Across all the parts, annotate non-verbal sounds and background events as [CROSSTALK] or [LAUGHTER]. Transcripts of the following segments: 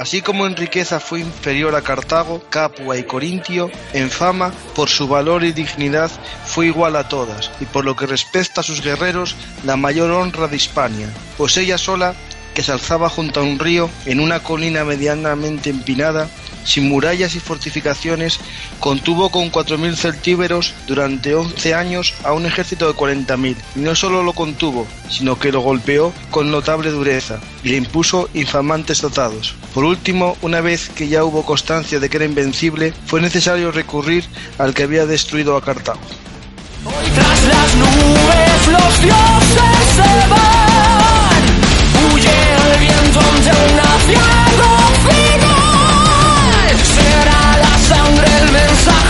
Así como en riqueza fue inferior a Cartago, Capua y Corintio, en fama, por su valor y dignidad, fue igual a todas, y por lo que respecta a sus guerreros, la mayor honra de Hispania, pues ella sola que se alzaba junto a un río en una colina medianamente empinada, sin murallas y fortificaciones, contuvo con 4.000 celtíberos durante 11 años a un ejército de 40.000. Y no solo lo contuvo, sino que lo golpeó con notable dureza y le impuso infamantes tratados. Por último, una vez que ya hubo constancia de que era invencible, fue necesario recurrir al que había destruido a Cartago.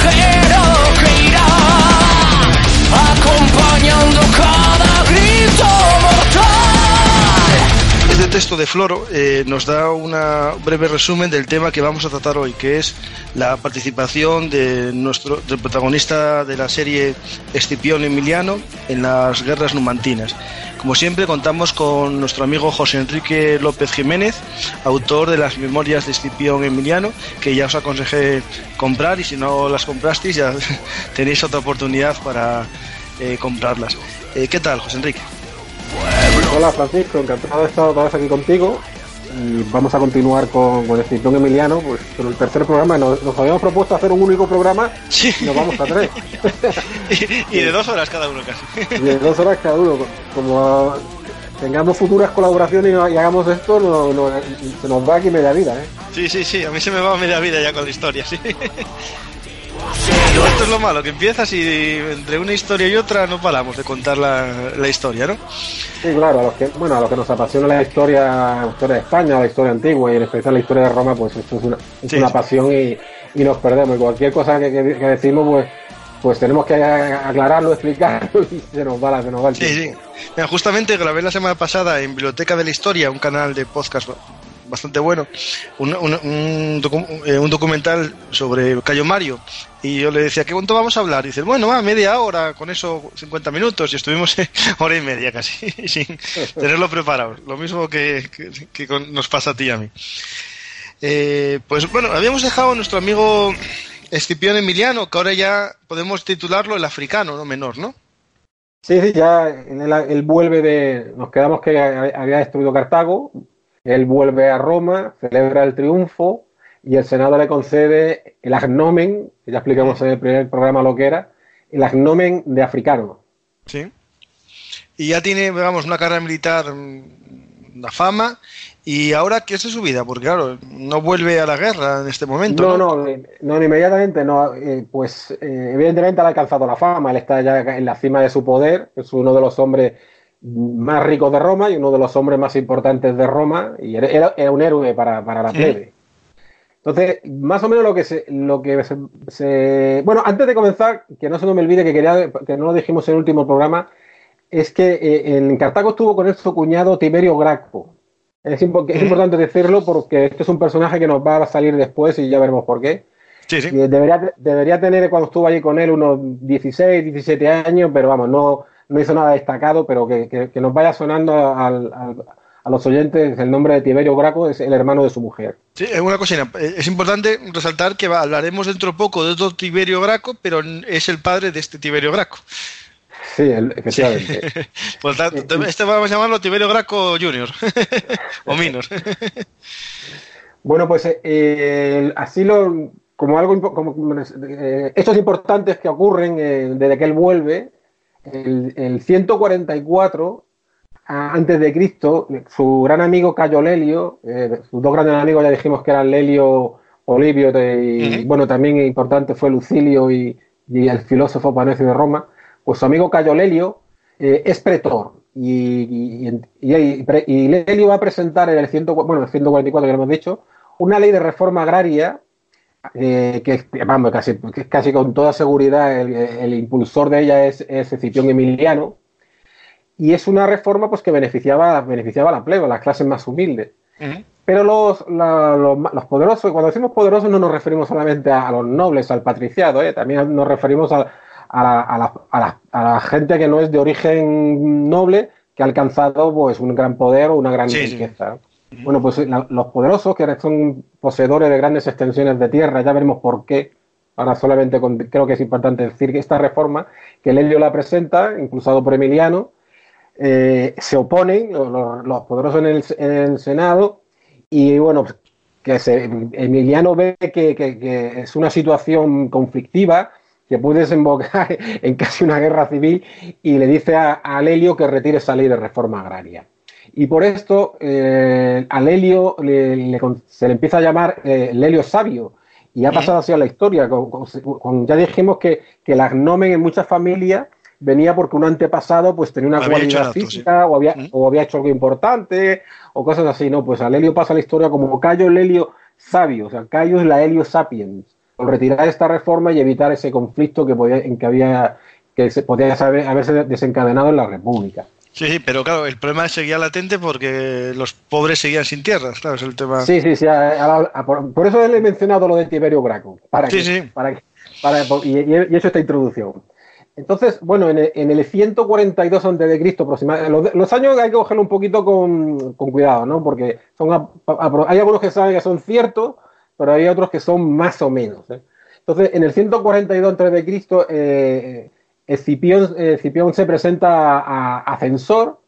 Mensajero que Este texto de Floro eh, nos da un breve resumen del tema que vamos a tratar hoy, que es la participación de nuestro del protagonista de la serie Escipión Emiliano en las guerras numantinas. Como siempre, contamos con nuestro amigo José Enrique López Jiménez, autor de las memorias de Escipión Emiliano, que ya os aconsejé comprar y si no las comprasteis ya [LAUGHS] tenéis otra oportunidad para eh, comprarlas. Eh, ¿Qué tal, José Enrique? Hola Francisco, encantado de estar otra vez aquí contigo. Y vamos a continuar con, con Escipión Emiliano, pues con el tercer programa. Nos, nos habíamos propuesto hacer un único programa Sí. y nos vamos a tres. [LAUGHS] y, y de dos horas cada uno casi. Y de dos horas cada uno. Como tengamos futuras colaboraciones y, hagamos esto, no- no- se nos va aquí media vida. ¿eh? Sí, sí, sí, a mí se me va media vida ya con la historia, sí. Pero esto es lo malo, que empiezas y entre una historia y otra no paramos de contar la, la historia, ¿no? Sí, claro, a los que, bueno, a los que nos apasiona la historia, la historia de España, la historia antigua y en especial la historia de Roma, pues esto es una, es Sí, una sí. pasión y, y nos perdemos. Y cualquier cosa que, que- que decimos, pues, pues tenemos que aclararlo, explicarlo y se nos va, la, se nos va el Sí, tiempo. sí. Mira, justamente grabé la semana pasada en Biblioteca de la Historia, un canal de podcast bastante bueno, un, un- un docu- eh, un documental sobre Cayo Mario. Y yo le decía, ¿qué cuánto vamos a hablar? Y dice, bueno, va, media hora, con eso 50 minutos. Y estuvimos [LAUGHS] hora y media casi, [LAUGHS] sin tenerlo preparado. Lo mismo que, que- nos pasa a ti y a mí. Eh, pues bueno, habíamos dejado a nuestro amigo Escipión Emiliano, que ahora ya podemos titularlo el africano, no menor, ¿no? Sí, sí, ya él, él vuelve de. Nos quedamos que había destruido Cartago, él vuelve a Roma, celebra el triunfo y el Senado le concede el agnomen, que ya explicamos en el primer programa lo que era, el agnomen de africano. Sí. Y ya tiene, digamos, una carrera militar, mm, una fama. Y ahora, ¿qué es de su vida? Porque, claro, no vuelve a la guerra en este momento. No, No, no, eh, no, inmediatamente no. eh, pues eh, evidentemente ha alcanzado la fama, él está ya en la cima de su poder, es uno de los hombres más ricos de Roma y uno de los hombres más importantes de Roma, y era, era- un héroe para, para la plebe. Entonces, más o menos lo que se, lo que se, se- bueno, antes de comenzar, que no se me olvide que quería, que no lo dijimos en el último programa, es que eh, en Cartago estuvo con él su cuñado Tiberio Graco. Es, impo- es importante decirlo porque este es un personaje que nos va a salir después y ya veremos por qué. Sí, sí. Debería, debería tener cuando estuvo allí con él unos 16, 17 años, pero vamos, no, no hizo nada destacado, pero que, que- que nos vaya sonando al- al- a los oyentes el nombre de Tiberio Graco, es el hermano de su mujer. Sí, es una cosina. eh, Es importante resaltar que hablaremos dentro poco de otro Tiberio Graco, pero es el padre de este Tiberio Graco. Sí, el- efectivamente. [LAUGHS] Por tanto, este vamos a llamarlo Tiberio Graco Junior. [LAUGHS] o Minor. [LAUGHS] Bueno, pues eh, así lo, como algo, como, eh, hechos importantes que ocurren eh, desde que él vuelve, el, el 144 a- antes de Cristo, su gran amigo Cayo Lelio, eh, sus dos grandes amigos ya dijimos que eran Lelio Olivio de- y bueno, también importante fue Lucilio y, y el filósofo Panecio de Roma, pues su amigo Cayo Lelio eh, es pretor. Y, y, Lelio va a presentar en el, 100, bueno, el 144 que lo hemos dicho, una ley de reforma agraria eh, que, vamos, casi, que casi con toda seguridad el, el impulsor de ella es, es Escipión Emiliano, y es una reforma pues, que beneficiaba, beneficiaba a la plebe, a las clases más humildes. Pero los, la- los, los poderosos, cuando decimos poderosos no nos referimos solamente a, a los nobles, al patriciado, ¿eh? también nos referimos a, a la, a la- a la- a la gente que no es de origen noble, que ha alcanzado pues, un gran poder o una gran Sí, sí. Bueno, pues la- los poderosos, que son poseedores de grandes extensiones de tierra, ya veremos por qué. Ahora solamente creo que es importante decir que esta reforma, que Lelio la presenta, impulsado por Emiliano, eh, se oponen los, los- poderosos en el, en el Senado y bueno, pues, que se- Emiliano ve que es una situación conflictiva que puede desembocar [LAUGHS] en casi una guerra civil y le dice a, a Lelio que retire esa ley de reforma agraria. Y por esto eh, a Lelio le- se le empieza a llamar eh, Lelio Sabio y ha pasado así a la historia. Con- con- con- ya dijimos que, que el agnomen en muchas familias venía porque un antepasado pues tenía una Había cualidad el física o, había, Mm. o había hecho algo importante o cosas así, ¿no? Pues a Lelio pasa la historia como Cayo Lelio Sabio, o sea, Cayo es la Helio Sapiens, por retirar esta reforma y evitar ese conflicto que podía, en que había que se podía haberse desencadenado en la República. Sí, sí, pero claro, el problema seguía latente porque los pobres seguían sin tierras, claro, es el tema. Sí, sí, sí. a- a- a- por, por eso le he mencionado lo de Tiberio Graco. Para Sí, que, sí. Para que- para- y, y he hecho esta introducción. Entonces, bueno, en el, en el 142 a.C. aproximadamente, los, los años hay que cogerlo un poquito con, con cuidado, ¿no? Porque son, hay algunos que saben que son ciertos, pero hay otros que son más o menos. ¿eh? Entonces, en el 142 a.C., eh, Escipión, eh, Escipión se presenta a, a censor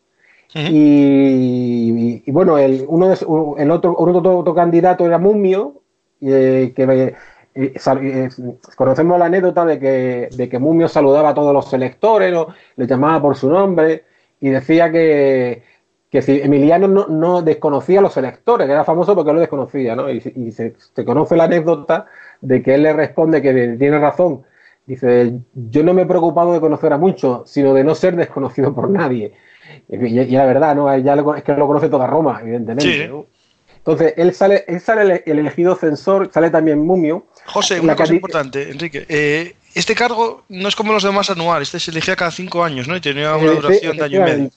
Ujú. y, y, bueno, el, uno de, su- el otro, otro, otro candidato era Mumio, eh, que eh, eh, conocemos la anécdota de que, de que Mumio saludaba a todos los electores, le llamaba por su nombre y decía que, que si Emiliano no, no desconocía a los electores, que era famoso porque lo desconocía, ¿no? Y, y se, se conoce la anécdota de que él le responde que tiene razón. Dice, yo no me he preocupado de conocer a muchos, sino de no ser desconocido por nadie. Y, la verdad, ¿no? Ya lo- es que lo conoce toda Roma, evidentemente. Sí. ¿no? Entonces, él sale, él sale el, el elegido censor, sale también Mumio. José, una cosa importante, Enrique. eh, este cargo no es como los demás anual, este se elegía cada cinco años, ¿no? Y tenía una Eh, duración de año y medio.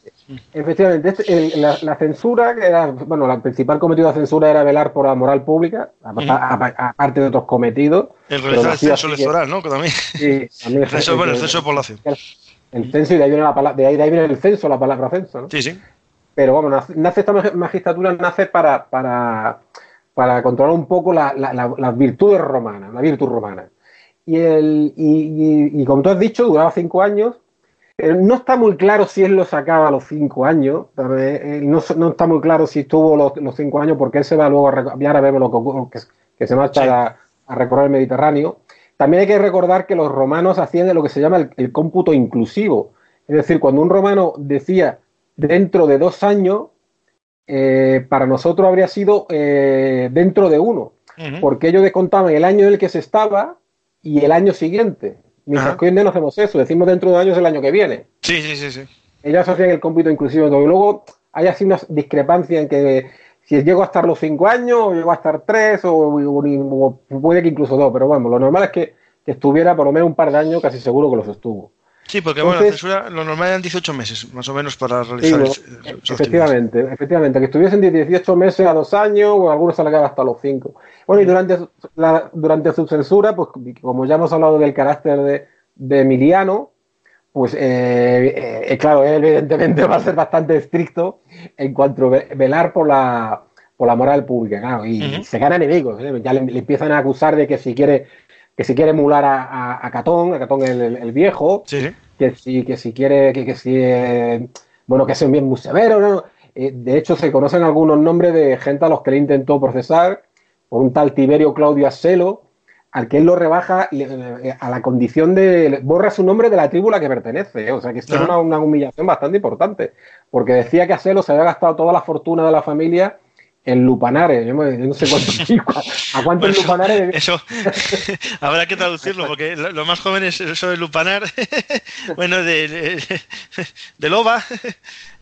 Efectivamente, este- el- la, la censura, que era, bueno, la principal cometido de la censura era velar por la moral pública, aparte de otros cometidos. El realizar el censo electoral, ¿no? Que también. Sí, también [LAUGHS] El censo, bueno, el censo de población. El censo, y de ahí viene la palabra, de ahí, de ahí viene el censo, la palabra censo, ¿no? Sí, sí. Pero bueno, nace, nace esta magistratura nace para, para, para controlar un poco la- la- la- las virtudes romanas, la virtud romana. Y, el, y, y- y como tú has dicho, duraba cinco años. Pero no está muy claro si él lo sacaba a los cinco años. eh, eh, no, no está muy claro si estuvo los, los cinco años, porque él se va luego a y ahora vemos lo que, ocurre, que, se marcha Sí. a, a recorrer el Mediterráneo. También hay que recordar que los romanos hacían de lo que se llama el, el cómputo inclusivo. Es decir, cuando un romano decía dentro de dos años, eh, para nosotros habría sido eh, dentro de uno, porque ellos descontaban el año en el que se estaba y el año siguiente. Mientras que hoy no hacemos eso, decimos dentro de años el año que viene. Sí, sí, sí, sí. Ellos hacían el cómputo inclusivo. Y luego hay así una discrepancia en que si llego a estar los cinco años, o llego a estar tres, o, o ni- o puede que incluso dos, pero bueno, lo normal es que, que estuviera por lo menos un par de años, casi seguro que los estuvo. Sí, porque bueno, la Entonces- censura, lo normal eran 18 meses, más o menos, para realizar lo- el- sus actividades. efectivamente, efectivamente, que estuviesen de 18 meses a dos años, o algunos se alargaba hasta los cinco. Bueno, y durante, su- la, durante su censura, pues como ya hemos hablado del carácter de, de Emiliano, pues eh, eh, eh, claro, él evidentemente [LAUGHS] va a ser bastante estricto en cuanto a ve- velar por la, por la moral pública, claro, y Ujú. se gana enemigos, ¿eh? ya le, le empiezan a acusar de que si quiere que si quiere emular a, a- a Catón, a Catón el, el- viejo, Sí, sí. que si, que si quiere, que, que si, eh, bueno, que es un bien muy severo, ¿no? Eh, de hecho, se conocen algunos nombres de gente a los que le intentó procesar por un tal Tiberio Claudio Aselo, al que él lo rebaja le- eh, a la condición de, borra su nombre de la tribu a la que pertenece, ¿eh? o sea que esto es una, una humillación bastante importante, porque decía que Aselo se había gastado toda la fortuna de la familia en lupanares, yo no yo no sé cuánto, [LAUGHS] a cuántos Bueno, lupanares... Eso [LAUGHS] habrá que traducirlo, porque lo, lo más joven es eso de lupanar, [LAUGHS] bueno, de, de, de loba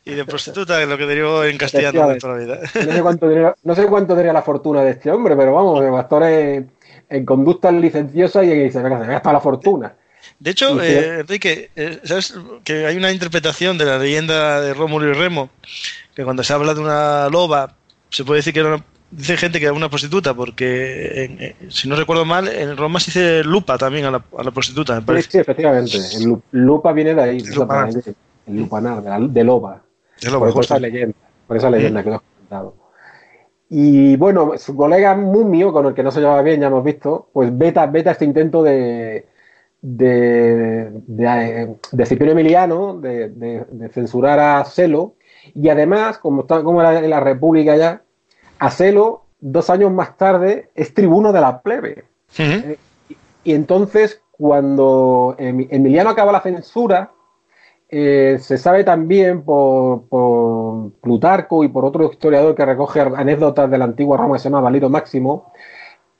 y de prostituta, lo que derivó en castellano de toda la vida. No sé cuánto diría, no sé cuánto diría la fortuna de este hombre, pero vamos, de pastores. en conductas licenciosas y se me gasta la fortuna. De hecho, que- eh, Enrique, eh, ¿sabes que hay una interpretación de la leyenda de Rómulo y Remo? Que cuando se habla de una loba, se puede decir que era una, dice gente que era una prostituta, porque en- eh, si no recuerdo mal, en Roma se dice lupa también a la, a la prostituta, me Sí, parece. sí, efectivamente. El lu- lupa viene de ahí, Lupanar. El lupanar, de, la- de loba. Por, esa leyenda, por esa leyenda que lo has comentado. Y bueno, su colega Mumio, con el que no se llevaba bien, ya hemos visto, pues veta, veta este intento de, de, de, eh, de Cipriano Emiliano de, de- de censurar a Celo. Y además, como, está, como era en la República ya, a Celo, dos años más tarde, es tribuno de la plebe. Ujú. Y entonces, cuando Em- Emiliano acaba la censura, eh, se sabe también por, por Plutarco y por otro historiador que recoge anécdotas de la antigua Roma que se llama Valido Máximo,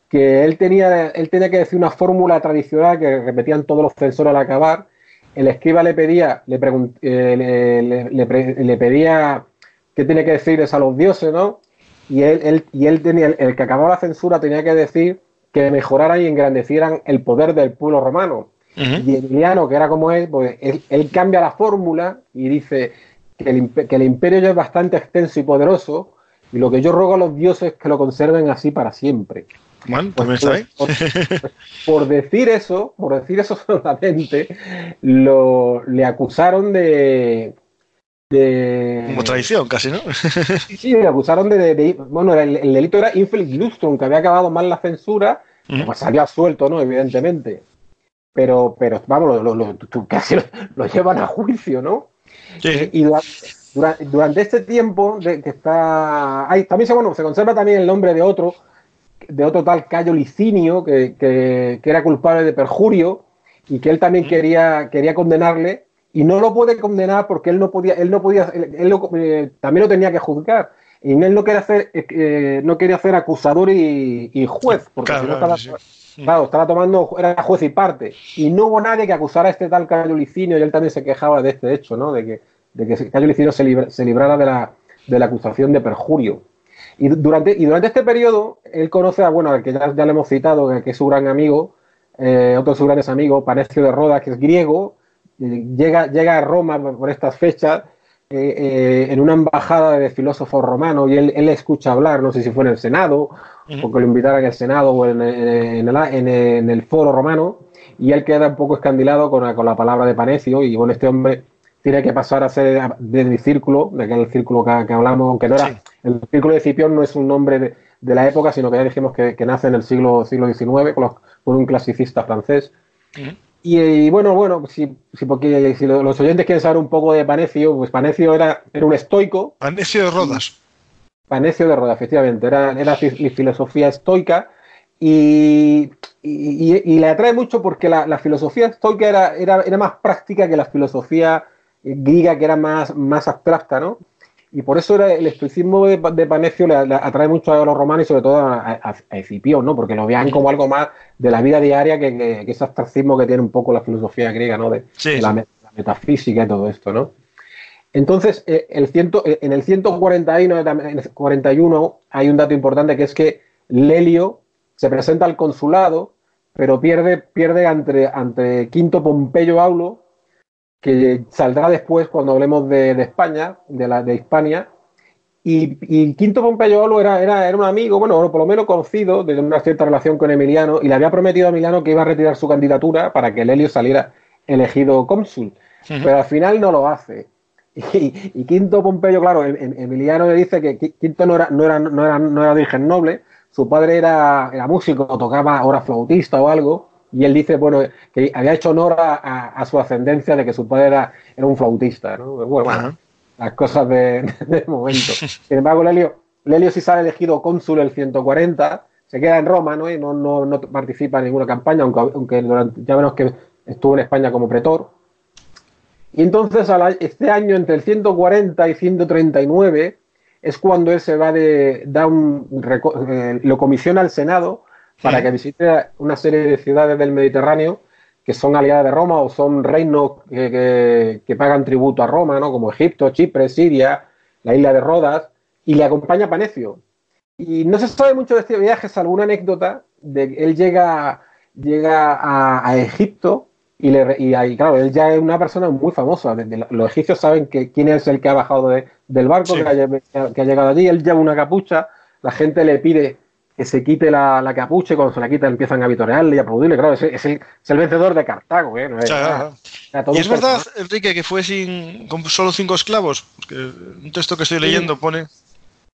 que él tenía, él tenía que decir una fórmula tradicional que repetían todos los censores al acabar. El escriba le pedía, le, pregun- eh, le, le- pedía qué tenía que decirles a los dioses, ¿no? Y él, él- y él tenía, el que acababa la censura tenía que decir que mejoraran y engrandecieran el poder del pueblo romano. Ujú. Y Emiliano, que era como él, pues él, él cambia la fórmula y dice que el, que el imperio ya es bastante extenso y poderoso, y lo que yo ruego a los dioses es que lo conserven así para siempre. Bueno, Pues, ahí. por, [LAUGHS] por- decir eso, por decir eso [LAUGHS] solamente, lo, le acusaron de. de Como traición, casi, ¿no? [LAUGHS] Sí, sí, le acusaron de. de- de- bueno, el, el delito era infelict lustrum, que había acabado mal la censura, Ujú. pues salió absuelto, ¿no? Evidentemente. Pero, pero vamos, lo, lo- lo- casi lo, llevan a juicio, ¿no? Sí, sí. Y durante, durante, durante este tiempo de que está. Hay, también se, bueno, se conserva también el nombre de otro, de otro tal Cayo Licinio, que, que- que era culpable de perjurio, y que él también quería, quería condenarle, y no lo puede condenar porque él no podía, él no podía, él, él lo- eh, también lo tenía que juzgar. Y él no quería hacer, eh, eh, no quería hacer acusador y, y juez, porque Claro, si no estaba, sí. Claro, estaba tomando, era juez y parte. Y no hubo nadie que acusara a este tal Cayo Licinio, y él también se quejaba de este hecho, ¿no? De que, de que Cayo Licinio se, libra- se librara de la, de la acusación de perjurio. Y durante, y durante este periodo, él conoce a, bueno, al que ya, ya le hemos citado, que, es su gran amigo, eh, otro de sus grandes amigos, Panecio de Rodas, que es griego, eh, llega, llega a Roma por estas fechas eh, eh, en una embajada de filósofos romanos y él, él escucha hablar, no sé si fue en el Senado, porque lo invitaran al Senado o en, en- en el, en foro romano, y él queda un poco escandilado con con la palabra de Panecio, y bueno, este hombre tiene que pasar a ser de mi círculo, de aquel círculo que, que hablamos, aunque no era, Sí. el círculo de Cipión no es un nombre de, de la época, sino que ya dijimos que, que nace en el siglo, siglo XIX con, los- con un clasicista francés. Y, y bueno, bueno, si, si, porque, si lo- los oyentes quieren saber un poco de Panecio, pues Panecio era, era un estoico, Panecio de Rodas. Panecio de Roda, efectivamente, era, era fi- filosofía estoica y, y- le atrae mucho porque la, la filosofía estoica era, era, era más práctica que la filosofía griega, que era más, más abstracta, ¿no? Y por eso era el estoicismo de, de Panecio le, le atrae mucho a los romanos y sobre todo a, a, a Escipión, ¿no? Porque lo vean como algo más de la vida diaria que, que- que ese abstractismo que tiene un poco la filosofía griega, ¿no? De, Sí, sí. la, me- la metafísica y todo esto, ¿no? Entonces, eh, el ciento, eh, en el 141 en el 41 hay un dato importante que es que Lelio se presenta al consulado, pero pierde, pierde ante, ante Quinto Pompeyo Aulo, que saldrá después cuando hablemos de, de España, de, la, de Hispania. Y, y Quinto Pompeyo Aulo era, era, era un amigo, bueno, por lo menos conocido, de una cierta relación con Emiliano, y le había prometido a Emiliano que iba a retirar su candidatura para que Lelio saliera elegido cónsul. Pero al final no lo hace. [LAUGHS] Y, y Quinto Pompeyo, claro, em- em- Emiliano le dice que Qui- Quinto no era, no era, no era, no era de origen noble, su padre era, era músico, tocaba ahora flautista o algo, y él dice, bueno, que había hecho honor a, a- a su ascendencia de que su padre era, era un flautista, ¿no? Bueno, las cosas de, [LAUGHS] de momento. [LAUGHS] Sin embargo, Lelio, Lelio sí sale elegido cónsul el 140, se queda en Roma, ¿no? Y no, no, no participa en ninguna campaña, aunque, aunque durante- ya vemos que estuvo en España como pretor. Y entonces este año, entre el 140 y 139, es cuando él se va de, da un, eh, lo comisiona al Senado para que visite una serie de ciudades del Mediterráneo que son aliadas de Roma o son reinos que, que- que pagan tributo a Roma, ¿no? como Egipto, Chipre, Siria, la isla de Rodas, y le acompaña Panecio. Y no se sabe mucho de este viaje, salvo una anécdota, de que él llega, llega a, a Egipto y, le, y ahí, claro, él ya es una persona muy famosa. Desde Los egipcios saben que quién es el que ha bajado de- del barco, Sí. que, ha, que ha llegado allí. Él lleva una capucha, la gente le pide que se quite la, la capucha y cuando se la quita empiezan a vitorearle y a aplaudirle. Claro, es, es el, es el vencedor de Cartago. ¿eh? No es- Y es verdad, personaje. Enrique, que fue sin con solo cinco esclavos. Porque un texto que estoy leyendo pone.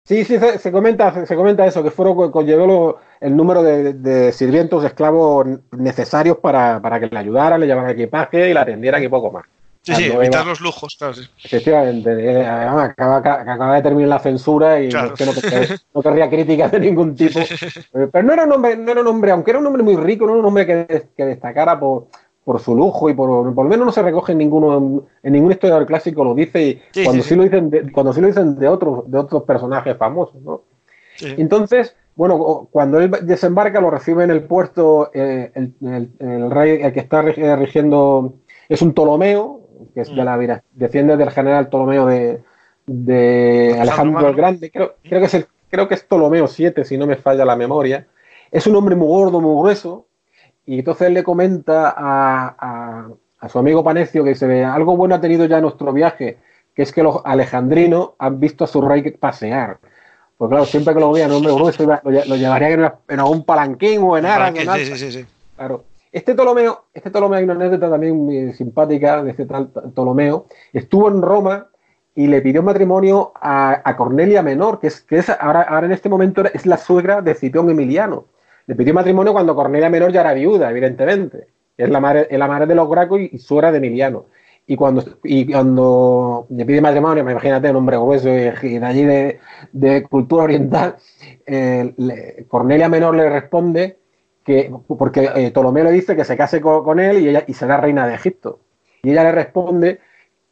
Sí, sí, se, se comenta, se, comenta eso, que fueron co- conllevó lo- el número de, de sirvientos, de esclavos necesarios para, para que le ayudaran, le llevaran equipaje y la atendieran y poco más. Sí, sí, evitar los lujos, claro, sí. Efectivamente, eh, además, acaba, de terminar la censura y Claro. no, no, quer- no querría críticas de ningún tipo. [LAUGHS] Pero no era un hombre, no era un hombre, aunque era un hombre muy rico, no era un hombre que, que destacara por, por su lujo y por, por lo menos no se recoge en ninguno, en ningún historiador clásico lo dice y Sí, cuando sí, lo dicen de, cuando sí lo dicen de otros, de otros personajes famosos, ¿no? Entonces, bueno, cuando él desembarca, lo recibe en el puerto eh, el, el- el rey, el que está eh, rigiendo, es un Ptolomeo, que es de la vira- defiende del general Ptolomeo de, de Alejandro el Grande. Creo, creo que es el, creo que es Ptolomeo 7, si no me falla la memoria. Es un hombre muy gordo, muy grueso, y entonces le comenta a, a- a su amigo Panecio que dice, algo bueno ha tenido ya nuestro viaje, que es que los alejandrinos han visto a su rey pasear. Pues claro, siempre que lo veían, hombre grueso, lo, lo llevarían en, en algún palanquín o en aras. Sí, sí, sí, sí. Claro. Este Ptolomeo, este Ptolomeo hay una anécdota también muy simpática de este tal Ptolomeo. Estuvo en Roma y le pidió matrimonio a, a Cornelia Menor, que es, que es ahora, ahora en este momento es la suegra de Cipión Emiliano. Le pidió matrimonio cuando Cornelia Menor ya era viuda, evidentemente. Es la madre, es la madre de los Gracos y, suegra de Emiliano. Y cuando, y cuando le pide matrimonio, pues imagínate, un hombre grueso y, de allí de, de cultura oriental, eh, Cornelia Menor le responde que, porque eh, Ptolomeo le dice que se case co- con, él y ella y será reina de Egipto. Y ella le responde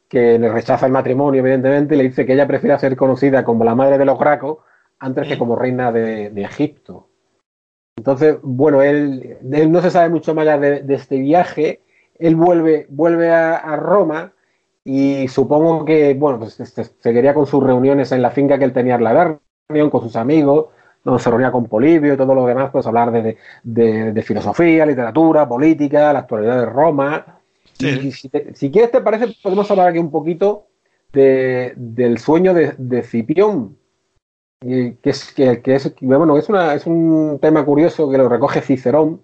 que le rechaza el matrimonio, evidentemente, y le dice que ella prefiere ser conocida como la madre de los Gracos antes que como reina de, de Egipto. Entonces, bueno, él, él no se sabe mucho más allá de, de este viaje. Él vuelve, vuelve a, a Roma y supongo que, bueno, pues este, seguiría con sus reuniones en la finca que él tenía en la reunión con sus amigos, donde se reunía con Polibio y todo lo demás, pues hablar de, de- de- filosofía, literatura, política, la actualidad de Roma. Sí. Y si, te- si quieres, te parece, podemos hablar aquí un poquito de- del sueño de, de Cipión, que es, que, que es, bueno, es, una, es un tema curioso que lo recoge Cicerón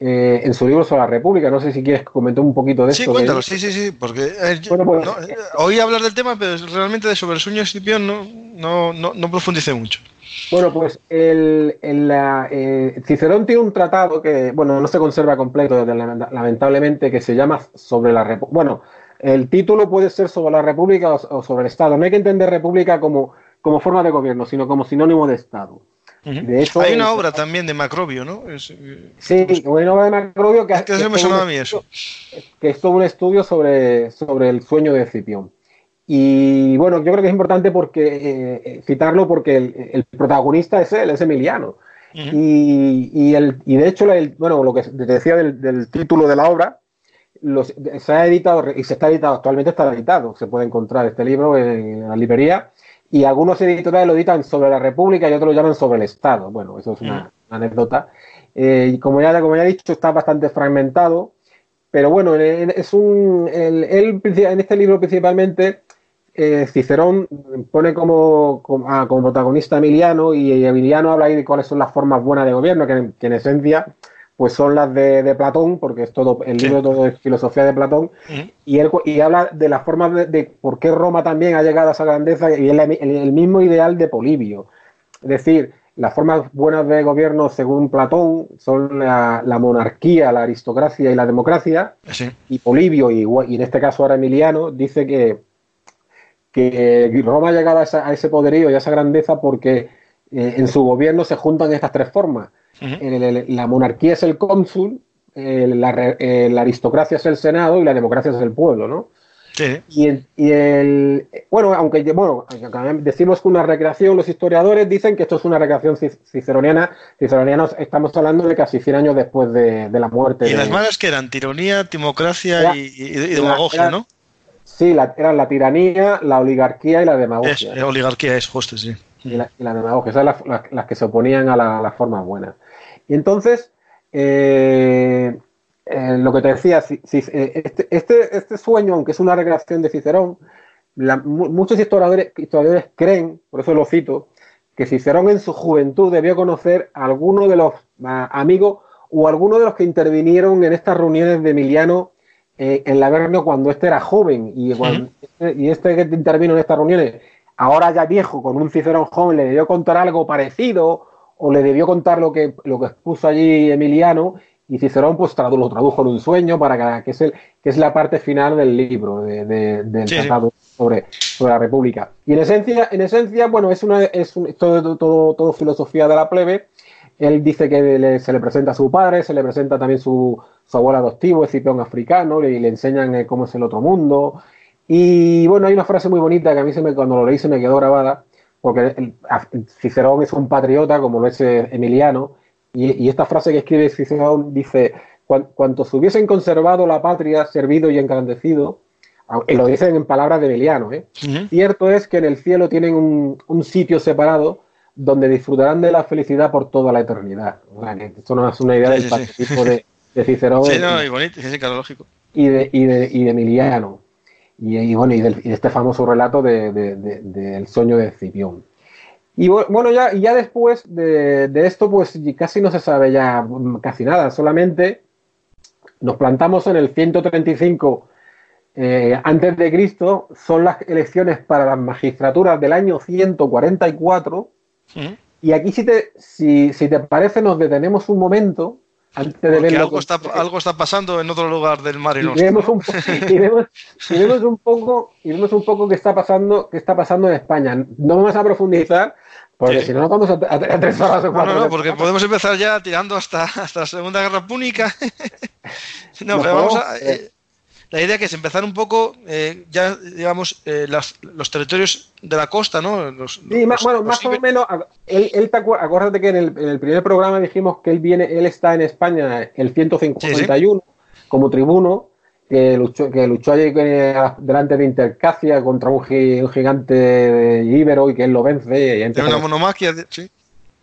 eh, en su libro sobre la República. No sé si quieres comentar un poquito de Sí, esto. que- cuéntalo, sí, sí, sí, porque eh, yo- Bueno, pues- no, eh, oí hablar del tema, pero realmente de sobre el sueño de Escipión no, no, no, no profundicé mucho. Bueno, pues el, el, la, eh, Cicerón tiene un tratado que, bueno, no se conserva completo, lamentablemente, que se llama sobre la República. Bueno, el título puede ser sobre la República o, o sobre el Estado. No hay que entender República como, como forma de gobierno, sino como sinónimo de Estado. De hecho, Hay una obra también de Macrobio, ¿no? Es, eh, Sí, una obra de Macrobio que, que que es sonaba un a mí eso. que es todo un estudio sobre, sobre el sueño de Escipión. Y bueno, yo creo que es importante porque eh, eh, citarlo porque el, el protagonista es él, es Emiliano. Ujú. Y, y, el, y de hecho, el, bueno, lo que te decía del, del título de la obra, los- se ha editado y se está editado, actualmente está editado, se puede encontrar este libro en la librería, y algunos editoriales lo editan sobre la República y otros lo llaman sobre el Estado. Bueno, eso es una, una anécdota. Eh, y como ya, como ya he dicho, está bastante fragmentado, pero bueno, en- es un, el- princi- en este libro principalmente eh, Cicerón pone como, como, ah, como protagonista a Emiliano y Emiliano habla ahí de cuáles son las formas buenas de gobierno, que, en- que en esencia pues son las de, de Platón, porque es todo, el Sí. libro todo es filosofía de Platón, y, él, y habla de las formas de, de por qué Roma también ha llegado a esa grandeza y el, el- el mismo ideal de Polibio. Es decir, las formas buenas de gobierno según Platón son la, la monarquía, la aristocracia y la democracia, Sí. y Polibio, y, y en este caso ahora Emiliano, dice que, que Roma ha llegado a, esa- a ese poderío y a esa grandeza porque eh, en su gobierno se juntan estas tres formas. Ujú. El- el- la monarquía es el cónsul, la, aristocracia es el senado y la democracia es el pueblo, ¿no? Sí. Y el, y el- bueno, aunque bueno, decimos que una recreación, los historiadores dicen que esto es una recreación ci- ciceroniana. Ciceronianos estamos hablando de casi 100 años después de, de la muerte. Y de- las malas que eran tironía, timocracia Era- y, y- y demagogia, era- ¿no? Sí, la- eran la tiranía, la oligarquía y la Es, demagogia. eh, oligarquía es justo, sí. y, la, y la demagogia, esas las, las- las que se oponían a la- las formas buenas. Y entonces, eh, eh, lo que te decía, si, si, eh, este, este, este, sueño, aunque es una recreación de Cicerón, la, muchos historiadores, historiadores creen, por eso lo cito, que Cicerón en su juventud debió conocer a alguno de los a, amigos o alguno de los que intervinieron en estas reuniones de Emiliano eh, en Lavernio cuando este era joven y, cuando, este, y este que intervino en estas reuniones, ahora ya viejo, con un Cicerón joven, le debió contar algo parecido o le debió contar lo que, lo que expuso allí Emiliano y Cicerón pues tradu lo tradujo en un sueño para que, que, es el, que es la parte final del libro de, de, del sí, tratado sí. Sobre, sobre, la República. Y en esencia, en esencia bueno, es, una, es un, todo, todo, todo, filosofía de la plebe. Él dice que le, se le presenta a su padre, se le presenta también su, su abuelo adoptivo, Escipión africano, y le enseñan eh, cómo es el otro mundo. Y bueno, hay una frase muy bonita que a mí se me, cuando lo leí se me quedó grabada, porque el, Cicerón es un patriota, como lo es eh, Emiliano, y, y, esta frase que escribe Cicerón dice, cuantos hubiesen conservado la patria, servido y engrandecido, lo dicen en palabras de Emiliano, ¿eh? uh -huh. cierto es que en el cielo tienen un, un, sitio separado donde disfrutarán de la felicidad por toda la eternidad. O sea, que esto no es una idea sí, del sí. de, de, Cicerón. Sí, no, y bonito, claro, lógico. Y de, y de, y de Emiliano. Y, y, bueno, y, del, y de este famoso relato del de, de, sueño de Escipión. Y bueno, ya, y ya después de, de, esto, pues casi no se sabe ya casi nada, solamente nos plantamos en el 135 eh, antes de Cristo, son las elecciones para las magistraturas del año 144, Y aquí si te, si, si te parece nos detenemos un momento antes de ver algo, está, algo está pasando en otro lugar del mar y, y vemos un, y vemos, y vemos un poco y vemos un poco qué está pasando qué está pasando en España. No vamos a profundizar porque sí. si no nos vamos a, a, a, tres horas o cuatro no, no, porque podemos empezar ya tirando hasta, hasta la Segunda Guerra Púnica. [LAUGHS] No, pero vamos a eh, la idea que es empezar un poco, eh, ya digamos, eh, las, los territorios de la costa, ¿no? Los, sí, más, bueno, más o menos, él, él te acu acuérdate que en el, en el, primer programa dijimos que él viene, él está en España el 151 sí, sí. como tribuno, que luchó, que luchó allí delante de Intercacia contra un, un gigante íbero y que él lo vence. Y una monomaquia, sí.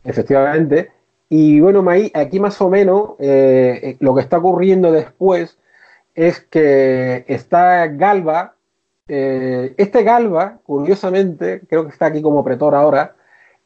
Efectivamente. Y bueno, aquí más o menos eh, lo que está ocurriendo después es que está Galba. Eh, este Galba, curiosamente, creo que está aquí como pretor ahora,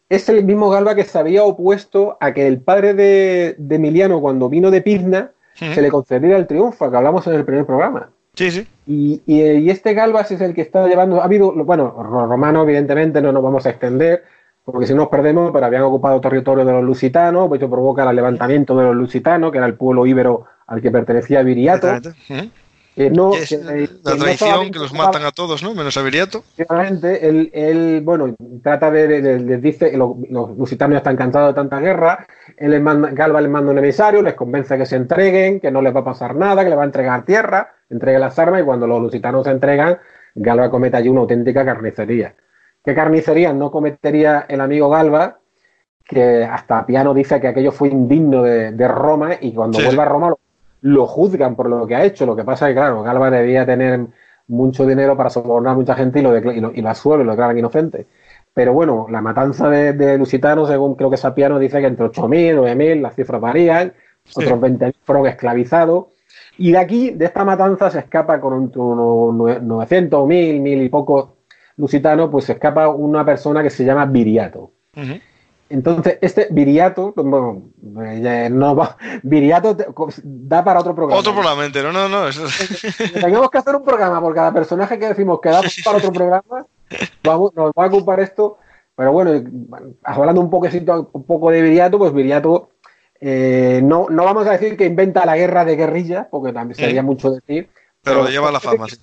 es el mismo Galba que se había opuesto a que el padre de, de Emiliano, cuando vino de Pizna, sí. se le concediera el triunfo, que hablamos en el primer programa. Sí, sí. Y, y, y, este Galbas es el que está llevando. Ha habido, bueno, romano, evidentemente, no nos vamos a extender, porque si nos perdemos, pero habían ocupado territorio de los lusitanos, pues esto provoca el levantamiento de los lusitanos, que era el pueblo íbero al que pertenecía Viriato. ¿Eh? Que no, que, la traición no que los matan a todos, ¿no? Menos a Viriato. Efectivamente, él, él, bueno, trata de, les dice que los, los, lusitanos están cansados de tanta guerra, él les manda, Galba les manda un emisario, les convence que se entreguen, que no les va a pasar nada, que les va a entregar tierra, entregue las armas y cuando los lusitanos se entregan, Galba comete allí una auténtica carnicería. ¿Qué carnicería no cometería el amigo Galba? Que hasta Piano dice que aquello fue indigno de, de Roma y cuando sí. vuelve a Roma lo lo juzgan por lo que ha hecho. Lo que pasa es que, claro, Galba debía tener mucho dinero para sobornar a mucha gente y lo, y lo, y lo asuelve, lo declaran inocente. Pero bueno, la matanza de, de Lusitanos, según creo que Sapiano dice que entre 8.000, 9.000, las cifras varían, sí. otros 20.000 fueron esclavizados. Y de aquí, de esta matanza, se escapa con unos 900, 1.000, 1.000 y pocos lusitanos, pues se escapa una persona que se llama Viriato. Uh -huh. Entonces, este Viriato, bueno, no va, [LAUGHS] Viriato da para otro programa. Otro programa entero, no, no. Eso... Tenemos que hacer un programa por cada personaje que decimos que da [LAUGHS] para otro programa. Vamos, nos va a ocupar esto. Pero bueno, hablando un poquito, un poco de Viriato, pues Viriato eh, no, no vamos a decir que inventa la guerra de guerrilla, porque también sería mm. mucho decir. Pero, pero lleva la fama, sí.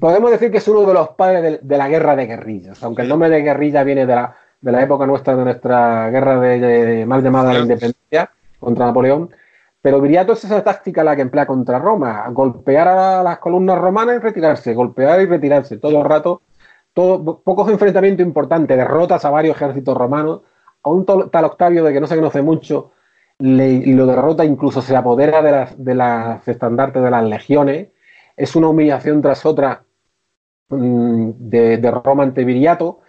Podemos decir que es uno de los padres de, de la guerra de guerrillas, aunque el nombre de guerrilla viene de la, de la época nuestra, de nuestra guerra de, de mal llamada la independencia contra Napoleón. Pero Viriato es esa táctica la que emplea contra Roma, golpear a las columnas romanas y retirarse, golpear y retirarse todo el rato, todo, pocos enfrentamientos importantes, derrotas a varios ejércitos romanos, a un tal Octavio de que no se conoce mucho, le, lo derrota, incluso se apodera de las, de las estandartes de las legiones, es una humillación tras otra mmm, de, de Roma ante Viriato,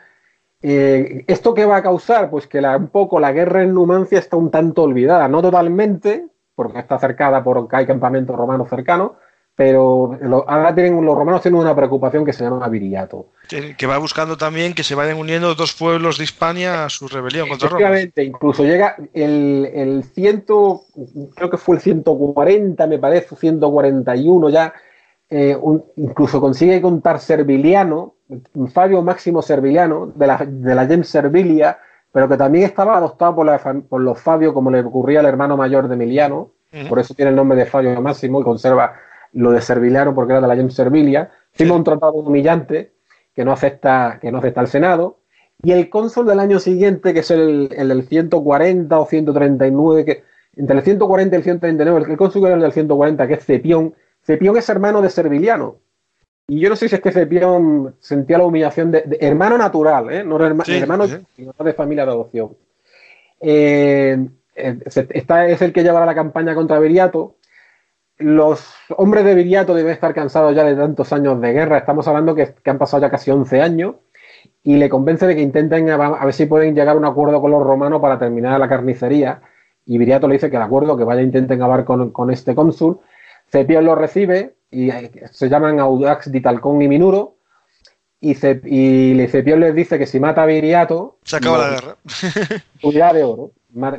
Eh, ¿Esto qué va a causar? Pues que la, un poco la guerra en Numancia está un tanto olvidada, no totalmente, porque está cercada por hay campamentos romanos cercanos, pero lo, ahora tienen, los romanos tienen una preocupación que se llama viriato. Que, que va buscando también que se vayan uniendo dos pueblos de Hispania a su rebelión contra Roma. Efectivamente, incluso llega el, el ciento, creo que fue el 140, me parece, 141 ya, eh, un- incluso consigue contar Serviliano, Fabio Máximo Serviliano, de la, de la Gens Servilia, pero que también estaba adoptado por, la por los Fabio, como le ocurría al hermano mayor de Emiliano, Ujú. por eso tiene el nombre de Fabio Máximo y conserva lo de Serviliano porque era de la Gens Servilia. Firma un tratado humillante que no acepta, que no acepta el Senado. Y el cónsul del año siguiente, que es el, el del 140 o 139, que entre el 140 y el 139, el, el cónsul era el del 140, que es Cepión. Cepión es hermano de Serviliano. Y yo no sé si es que Cepión sentía la humillación de, de- hermano natural, ¿eh? no herma- Sí, hermano sí. de familia de adopción. Eh, eh, esta es el que llevará la campaña contra Viriato. Los hombres de Viriato deben estar cansados ya de tantos años de guerra. Estamos hablando que, que han pasado ya casi 11 años y le convence de que intenten a, a ver si pueden llegar a un acuerdo con los romanos para terminar la carnicería. Y Viriato le dice que de acuerdo, que vaya intenten hablar con, con este cónsul. Cepión lo recibe y eh, se llaman Audax di Talcón y Minuro. Y, Cep- y le- Cepión les dice que si mata a Viriato, Se acaba la guerra. [LAUGHS] cubrirá de oro.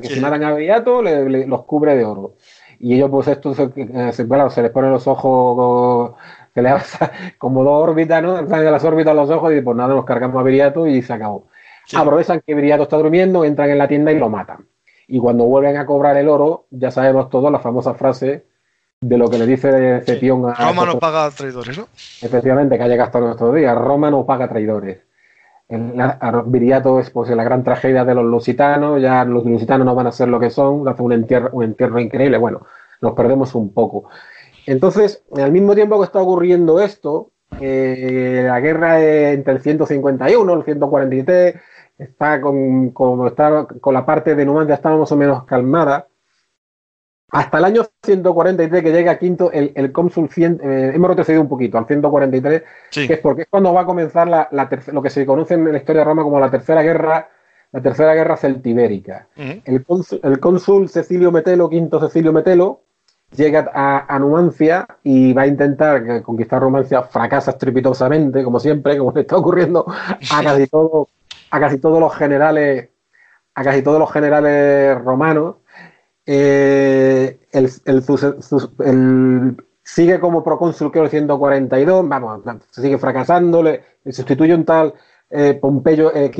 Que Sí. si matan a Viriato, le- le- los cubre de oro. Y ellos, pues, esto se, eh, se- claro, se les ponen los ojos, se les hace [LAUGHS] como dos órbitas, ¿no? Salen de las órbitas los ojos y pues nada, nos cargamos a Viriato y se acabó. Sí. Aprovechan que Viriato está durmiendo, entran en la tienda y lo matan. Y cuando vuelven a cobrar el oro, ya sabemos todos la famosa frase de lo que le dice Cepión a Roma no paga traidores, ¿no? Efectivamente, que ha llegado hasta nuestros días. Roma no paga traidores. El, la- a- Viriato es pues, la gran tragedia de los lusitanos. Ya los lusitanos no van a ser lo que son. Hace un entierro, un entierro increíble. Bueno, nos perdemos un poco. Entonces, al mismo tiempo que está ocurriendo esto, eh, la guerra entre el 151 y el 143 está con, como está con la parte de Numancia está más o menos calmada. Hasta el año 143 que llega quinto el, el cónsul 100, eh, hemos retrocedido un poquito al 143, Sí. que es porque es cuando va a comenzar la, la lo que se conoce en la historia de Roma como la tercera guerra, la tercera guerra celtibérica. El cónsul, el cónsul Cecilio Metelo, quinto Cecilio Metelo, llega a, a Numancia y va a intentar conquistar Numancia, fracasa estrepitosamente, como siempre, como le está ocurriendo a casi todo, a casi todos los generales, a casi todos los generales romanos. Eh, el, el, sigue como procónsul el 142, vamos, sigue fracasando, le, sustituye un tal eh, Pompeyo, eh,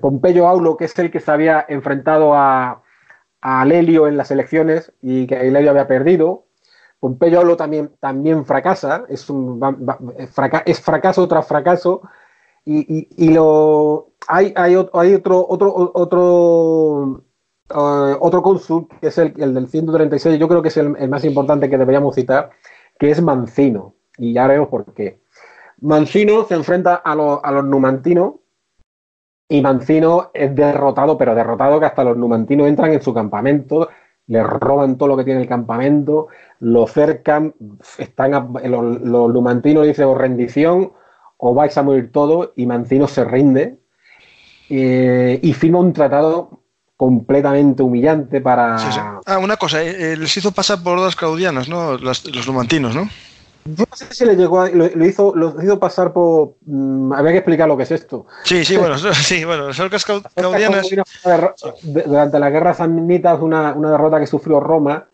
Pompeyo Aulo, que es el que se había enfrentado a, a Lelio en las elecciones y que Lelio había perdido. Pompeyo Aulo también, también fracasa, es, fracaso tras fracaso. Y, y- y lo, hay, hay, hay otro, otro, otro, eh, otro cónsul, que es el, el del 136, yo creo que es el, más importante que deberíamos citar, que es Mancino. Y ya veremos por qué. Mancino se enfrenta a, los- a los numantinos y Mancino es derrotado, pero derrotado que hasta los numantinos entran en su campamento, le roban todo lo que tiene el campamento, lo cercan, están los, numantinos dicen o rendición o vais a morir todos y Mancino se rinde eh, y firma un tratado completamente humillante para... Sí, sí. Ah, una cosa, eh, eh, les hizo pasar por las claudianas, ¿no? Las- los numantinos, ¿no? Yo no sé si le llegó a- lo, lo hizo, lo hizo pasar por... mm, había que explicar lo que es esto. Sí, sí, bueno, [LAUGHS] sí, bueno, las orcas de- Durante la guerra samnitas, una, una derrota que sufrió Roma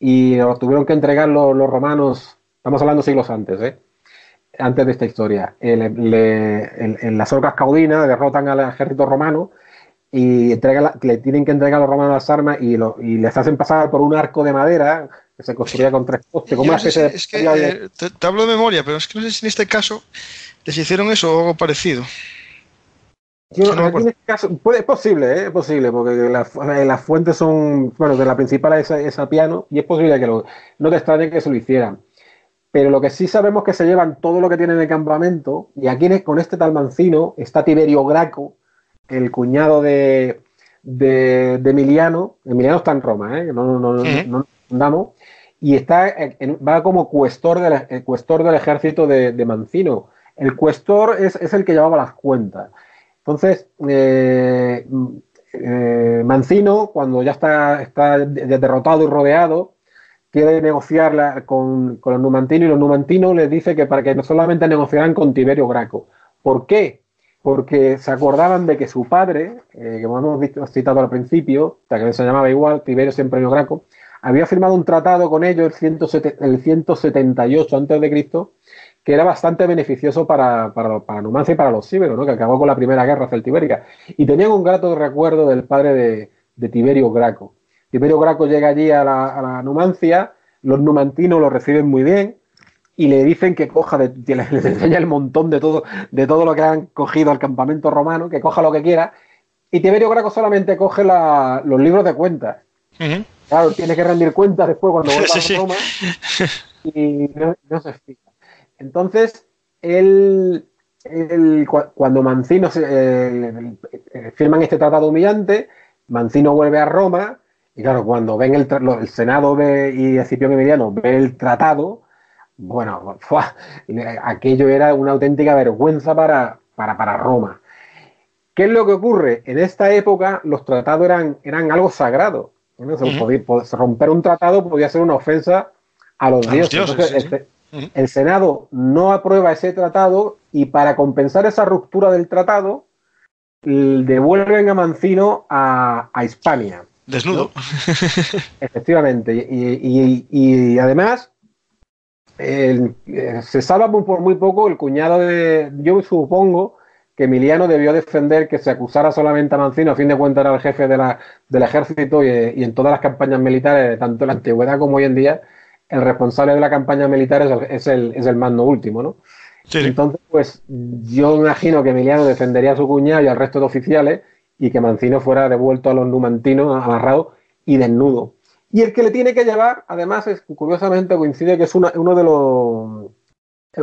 y lo tuvieron que entregar los, los romanos, estamos hablando siglos antes, ¿eh? antes de esta historia. Eh, le- en las orcas caudinas derrotan al ejército romano y entrega la- le tienen que entregar a los romanos las armas y, lo- y les hacen pasar por un arco de madera que se construía con tres postes, no sé si- es que eh, te, te hablo de memoria, pero es que no sé si en este caso les hicieron eso o algo parecido. Yo, no en este caso, puede- es posible, ¿eh? es posible, porque las, las fuentes son, bueno, de la principal es, es a piano, y es posible que lo, no te extrañe que se lo hicieran. Pero lo que sí sabemos es que se llevan todo lo que tienen en el campamento, y aquí con este tal Mancino está Tiberio Graco, el cuñado de, de, de Emiliano. Emiliano está en Roma, ¿eh? no, no, no, no- Ujú. no nos confundamos, y está en- va como cuestor del, el cuestor del ejército de, de Mancino. El cuestor es, es el que llevaba las cuentas. Entonces, eh, eh, Mancino, cuando ya está, está derrotado y rodeado, quiere negociar con, con, los numantinos y los numantinos les dice que para que no solamente negociarán con Tiberio Graco. ¿Por qué? Porque se acordaban de que su padre, eh, que hemos visto, citado al principio, que se llamaba igual, Tiberio Semprionio Graco, había firmado un tratado con ellos el, 178 a.C., que era bastante beneficioso para, para, para Numancia y para los íberos, ¿no? que acabó con la primera guerra celtibérica. Y tenían un grato recuerdo del padre de, de Tiberio Graco. Tiberio Graco llega allí a la, Numancia, los numantinos lo reciben muy bien y le dicen que coja, de, [LAUGHS] les, enseña el montón de todo, de todo lo que han cogido al campamento romano, que coja lo que quiera. Y Tiberio Graco solamente coge los libros de cuentas. Claro, tiene que rendir cuentas después cuando [LAUGHS] vuelva a Roma [LAUGHS] y no, se explica. Entonces, él, cuando Mancino se, firman este tratado humillante, Mancino vuelve a Roma y claro, cuando ven el, el Senado ve, y Escipión Emiliano ve el tratado, bueno, aquello era una auténtica vergüenza para, para, Roma. ¿Qué es lo que ocurre? En esta época los tratados eran, eran algo sagrado. romper un tratado podía ser una ofensa a los dioses. el, Senado no aprueba ese tratado y para compensar esa ruptura del tratado, devuelven a Mancino a, a Hispania. Desnudo. Efectivamente. Y, además, eh, se salva por muy poco el cuñado de. Yo supongo que Emiliano debió defender que se acusara solamente a Mancino, a fin de cuentas era el jefe de la, del ejército y, en todas las campañas militares, tanto en la antigüedad como hoy en día, el responsable de la campaña militar es el, es el, mando último, ¿no? Entonces, pues yo imagino que Emiliano defendería a su cuñado y al resto de oficiales y que Mancino fuera devuelto a los numantinos amarrado y desnudo. Y el que le tiene que llevar, además, es curiosamente coincide que es uno de los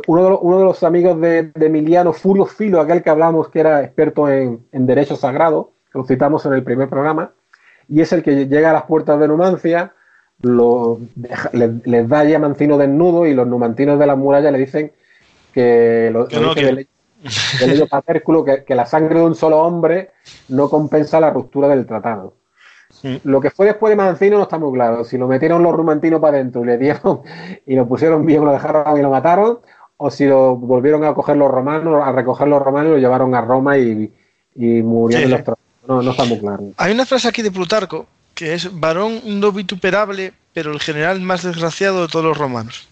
uno de los, amigos de, Emiliano, Furio Filo, aquel que hablamos que era experto en, derecho sagrado, que lo citamos en el primer programa, y es el que llega a las puertas de Numancia, les, da ya Mancino desnudo y los numantinos de la muralla le dicen que, lo, del [LAUGHS] que, que, la sangre de un solo hombre no compensa la ruptura del tratado. Lo que fue después de Mancino no está muy claro. Si lo metieron los rumantinos para adentro y le dieron [LAUGHS] y lo pusieron bien, lo dejaron y lo mataron, o si lo volvieron a coger los romanos, a recoger los romanos y lo llevaron a Roma y, y murieron los tratados. No, no está muy claro. Hay una frase aquí de Plutarco que es varón no vituperable, pero el general más desgraciado de todos los romanos.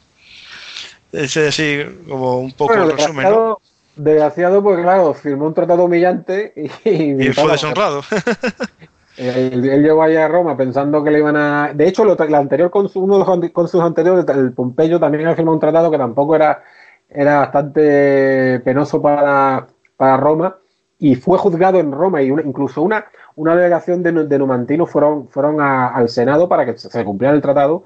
Es así como un poco el resumen, ¿no? Desgraciado, porque claro, firmó un tratado humillante y, fue deshonrado. [LAUGHS] Él, llegó allá a Roma pensando que le iban a. De hecho, lo, el anterior con uno de los con sus anteriores, el Pompeyo, también había firmado un tratado que tampoco era, era bastante penoso para, para Roma y fue juzgado en Roma. Y incluso una, una delegación de, de numantinos fueron, fueron al Senado para que se, cumpliera el tratado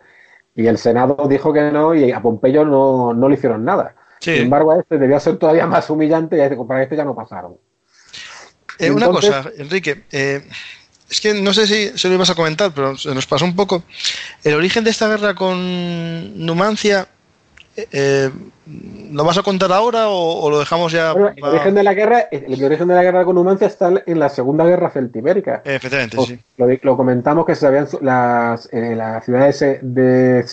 y el Senado dijo que no y a Pompeyo no, no le hicieron nada. Sin embargo, a este debía ser todavía más humillante y este, para este ya no pasaron. Eh, una cosa, Enrique, eh, es que no sé si se lo ibas a comentar, pero se nos pasó un poco. El origen de esta guerra con Numancia eh, ¿Lo vas a contar ahora o, lo dejamos ya? el, origen de la guerra, el origen de la guerra con Numancia está en la Segunda Guerra Celtibérica. Efectivamente, sí. Lo, comentamos que se habían las, eh, las ciudades de, de,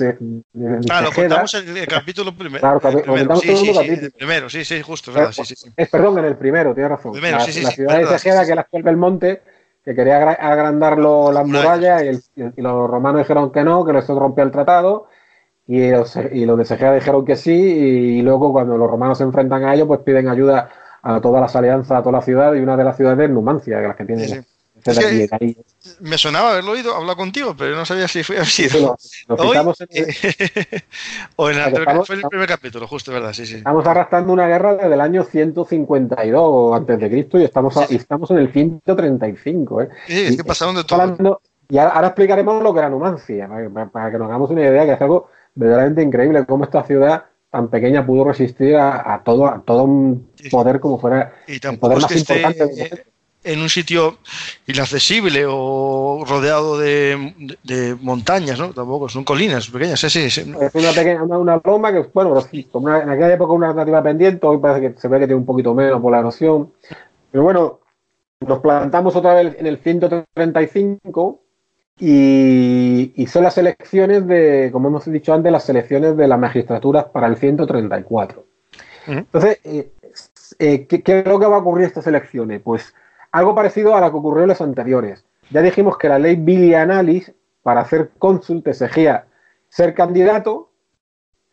de Ah, lo contamos en el capítulo primero. Claro, el primero. Sí, sí, sí, el primero, sí, sí, justo, verdad, sí, sí, Es, perdón, en el primero, tienes razón. Primero, la, sí, sí, la ciudad de Segeda, que es la actual Belmonte, que quería agrandar las murallas y, y, los romanos dijeron que no, que les rompía el tratado y los, y los de Segea dijeron que sí, y luego cuando los romanos se enfrentan a ellos, pues piden ayuda a todas las alianzas, a toda la ciudad, y una de las ciudades es Numancia, que las que tienen. Me sonaba haberlo oído hablar contigo, pero no sabía si fue así. [LAUGHS] o en el, fue el primer capítulo, justo, ¿verdad? Sí, sí. Estamos arrastrando una guerra desde el año 152 antes de Cristo y estamos, y estamos en el 135. ¿eh? Sí, es que pasaron de todo. y ahora, explicaremos lo que era Numancia, para, para, que nos hagamos una idea, que es algo verdaderamente increíble cómo esta ciudad tan pequeña pudo resistir a, todo, a todo un poder como fuera el poder más importante en un sitio inaccesible o rodeado de, montañas, ¿no? Tampoco, son colinas pequeñas, sí, sí. sí. Es una pequeña, una, loma que, bueno, como en aquella época una alternativa pendiente, hoy parece que se ve que tiene un poquito menos por la erosión. Pero bueno, nos plantamos otra vez en el 135 y, y son las elecciones de, como hemos dicho antes, las elecciones de las magistraturas para el 134. Ujú. Entonces, eh, eh, ¿qué, qué es lo que va a ocurrir en estas elecciones? Pues algo parecido a lo que ocurrió en las anteriores. Ya dijimos que la ley Bilianalis, para ser cónsul, te exigía ser candidato,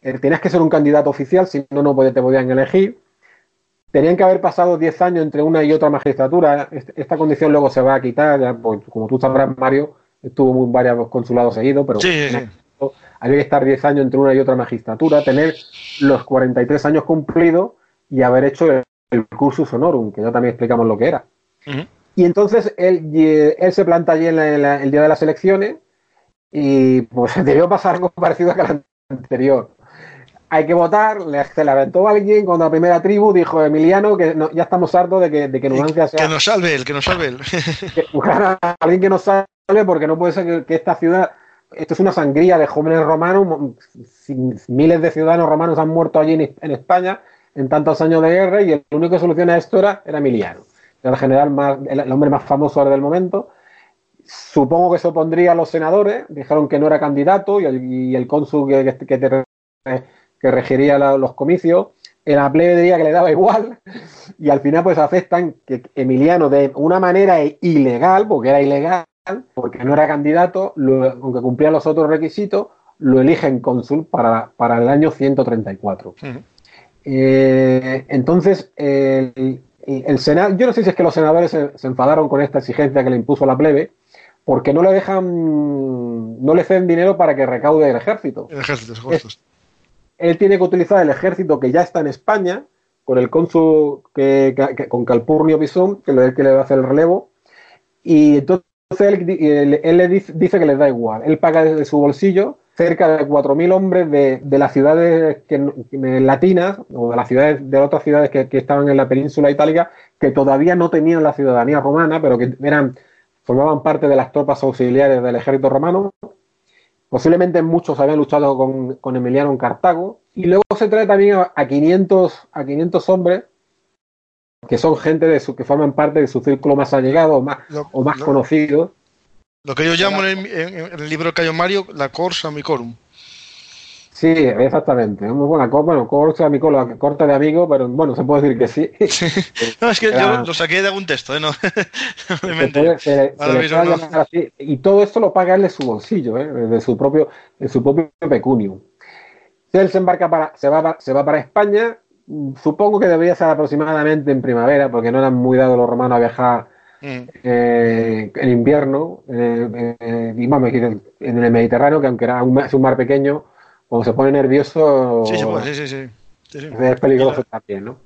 eh, tenías que ser un candidato oficial, si no, no te podían elegir. Tenían que haber pasado 10 años entre una y otra magistratura. Est- Esta condición luego se va a quitar, ya, pues, como tú sabrás, Mario, estuvo en varios consulados seguidos, pero Sí, sí, había que estar 10 años entre una y otra magistratura, tener los 43 años cumplidos y haber hecho el, el cursus honorum, que ya también explicamos lo que era. Y entonces él, y- él se planta allí en la- en la- el día de las elecciones y pues [LAUGHS] debió pasar algo parecido a la anterior. Hay que votar, le, se le aventó alguien con la primera tribu, dijo Emiliano que no- ya estamos hartos de que, de que Numancia sea Que nos salve él, que nos salve él. [LAUGHS] que buscar a alguien que nos salve porque no puede ser que, que esta ciudad, esto es una sangría de jóvenes romanos, sin- miles de ciudadanos romanos han muerto allí en, en España en tantos años de guerra y el único que soluciona esto era, era Emiliano, el general más, el, el hombre más famoso ahora del momento. Supongo que se opondría a los senadores, dijeron que no era candidato y el, y el cónsul que, que, que te- que regiría la- los comicios, en la plebe diría que le daba igual y al final pues aceptan que Emiliano de una manera ilegal, porque era ilegal, porque no era candidato, lo- aunque cumplía los otros requisitos, lo eligen cónsul para, para el año 134. Ujú. Eh, entonces, el, el- el Senado, yo no sé si es que los senadores se, se enfadaron con esta exigencia que le impuso la plebe, porque no le dejan, no le ceden dinero para que recaude el ejército El ejército, justos. él tiene que utilizar el ejército que ya está en España, con el cónsul que, que- con Calpurnio Pisón, que es el que le va a hacer el relevo, y entonces él, él- él le dice, dice que les da igual. Él paga desde su bolsillo cerca de 4.000 hombres de, de las ciudades que, de latinas o de las ciudades de otras ciudades que, que estaban en la península itálica que todavía no tenían la ciudadanía romana, pero que eran formaban parte de las tropas auxiliares del ejército romano. Posiblemente muchos habían luchado con, con Emiliano en Cartago. Y luego se trae también a, a 500, a 500 hombres que son gente de su, que forman parte de su círculo más allegado o más, Lo- o más conocido. Lo que yo llamo en el, en- en el libro de Cayo Mario la Corsa Micorum. Sí, exactamente. Muy buena. Bueno, corta, mi cola, corta de amigo, pero bueno, se puede decir que [LAUGHS] sí. No, es que Era- yo lo saqué de algún texto, ¿eh? No, [LAUGHS] Se puede- se se mismo así. Y todo esto lo paga él de su bolsillo, ¿eh? de su propio, de su propio pecunio. Él se embarca para, se va, pa- se va para España. Supongo que debería ser aproximadamente en primavera, porque no eran muy dados los romanos a viajar Mm. eh, en invierno. eh, eh, y en el Mediterráneo, que aunque era un, es un mar pequeño, cuando se pone nervioso Sí, se puede, sí, sí, es peligroso también, ¿no?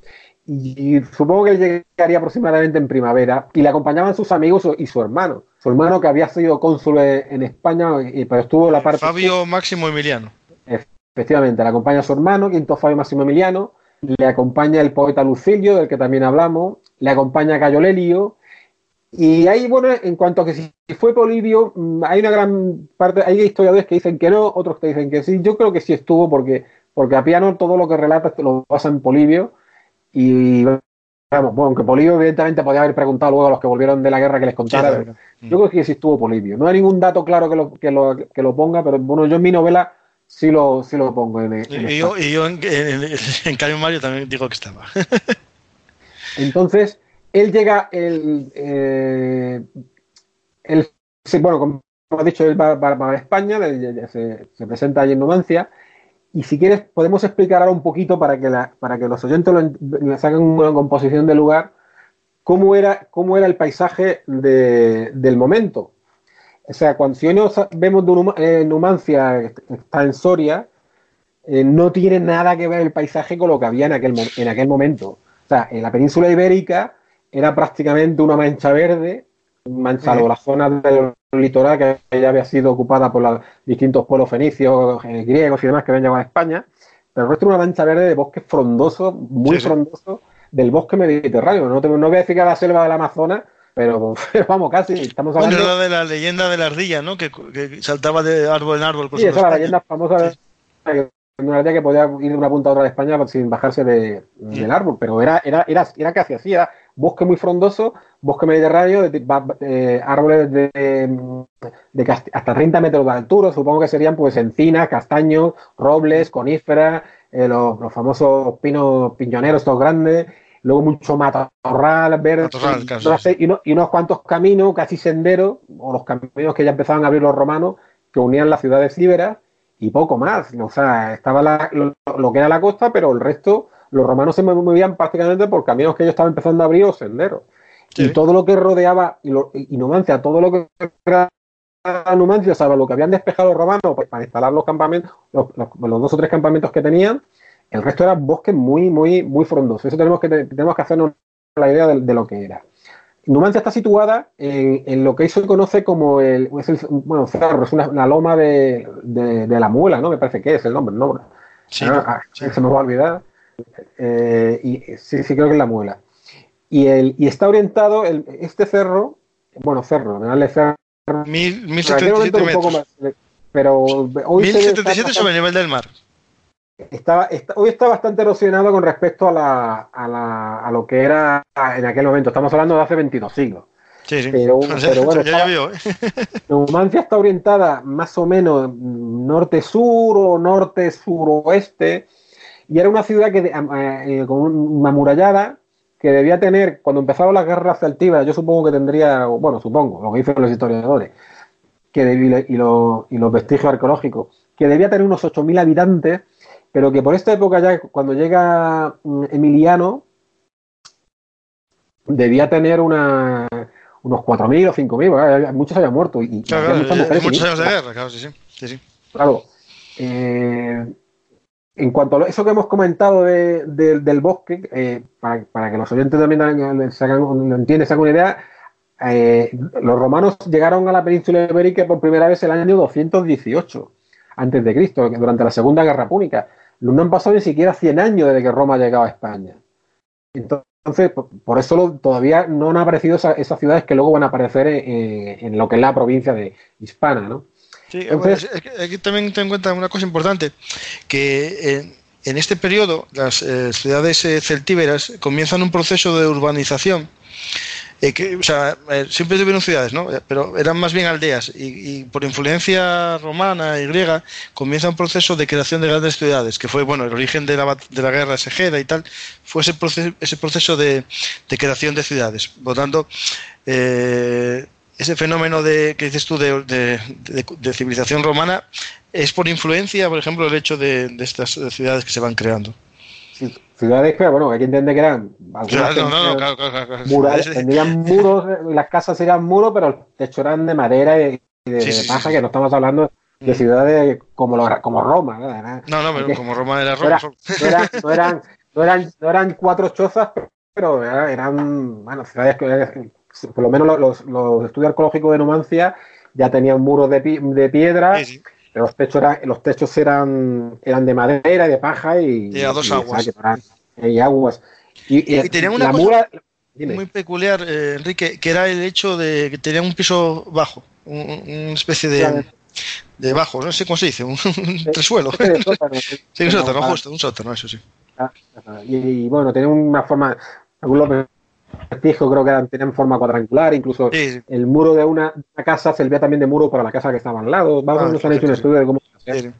Y, y supongo que llegaría aproximadamente en primavera y le acompañaban sus amigos y su hermano. Su hermano que había sido cónsul en España, y, pero estuvo la parte... Fabio Máximo Emiliano. Efectivamente, le acompaña su hermano, Quinto Fabio Máximo Emiliano, le acompaña el poeta Lucilio, del que también hablamos, le acompaña Cayo Lelio, y ahí, bueno, en cuanto a que si fue Polibio, mm, hay una gran parte, hay historiadores que dicen que no, otros que dicen que sí, yo creo que sí estuvo porque, porque a piano todo lo que relata lo basa en Polibio, y vamos, bueno, aunque Polibio evidentemente podía haber preguntado luego a los que volvieron de la guerra que les contara, Sí, claro. yo creo que sí estuvo Polibio. No hay ningún dato claro que lo, que lo, que lo ponga, pero bueno, yo en mi novela sí lo, sí lo pongo. En, en Y, yo, y yo en, en, en Cayo Mario también digo que estaba. Entonces, él llega, el, eh, sí, bueno, como hemos dicho, él va, a España, se, se presenta allí en Numancia, y si quieres podemos explicar ahora un poquito para que, para que los oyentes le saquen una composición del lugar, cómo era, cómo era el paisaje de- del momento. O sea, cuando si hoy nos vemos de eh, Numancia, está en Soria, eh, no tiene nada que ver el paisaje con lo que había en aquel, en aquel momento. O sea, en la península ibérica era prácticamente una mancha verde, salvo la zona del litoral que ya había sido ocupada por los distintos pueblos fenicios, eh, griegos y demás que habían llegado a España, pero el resto era una mancha verde de bosque frondoso, muy Sí, sí. frondoso, del bosque mediterráneo. No, te- no voy a decir que era la selva del Amazonas, pero, [LAUGHS] pero vamos, casi, estamos hablando... de la leyenda de la ardilla, ¿no? Que, que saltaba de árbol en árbol. por Sí, esa es la leyenda famosa de de una ardilla que podía ir de una punta a otra de España sin bajarse de- del árbol, pero era, era, era, era casi así, era bosque muy frondoso, bosque mediterráneo, de, eh, árboles de, de, hasta 30 metros de altura, supongo que serían pues encinas, castaños, robles, coníferas, eh, los, los, famosos pinos piñoneros, estos grandes, luego mucho matorral verde y, y, unos cuantos caminos, casi senderos, o los caminos que ya empezaban a abrir los romanos, que unían las ciudades íberas y poco más. O sea, estaba lo, que era la costa, pero el resto, los romanos se movían prácticamente por caminos que ellos estaban empezando a abrir o senderos. Y todo lo que rodeaba y, lo, y Numancia, todo lo que era Numancia, o lo que habían despejado los romanos pues, para instalar los campamentos, los, dos o tres campamentos que tenían, el resto era bosque muy, muy, muy frondoso. Eso tenemos que, tenemos que hacernos la idea de, lo que era. Numancia está situada en, lo que hoy se conoce como el, bueno, cerro, es una, loma de, la muela, ¿no? Me parece que es el nombre, ¿no? Sí, ah, Se me va a olvidar. Eh, y sí, sí, creo que es la muela. Y, el, y está orientado, el, este cerro, bueno, cerro, ¿no? cerro. Mil, 1077 metros. pero hoy 1077 sobre el nivel del mar. Estaba, hoy está bastante erosionado con respecto a, la, a, la, a, lo que era en aquel momento. Estamos hablando de hace 22 siglos. Sí, sí. Pero, [LAUGHS] bueno, ya ¿eh? Numancia está orientada más o menos norte-sur o norte-suroeste y era una ciudad que, eh, con una murallada que debía tener, cuando empezaron las guerras celtivas, yo supongo que tendría, bueno, supongo, lo que dicen los historiadores, que y, y, los vestigios arqueológicos, que debía tener unos 8.000 habitantes pero que por esta época ya, cuando llega mm, Emiliano, debía tener una, unos 4.000 o 5.000, muchos habían muerto. Y, claro, muchos años de guerra, claro, sí, sí. sí, Claro. Eh, en cuanto a eso que hemos comentado del bosque, eh, para, que los oyentes también se hagan, entiendan, hagan una idea, eh, los romanos llegaron a la península ibérica por primera vez el año 218 antes de Cristo, durante la Segunda Guerra Púnica. No han pasado ni siquiera 100 años desde que Roma ha llegado a España. Entonces, por eso todavía no han aparecido esas, ciudades que luego van a aparecer en, lo que es la provincia de Hispana, ¿no? Sí, Entonces, aquí también ten en cuenta una cosa importante, que en, este periodo las eh, ciudades eh, celtíberas comienzan un proceso de urbanización eh, que, o sea, eh, siempre tuvieron ciudades, ¿no? Eh, pero eran más bien aldeas y, por influencia romana y griega comienza un proceso de creación de grandes ciudades, que fue, bueno, el origen de la, de la guerra segeda y tal, fue ese proceso, ese proceso de, creación de ciudades. Por lo tanto, ese fenómeno de, que dices tú de, de, civilización romana es por influencia, por ejemplo, el hecho de estas ciudades que se van creando ciudades que, bueno, hay que entender que eran tendrían muros, las casas eran muros, pero el techo eran de madera y de, paja, que no estamos hablando de mm. ciudades como, como Roma. No, no, pero como Roma era Roma. [LAUGHS] No, eran, no, eran, no, eran, cuatro chozas, pero eran, bueno, ciudades que, por lo menos los, los estudios arqueológicos de Numancia ya tenían muros de, de piedra los techos, eran, los techos eran, eran de madera y de paja y, a dos aguas. Y, aguas. Y, tenían una cosa muy peculiar, eh, Enrique, que era el hecho de que tenían un piso bajo, una especie de, de bajo, no sé cómo se dice, un, tresuelo. [LAUGHS] Sí, un sótano, justo, un sótano, eso sí. Ah, y, bueno, tenía una forma, creo que tenían forma cuadrangular, incluso el muro de una, casa servía también de muro para la casa que estaba al lado. Vamos, ah, nos han hecho un estudio de cómo se hacía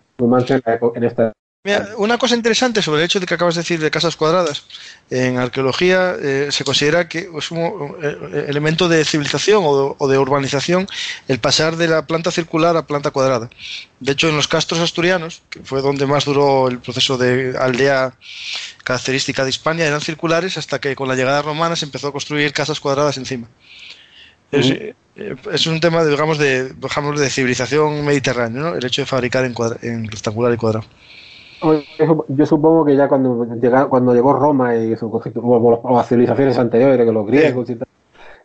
en esta Mira, una cosa interesante sobre el hecho de que acabas de decir de casas cuadradas. En arqueología eh, se considera que es un eh, elemento de civilización o de, urbanización el pasar de la planta circular a planta cuadrada. De hecho, en los castros asturianos, que fue donde más duró el proceso de aldea característica de España, eran circulares hasta que con la llegada romana se empezó a construir casas cuadradas encima. Es, eh, un tema, digamos, de, de civilización mediterránea, ¿no? el hecho de fabricar en, en rectangular y cuadrado. Yo supongo que ya cuando, cuando llegó Roma y las civilizaciones anteriores, que los griegos y tal,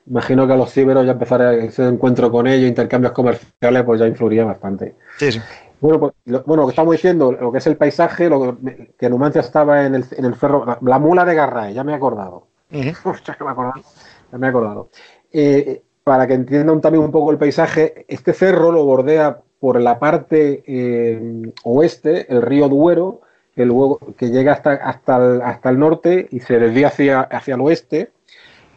imagino que a los íberos ya empezar ese encuentro con ellos, intercambios comerciales, pues ya influiría bastante. Sí, sí. Bueno, pues, lo, bueno, que estamos diciendo, lo que es el paisaje, lo que, Numancia estaba en el, en el ferro, la, mula de Garray, ya [LAUGHS] me he acordado. ya me he acordado. Ya me he acordado. Eh, para que entiendan también un poco el paisaje, este cerro lo bordea por la parte eh, oeste el río Duero, que luego que llega hasta, hasta, el, hasta el norte y se desvía hacia, hacia el oeste.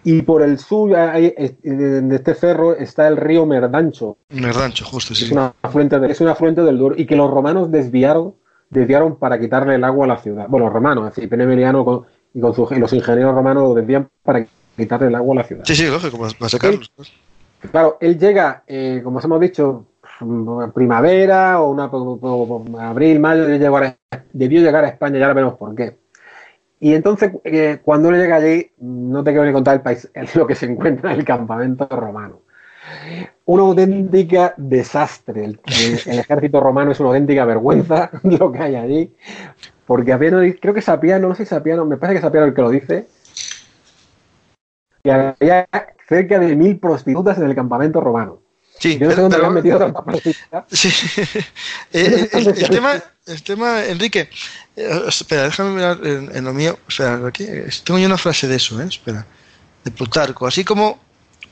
Y por el sur hay- de este cerro está el río Merdancho, Merdancho, justo, sí. es una afluente, es un afluente del Duero y que los romanos desviaron, desviaron para quitarle el agua a la ciudad. Bueno, los romanos, es decir, Pene Emiliano con- y con los ingenieros romanos lo desvían para quitarle el agua a la ciudad. Sí, sí, lógico, para, sacarlos. Claro, él llega, eh, como os hemos dicho, primavera o una abril, mayo, debió llegar, a, debió llegar a España, ya veremos por qué. Y entonces, eh, cuando él llega allí, no te quiero ni contar el país, [LAUGHS] lo que se encuentra en el campamento romano. Una auténtica desastre. El, ejército romano es una auténtica vergüenza [LAUGHS] lo que hay allí. Porque creo que Sapiano, no sé si Sapiano, me parece que Sapiano el que lo dice, que había cerca de mil prostitutas en el campamento romano. Sí, Yo no sé pero- dónde pero- han metido tantas prostitutas. Sí. [LAUGHS] Eh, el, el tema, el tema, Enrique, eh, espera, déjame mirar en, en lo mío. Espera, aquí eh, tengo yo una frase de eso, ¿eh? Espera, de Plutarco. Así como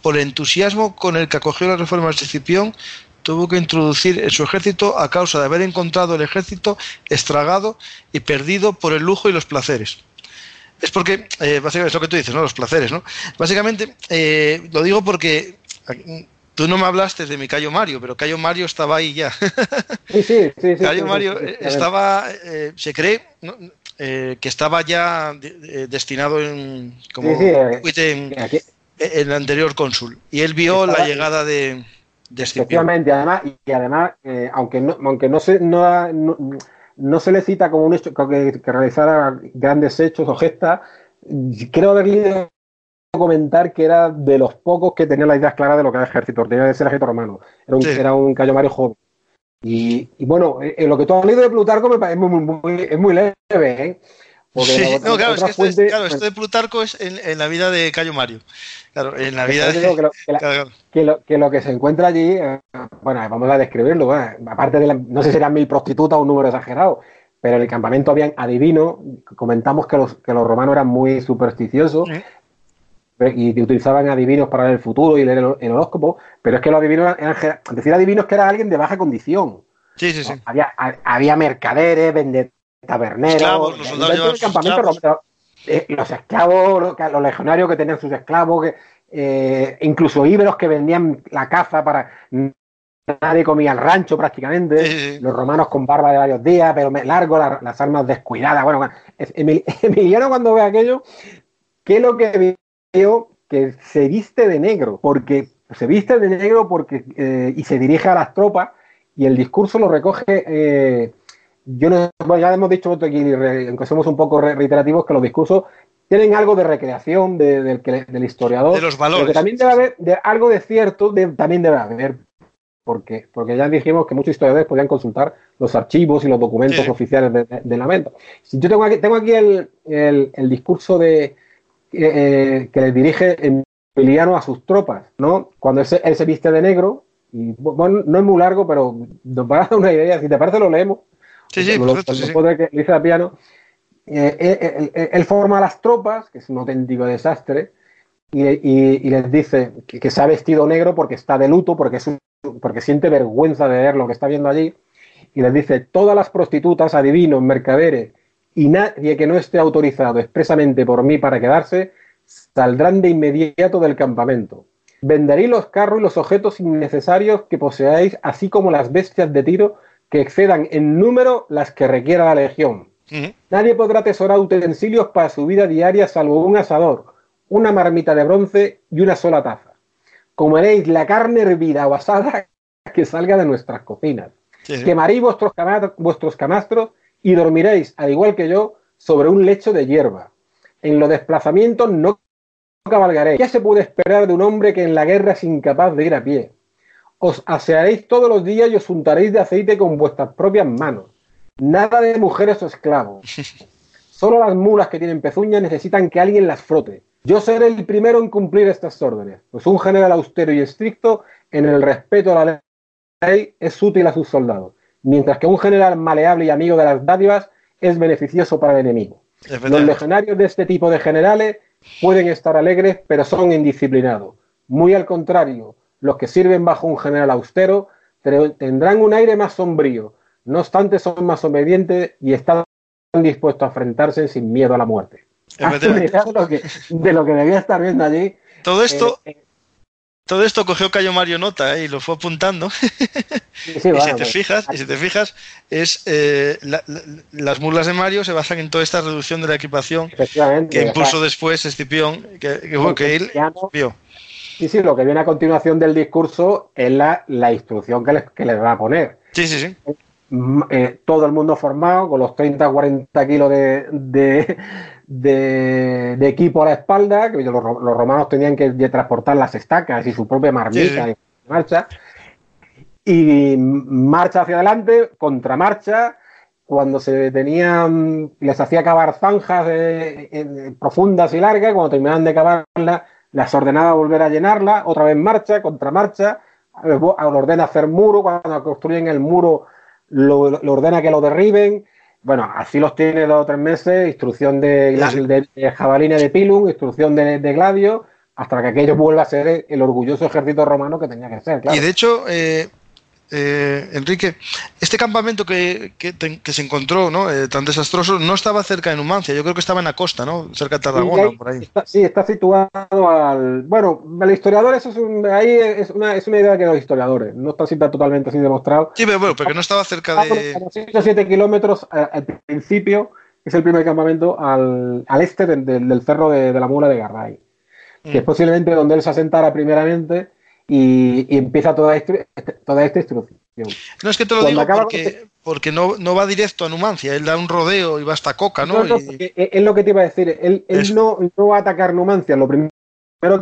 por el entusiasmo con el que acogió las reformas de Escipión, tuvo que introducir en su ejército a causa de haber encontrado el ejército estragado y perdido por el lujo y los placeres. Es porque, eh, básicamente, es lo que tú dices, ¿no? Los placeres, ¿no? Básicamente, eh, lo digo porque eh, tú no me hablaste de mi Cayo Mario, pero Cayo Mario estaba ahí ya. [LAUGHS] Sí, sí, sí. sí, Cayo sí, Mario sí, eh, estaba, eh, se cree ¿no? Eh, que estaba ya de- eh, destinado en, como eh, en, el anterior cónsul. Y él vio Estaba- la llegada de, de Escipión. efectivamente, además, y además, eh, aunque no, aunque no se, no, no, no se le cita como un hecho que, que realizara grandes hechos o gestas, creo haber leído comentar que era de los pocos que tenía las ideas claras de lo que era el ejército, tenía que ser el ejército romano. Era un, Sí. era un Cayo Mario joven. Y, y bueno, eh, eh, lo que tú has leído de Plutarco me parece muy, muy, muy- es muy leve, ¿eh? Porque Sí, la- [LAUGHS] no, claro, es que esto, es- fuente- claro, esto de Plutarco es en, en la vida de Cayo Mario. Claro, en la vida de. que lo- que la- claro, [LAUGHS] claro. que lo, que lo que se encuentra allí, eh, bueno, vamos a describirlo, ¿eh? aparte de, la- no sé si eran mil prostitutas o un número exagerado, pero en el campamento habían adivinos, comentamos que los, que los romanos eran muy supersticiosos. Y utilizaban adivinos para ver el futuro y leer el, el horóscopo, pero es que los adivinos eran, decir adivinos que era alguien de baja condición. Sí, sí, sí. Había, ha- había mercaderes, vende taberneros, Esclavos, los soldados campamento esclavos. romano, eh, los esclavos, los, los legionarios que tenían sus esclavos, que, eh, incluso íberos que vendían la caza para nadie comía el rancho prácticamente, Sí, sí, sí. los romanos con barba de varios días, pero largo, la- las armas descuidadas. Bueno, [LAUGHS] Emiliano cuando ve aquello, ¿qué es lo que vio? Que se viste de negro, porque se viste de negro porque eh, y se dirige a las tropas y el discurso lo recoge. eh, yo no, bueno, ya hemos dicho aquí, aunque somos un poco re- reiterativos, que los discursos tienen algo de recreación de- del, historiador. De los pero valores. que también debe haber de, algo de cierto, también debe haber. ¿Por qué? Porque ya dijimos que muchos historiadores podían consultar los archivos y los documentos Sí. oficiales de, la venta. Si yo tengo aquí, tengo aquí el, el- el discurso de, eh, que le dirige Emiliano a sus tropas, ¿no? Cuando él se, él se viste de negro, y bueno, no es muy largo, pero nos va a dar una idea. Si te parece, lo leemos. Sí, sí, Lo- perfecto, sí, que dice piano. Eh, eh, él, él- él forma a las tropas, que es un auténtico desastre, y, y- y les dice que, que se ha vestido negro porque está de luto, porque, es un- porque siente vergüenza de ver lo que está viendo allí, y les dice, todas las prostitutas, adivinos, mercaderes y nadie que no esté autorizado expresamente por mí para quedarse, saldrán de inmediato del campamento. Venderéis los carros y los objetos innecesarios que poseáis, así como las bestias de tiro que excedan en número las que requiera la legión. Nadie podrá atesorar utensilios para su vida diaria salvo un asador, una marmita de bronce y una sola taza. Comeréis la carne hervida o asada [LAUGHS] que salga de nuestras cocinas. Sí, sí. Quemaréis vuestros, vuestros camastros y dormiréis, al igual que yo, sobre un lecho de hierba. En los desplazamientos no cabalgaréis. ¿Qué se puede esperar de un hombre que en la guerra es incapaz de ir a pie? Os asearéis todos los días y os untaréis de aceite con vuestras propias manos. Nada de mujeres o esclavos. [LAUGHS] Solo las mulas que tienen pezuñas necesitan que alguien las frote. Yo seré el primero en cumplir estas órdenes, pues un general austero y estricto en el respeto a la ley es útil a sus soldados, mientras que un general maleable y amigo de las dádivas es beneficioso para el enemigo. Los legionarios de este tipo de generales pueden estar alegres, pero son indisciplinados. Muy al contrario, los que sirven bajo un general austero tendrán un aire más sombrío, no obstante son más obedientes y están dispuestos a enfrentarse sin miedo a la muerte. Lo [LAUGHS] que, de lo que debía estar viendo allí todo esto, Eh, eh, todo esto cogió Cayo Mario Nota ¿eh? y lo fue apuntando. [LAUGHS] sí, sí, y si te pues, fijas, y si te fijas, es eh, la- la- las mulas de Mario se basan en toda esta reducción de la equipación que impuso después Escipión, que, que, bueno, que él vio. Sí, sí, lo que viene a continuación del discurso es la, la instrucción que les, que les va a poner. Sí, sí, sí. Mm, eh, todo el mundo formado con los 30 40 kilos de, de, de- de equipo a la espalda, que los, ro- los romanos tenían que transportar las estacas y su propia marmita Sí, y marcha. Y marcha hacia adelante, contramarcha. Cuando se tenían, les hacía cavar zanjas eh, eh, profundas y largas, cuando terminaban de cavarlas, las ordenaba volver a llenarla, otra vez marcha, contramarcha, lo ordena hacer muro, cuando construyen el muro lo, lo ordena que lo derriben. Bueno, así los tiene dos o tres meses, instrucción de, de, de jabalina de Pilum, instrucción de, de Gladio, hasta que aquello vuelva a ser el orgulloso ejército romano que tenía que ser, claro. Y de hecho, eh, eh, Enrique, este campamento que, que, que se encontró ¿no? Eh, tan desastroso no estaba cerca de Numancia, yo creo que estaba en la costa, ¿no? cerca de Tarragona, ahí por ahí. Está, sí, está situado al. Bueno, el historiador, eso es un- ahí es una, es una idea que los historiadores, no está siempre totalmente así demostrado. Sí, pero bueno, porque no estaba cerca de... como 6 o 7 kilómetros a- al principio, es el primer campamento al, al este del, del- del cerro de, de la Mula de Garray, que es Mm. posiblemente donde él se asentara primeramente y, y empieza toda, esta- toda esta instrucción. No es que te lo Cuando digo porque, porque no, no va directo a Numancia, él da un rodeo y va hasta Coca, ¿no? No, no, Y- porque es lo que te iba a decir. Él, él no, no va a atacar Numancia. Lo primero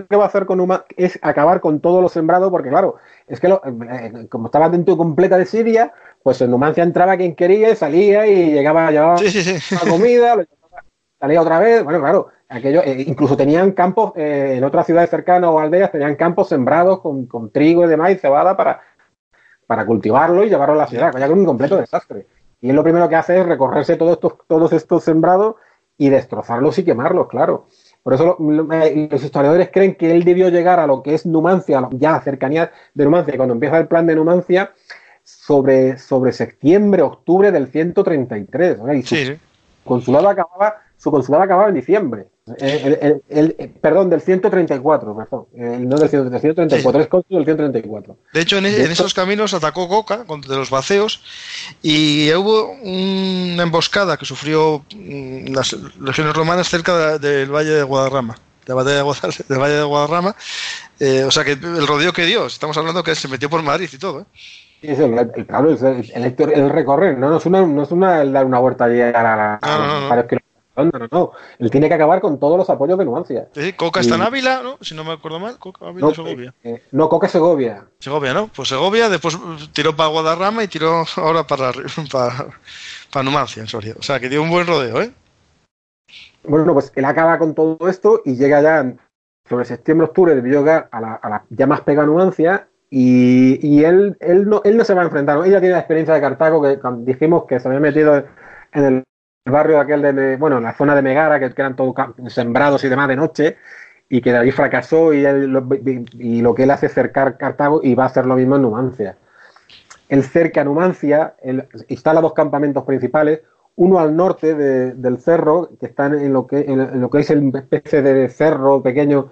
que va a hacer con Numancia es acabar con todo lo sembrado, porque claro, es que lo- eh, como estaba dentro completa de Siria, pues en Numancia entraba quien quería y salía y llegaba, llevaba Sí, sí, sí. la comida, lo llevaba, salía otra vez. Bueno, claro, aquello, eh, incluso tenían campos eh, en otras ciudades cercanas o aldeas, tenían campos sembrados con, con trigo y demás y cebada para, para cultivarlo y llevarlo a la ciudad. Ya con un completo desastre. Y él lo primero que hace es recorrerse todos estos, todos estos sembrados y destrozarlos y quemarlos, claro. Por eso lo- eh, los historiadores creen que él debió llegar a lo que es Numancia, ya a cercanías de Numancia, cuando empieza el plan de Numancia, sobre, sobre septiembre, octubre del 133. ¿no? Y su Sí, sí. consulado acababa, su consulado acababa en diciembre. El, el- el- el- perdón, del 134, perdón. No del 134, del 134, es cónsul del 134. De hecho, en, De en hecho- esos caminos atacó Coca contra los vaceos y hubo una emboscada que sufrió mm, las legiones romanas cerca de- del valle de Guadarrama. De la batalla de Guadar- del valle de Guadarrama. Eh, o sea que el rodeo que dio, estamos hablando que se metió por Madrid y todo. ¿eh? Es el, el, el, el, recorrer, no, no es una, no es una una vuelta allí a, la, a No, no, no. kilómetros. No, no, no. Él tiene que acabar con todos los apoyos de Nuancia. Sí, Coca está en Ávila, ¿no? Si no me acuerdo mal, Coca, Ávila, No, Segovia. eh, no, Coca Segovia. Segovia, ¿no? Pues Segovia, después tiró para Guadarrama y tiró ahora para, para, [LAUGHS] para Numancia, en Soria. O sea que dio un buen rodeo, ¿eh? Bueno, pues él acaba con todo esto y llega ya sobre septiembre-octubre debió llegar a la, a la ya más pega Numancia y, y él, él, no, él no se va a enfrentar. Ella tiene la experiencia de Cartago que dijimos que se había metido en el barrio aquel de, bueno, en la zona de Megara, que, eran todos sembrados y demás de noche, y que de ahí fracasó y, él lo, y lo que él hace es cercar Cartago y va a hacer lo mismo en Numancia. Él cerca Numancia, él instala dos campamentos principales, uno al norte de- del cerro, que está en lo que, en, lo que es el especie de cerro pequeño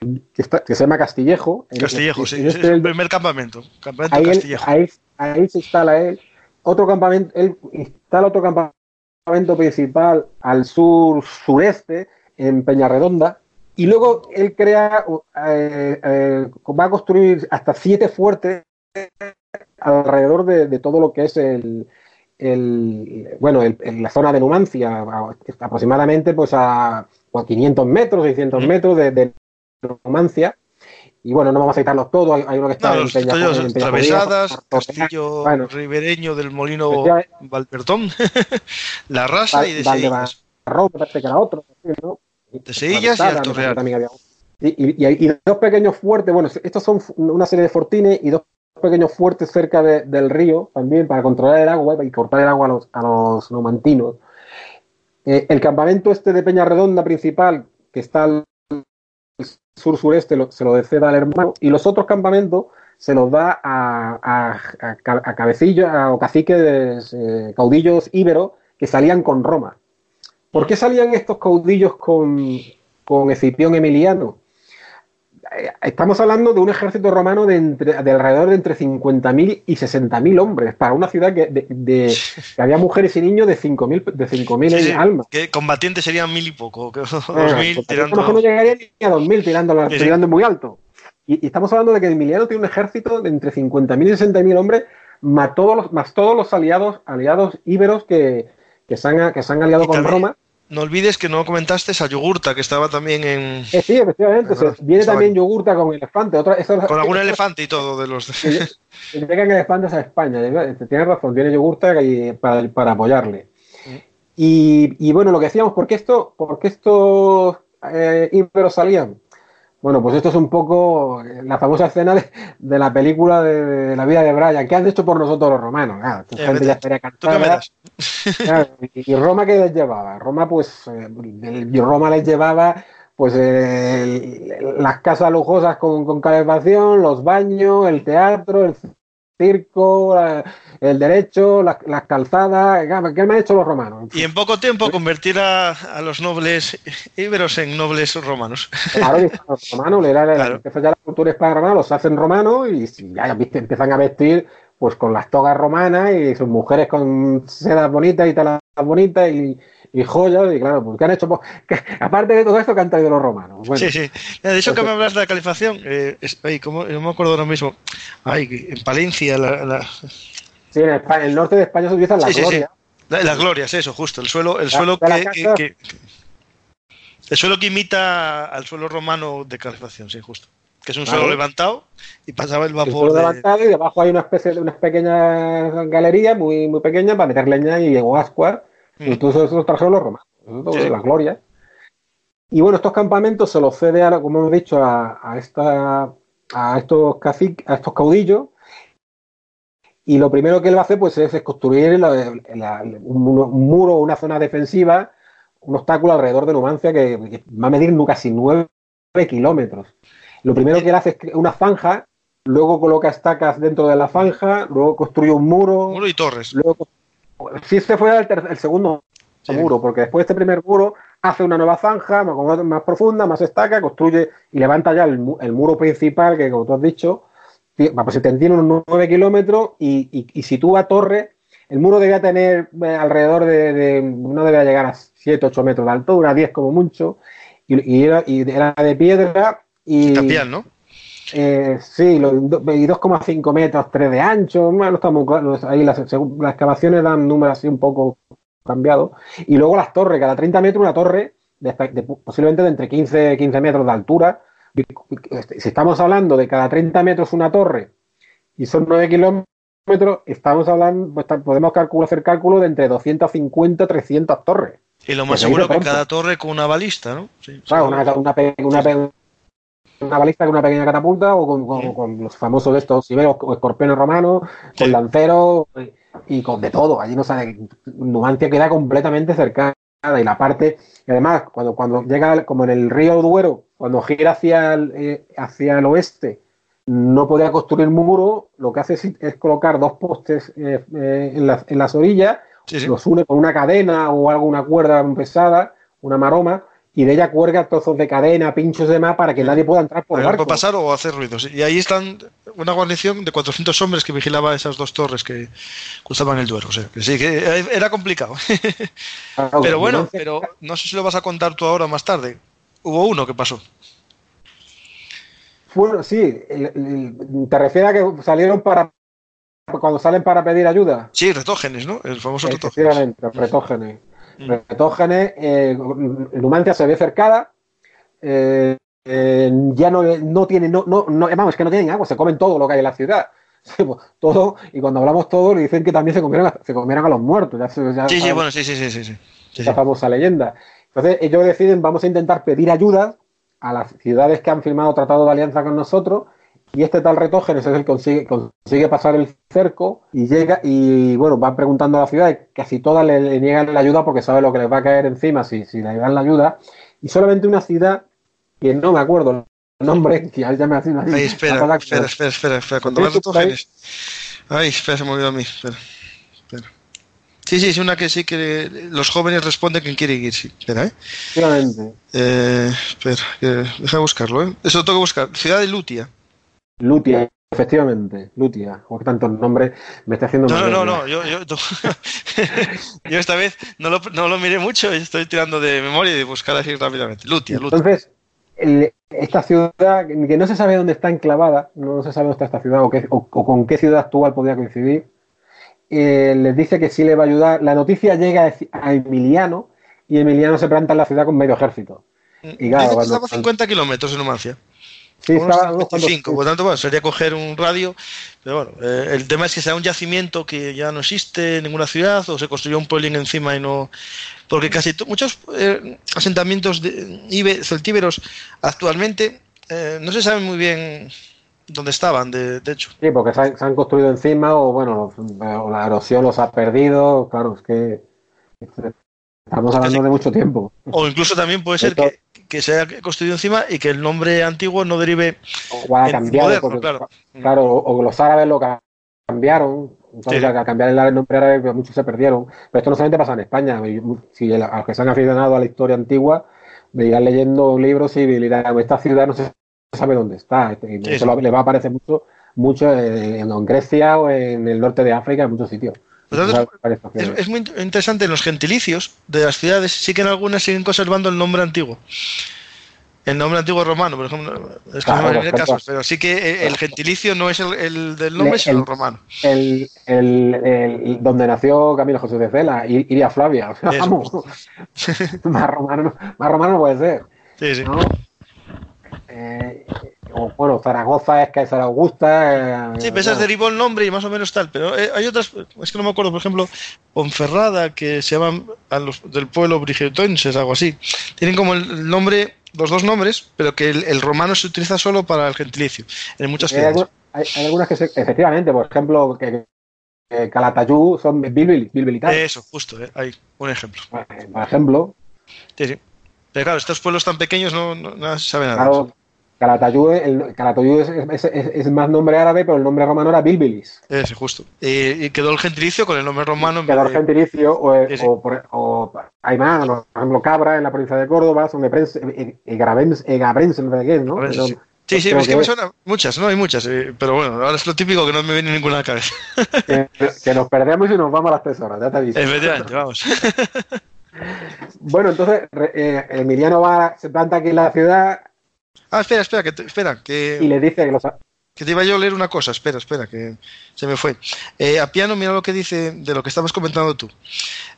que, está- que se llama Castillejo. Castillejo, en- sí. en Es este- el primer campamento. Campamento ahí, él- Castillejo. ahí, ahí se instala él. Otro campamento, él instala otro campamento principal al sur sureste, en Peñarredonda, y luego él crea, eh, eh, va a construir hasta siete fuertes alrededor de, de todo lo que es el, el bueno, el- el- la zona de Numancia, aproximadamente pues a, a 500 metros, 600 Ujú. metros de, de Numancia. Y bueno, no vamos a citarlos todos, hay, hay uno que está No, en los Peña- castillos en Travesadas, Castillo bueno. Ribereño del Molino Efectivamente. Valpertón, [LAUGHS] La Rasa y de Val- Seillas. Valdebarro, me parece que era otro, ¿no? De Seillas y Alto Real. también había. Y, y- y dos pequeños fuertes, bueno, estos son una serie de fortines y dos pequeños fuertes cerca de- del río también para controlar el agua y cortar el agua a los, a los numantinos. Eh, el campamento este de Peña Redonda principal, que está al sur-sureste, se lo ceda al hermano, y los otros campamentos se los da a, a, a ca- a cabecillos o caciques, eh, caudillos íberos que salían con Roma. ¿Por qué salían estos caudillos con, con Escipión Emiliano? Estamos hablando de un ejército romano de, entre- de alrededor de entre 50.000 y 60.000 hombres, para una ciudad que, de- de- [LAUGHS] que había mujeres y niños de 5.000 de 5.000 Sí, sí, almas. Que combatientes serían mil y poco, que- [LAUGHS] dos Eh, mil pues, tirando. a lo mejor no llegaría ni a 2.000 tirando, sí. tirando muy alto. Y, y estamos hablando de que Emiliano tiene un ejército de entre 50.000 y 60.000 hombres, más todos los, más todos los aliados, aliados íberos que, que, se han, que se han aliado Y con también- Roma. No olvides que no comentaste a Yogurta, que estaba también en. Eh, sí, efectivamente. Claro, o sea, viene también ahí. Yogurta con elefante. Otra, eso- Con algún elefante y todo de los. [LAUGHS] que llegan elefantes a España. Tienes razón, viene Yogurta y- para, para apoyarle. Y, y bueno, lo que decíamos, ¿por qué, esto, por qué estos eh, íberos salían? Bueno, pues esto es un poco la famosa escena de, de la película de, de la vida de Brian. ¿Qué han hecho por nosotros los romanos? Claro, esta Eh, gente vete. ya estaría ¿Tú qué me cansada. [LAUGHS] Claro, y y Roma qué les llevaba? Roma pues eh, Roma les llevaba pues eh, el- las casas lujosas con, con calefacción, los baños, el teatro, el circo, el derecho, las, las calzadas. ¿Qué me han hecho los romanos? Y en poco tiempo convertir a, a los nobles íberos en nobles romanos. Claro, los romanos, le Claro. ya la cultura hispana romana, los hacen romanos y ya viste, empiezan a vestir pues con las togas romanas y sus mujeres con sedas bonitas y telas bonitas y, y joyas y claro, pues ¿qué han hecho? Pues, que- aparte de todo esto que han traído los romanos. Bueno, Sí, sí. De eso que me hablas de la calificación, eh, es- ay, ¿cómo? no me acuerdo ahora mismo. Ay, en Palencia, la, la- sí, en, España- el norte de España se utilizan la Sí, sí, sí. gloria. la- las glorias, eso, justo. El suelo, el La- suelo que, casa- que- que- el suelo que imita al suelo romano de calefacción, sí, justo. Que es un Claro. suelo levantado y pasaba el El vapor suelo de... levantado y debajo hay una especie de unas pequeñas galerías muy, muy pequeñas para meter leña y ascuas. Eso, eso trajeron los romanos. Eso es todo Sí, la gloria. Y bueno, estos campamentos se los cede, a, como hemos dicho, a, a esta, a estos caciques, a estos caudillos. Y lo primero que él va a hacer pues, es, es construir la- la- un, un muro, una zona defensiva, un obstáculo alrededor de Numancia que, que va a medir casi nueve kilómetros. Lo primero que él hace es una zanja, luego coloca estacas dentro de la zanja, luego construye un muro, Muro y torres. luego si este fuera el, segundo Sí. muro, porque después de este primer muro hace una nueva zanja más, más profunda, más estaca, construye y levanta ya el, mu- el muro principal, que como tú has dicho, pues se tiene unos 9 kilómetros y, y, y sitúa torre. El muro debía tener eh, alrededor de, de- no debía llegar a 7, 8 metros de altura, 10 como mucho, y, y era, y era de piedra y... Tapial, ¿no? Eh, sí, lo- do- y 2,5 metros, 3 de ancho, bueno, claro, ahí las, las excavaciones dan números así un poco cambiados. Y luego las torres, cada 30 metros una torre, de, de- posiblemente de entre 15 y 15 metros de altura. Y- Si estamos hablando de cada 30 metros una torre y son 9 kilómetros, estamos hablando, pues, podemos calcular, hacer cálculo de entre 250 y 300 torres. Y lo más seguro que cada torre con una balista, ¿no? Sí, Claro, una, una, una, pe- una balista con una pequeña catapulta o con, con- con los famosos de estos iberos, o escorpiones romanos, con Sí. lanceros y con de todo. Allí no sale. Numancia queda completamente cercada y la parte. Y además, cuando, cuando llega, como en el río Duero, cuando gira hacia el, eh, hacia el oeste, no podía construir muro, lo que hace es, es colocar dos postes eh, eh, en, las, en las orillas Sí, sí. los une con una cadena o alguna cuerda pesada, una maroma, y de ella cuelga trozos de cadena, pinchos y demás para que nadie pueda entrar por el barco. pasar o hacer ruidos. Y ahí están una guarnición de 400 hombres que vigilaba esas dos torres que cruzaban el Duero. O sea, que sí, que era complicado. [LAUGHS] Claro, pero bueno, pero no sé si lo vas a contar tú ahora o más tarde. Hubo uno que pasó. Bueno, sí, te refieres a que salieron para cuando salen para pedir ayuda. Sí, retógenes, ¿no? El famoso retógenes. Efectivamente, retógenes. Mm. Retógenes, eh, Numancia se ve cercada, eh, eh, ya no, no tiene, no, no, no, vamos, es que no tienen agua, se comen todo lo que hay en la ciudad. [LAUGHS] Todo, y cuando hablamos todo, le dicen que también se comieron, a- se comieron a los muertos. Ya, ya Sí, sí, bueno, sí, sí, sí, sí. sí. Esa famosa leyenda. Entonces, ellos deciden, vamos a intentar pedir ayuda a las ciudades que han firmado tratado de alianza con nosotros, y este tal Retógenes es el que consigue, consigue pasar el cerco y llega y bueno, van preguntando a la ciudad, casi todas le, le niegan la ayuda porque sabe lo que les va a caer encima si, si le dan la ayuda, y solamente una ciudad, que no me acuerdo el nombre, [LAUGHS] que ya me hace una Ay, espera, una espera, espera, espera, espera. Cuando ¿Tienes vas retógenes. Ay, espera, se me olvidó a mí. Espera, espera. Sí, sí, es una que sí que los jóvenes responden que quieren ir, sí. Espera, ¿eh? Eh, espera, que, deja buscarlo, ¿eh? Eso tengo que buscar. Ciudad de Lutia. Lutia, efectivamente, Lutia. O tantos nombres me está haciendo. No, no, no, no, yo, yo, [LAUGHS] yo esta vez no lo, no lo miré mucho y estoy tirando de memoria y de buscar así rápidamente. Lutia, Lutia. Entonces, el- esta ciudad, que no se sabe dónde está enclavada, no se sabe dónde está esta ciudad o, qué- o- o con qué ciudad actual podría coincidir, eh, les dice que sí le va a ayudar. La noticia llega a Emiliano y Emiliano se planta en la ciudad con medio ejército. Y claro, Dice que cuando- estaba a 50 kilómetros en Numancia. Sí, estaba unos cuantos- 55, por tanto, bueno, sería coger un radio. Pero bueno, eh, el tema es que sea un yacimiento que ya no existe en ninguna ciudad o se construyó un puebling encima y no. Porque casi muchos eh, asentamientos de, ibe- celtíberos actualmente eh, no se sabe muy bien dónde estaban, de, de hecho. Sí, porque se han, se han construido encima o bueno, o la erosión los ha perdido. Claro, es que estamos hablando de mucho tiempo. O incluso también puede ser que, que se haya construido encima y que el nombre antiguo no derive O en cambiado. moderno, porque- claro. Claro, o, los árabes lo ca- cambiaron. Entonces, Sí. al cambiar el nombre árabe, pues, muchos se perdieron. Pero esto no solamente pasa en España. Si a los que se han aficionado a la historia antigua, me irán leyendo libros y dirán, esta ciudad no se sabe dónde está. Este, Y Sí, eso le va a aparecer mucho, mucho en, en Grecia o en el norte de África, en muchos sitios. Es, muy int- interesante en los gentilicios de las ciudades, sí que en algunas siguen conservando el nombre antiguo. El nombre antiguo romano, por ejemplo, es que Claro, no me casos, pero sí que el gentilicio no es el, el del nombre, sino el el- romano. el, el, el- donde nació Camilo José de Cela, Iria Flavia. [LAUGHS] Vamos, [LAUGHS] más, romano, más romano no puede ser. Sí, sí. ¿no? Eh, o, bueno, Zaragoza es que es Augusta. eh, Sí, pero no. derivó el nombre y más o menos tal, pero eh, hay otras, es que no me acuerdo, por ejemplo, Ponferrada, que se llaman a los del pueblo brigetonses, algo así. Tienen como el nombre, los dos nombres, pero que el, el romano se utiliza solo para el gentilicio, en muchas Hay, hay- hay algunas que se, efectivamente, por ejemplo, que, que Calatayud son Bilbil, Eso, justo, eh, hay un ejemplo. por ejemplo. Sí, sí. Pero claro, estos pueblos tan pequeños no, no, no se sabe nada. Claro, Calatayud, el, Calatayud es, es- es- es más nombre árabe, pero el nombre romano era Bilbilis. Ese, justo. Y, y quedó el gentilicio con el nombre romano. Quedó el gentilicio, o, Sí, sí. o, o hay más, por ejemplo, Cabra en la provincia de Córdoba, son Egrabrense, Egabrense, no sé qué es, ¿no? A ver, Pero- sí, sí, sí, creo es que que me es. suena muchas, no hay muchas, eh, pero bueno, ahora es lo típico que no me viene ninguna a la cabeza. que, que nos perdemos y nos vamos a las tres horas, ya te aviso. Efectivamente, vamos. Bueno, entonces eh, Emiliano va, se planta aquí en la ciudad Ah, espera, espera, que te, espera, que, y le dice que los, que te iba yo a leer una cosa, espera, espera, que se me fue. Eh, a piano, mira lo que dice de lo que estabas comentando tú.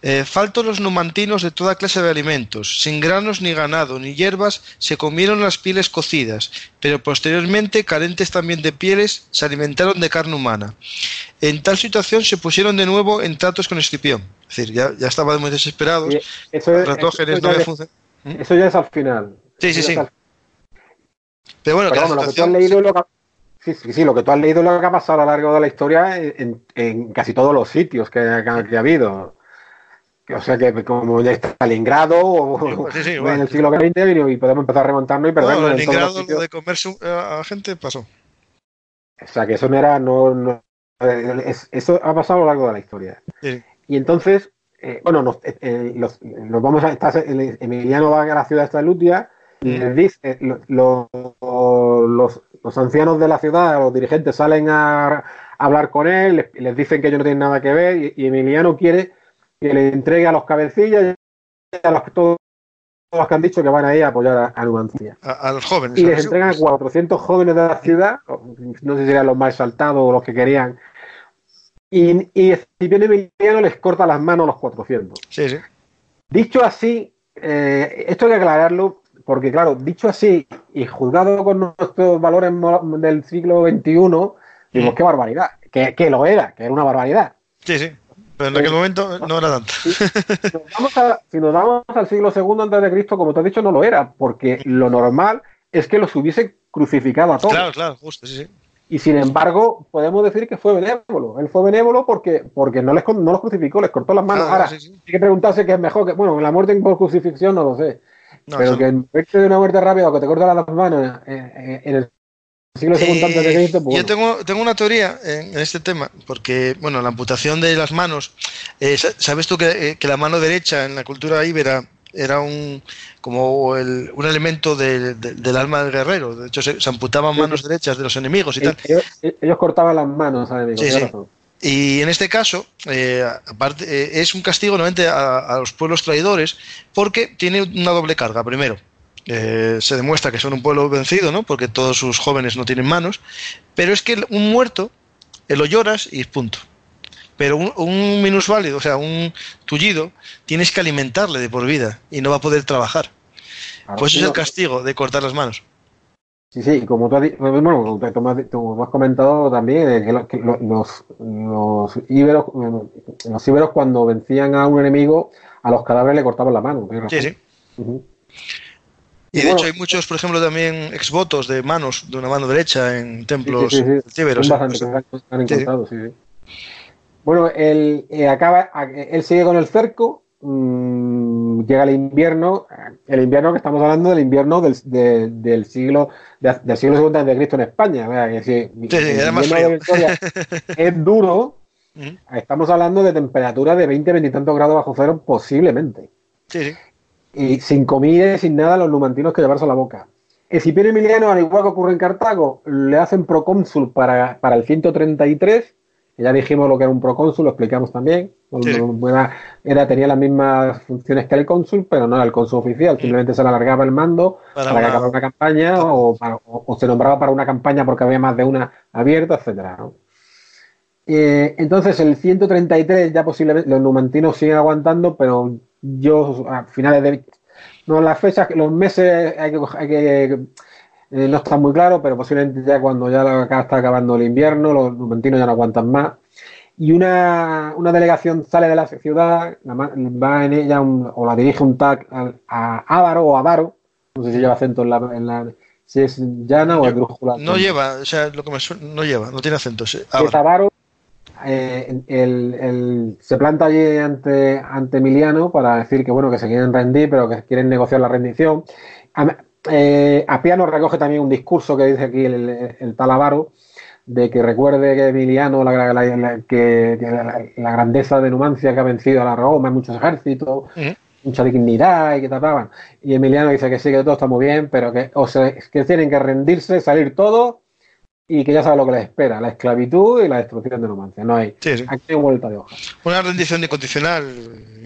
Eh, faltos los numantinos de toda clase de alimentos, sin granos ni ganado, ni hierbas, se comieron las pieles cocidas, pero posteriormente, carentes también de pieles, se alimentaron de carne humana. En tal situación se pusieron de nuevo en tratos con Escipión. Es decir, ya, ya estaban muy desesperados, eso, es- eso ya es- eso ya es al final. Sí, sí, sí. Pero bueno, Pero que la vamos, lo que tú has leído es lo que ha- sí, sí, sí, lo que tú has leído lo que ha pasado a lo largo de la historia en, en casi todos los sitios que, que- que ha habido. O sea que como en Stalingrado o Sí, sí, [LAUGHS] igual. en el siglo XX y podemos empezar a remontarnos y perdernos en Leningrado lo de comerse a a gente pasó. O sea que eso no era, no, no- eh, es- eso ha pasado a lo largo de la historia. Sí. Y entonces, eh, bueno, nos, eh, eh, los- nos vamos a estar, Emiliano va a la ciudad de Lutia y les dice, lo- lo- los, los ancianos de la ciudad, los dirigentes salen a, hablar con él, les, les dicen que ellos no tienen nada que ver y, y Emiliano quiere que le entregue a los cabecillas y a los, todos los que han dicho que van a ir a apoyar a, a Numancia. A, a los jóvenes. Y les entregan a jóvenes. 400 jóvenes de la ciudad, no sé si eran los más exaltados o los que querían. Y, y Escipión Emiliano les corta las manos a los 400. Sí, sí. Dicho así, eh, esto hay que aclararlo, porque claro, dicho así y juzgado con nuestros valores del siglo XXI, digo, Mm. qué barbaridad, que, que lo era, que era una barbaridad. Sí, sí. Pero en aquel momento no era tanto. Si nos vamos, a- si nos vamos al siglo II antes de Cristo, como te has dicho, no lo era, porque lo normal es que los hubiese crucificado a todos. Claro, claro, justo, sí, sí. Y sin embargo, podemos decir que fue benévolo. Él fue benévolo porque, porque no, les, no los crucificó, les cortó las manos. Claro, Ahora, sí, sí. hay que preguntarse qué es mejor que. Bueno, la muerte por crucifixión no lo sé. No, pero eso que en vez de una muerte rápida o que te cortan las manos eh, eh, en el siglo segundo antes de Eh, Cristo, pues yo tengo, tengo una teoría en, en este tema, porque, bueno, la amputación de las manos, eh, sa- ¿sabes tú que, que la mano derecha en la cultura íbera era un como el- un elemento de- de- del alma del guerrero? De hecho, se, se amputaban Sí. manos derechas de los enemigos y tal. Ellos, ellos cortaban las manos, ¿sabes? Sí, sí. Y en este caso, eh, aparte, eh, es un castigo nuevamente a, a los pueblos traidores porque tiene una doble carga. Primero, eh, se demuestra que son un pueblo vencido, ¿no? Porque todos sus jóvenes no tienen manos. Pero es que un muerto, lo lloras y punto. Pero un, un minusválido, o sea, un tullido, tienes que alimentarle de por vida y no va a poder trabajar. Pues es el castigo de cortar las manos. Sí, sí, y como tú has, bueno, tú- has- tú has comentado también, eh, que, lo- que lo- los, los íberos, eh, los íberos cuando vencían a un enemigo, a los cadáveres le cortaban la mano. Sí, sí. Y Y de bueno- hecho hay muchos, por ejemplo, también exvotos de manos, de una mano derecha en templos Sí, sí, sí, sí. íberos. Son ¿eh? bastante han sí, sí. encontrado. Bueno, él eh, acaba, él sigue con el cerco, mm, llega el invierno, el invierno que estamos hablando del invierno del, de- del siglo de- del siglo antes de Cristo en España. si el sí, era más Victoria [LAUGHS] es duro, estamos hablando de temperaturas de 20, 20 y tantos grados bajo cero posiblemente. Sí, sí. y sin comida y sin nada los numantinos que llevarse a la boca. Escipión Emiliano, al igual que ocurre en Cartago, le hacen procónsul para, para el 133, que ya dijimos lo que era un procónsul, lo explicamos también, Sí. era, era- tenía las mismas funciones que el cónsul, pero no era el cónsul oficial, simplemente se le alargaba el mando Para para, que una- acabara una campaña o, para- o- o se nombraba para una campaña porque había más de una abierta, etcétera. ¿no? Eh, entonces, el 133 ya posiblemente los numantinos siguen aguantando, pero yo a finales de. No, las fechas, los meses hay que. hay que- eh, no está muy claro, pero posiblemente ya cuando ya la- acá está acabando el invierno, los numantinos ya no aguantan más. Y una, una delegación sale de la ciudad, la va en ella un- o la dirige un tag al- a Ávaro o Avaro, no sé si lleva acento en la, en la- si es llana o esdrújula. No lleva, o sea, lo que me suena, no lleva, no tiene acentos. Ah, es Avaro, eh, el- el- se planta allí ante, ante Emiliano para decir que bueno que se quieren rendir, pero que quieren negociar la rendición. A, eh, Apiano recoge también un discurso que dice aquí el, el tal Avaro, de que recuerde que Emiliano, la, la- la- que, que la, grandeza de Numancia que ha vencido a la Roma muchos ejércitos, mucha dignidad y que tapaban. Y Emiliano dice que sí, que todo está muy bien, pero que, o sea, que tienen que rendirse, salir todos y que ya sabe lo que les espera, la esclavitud y la destrucción de Numancia. No hay, Sí, sí. aquí hay vuelta de hoja. Una rendición incondicional.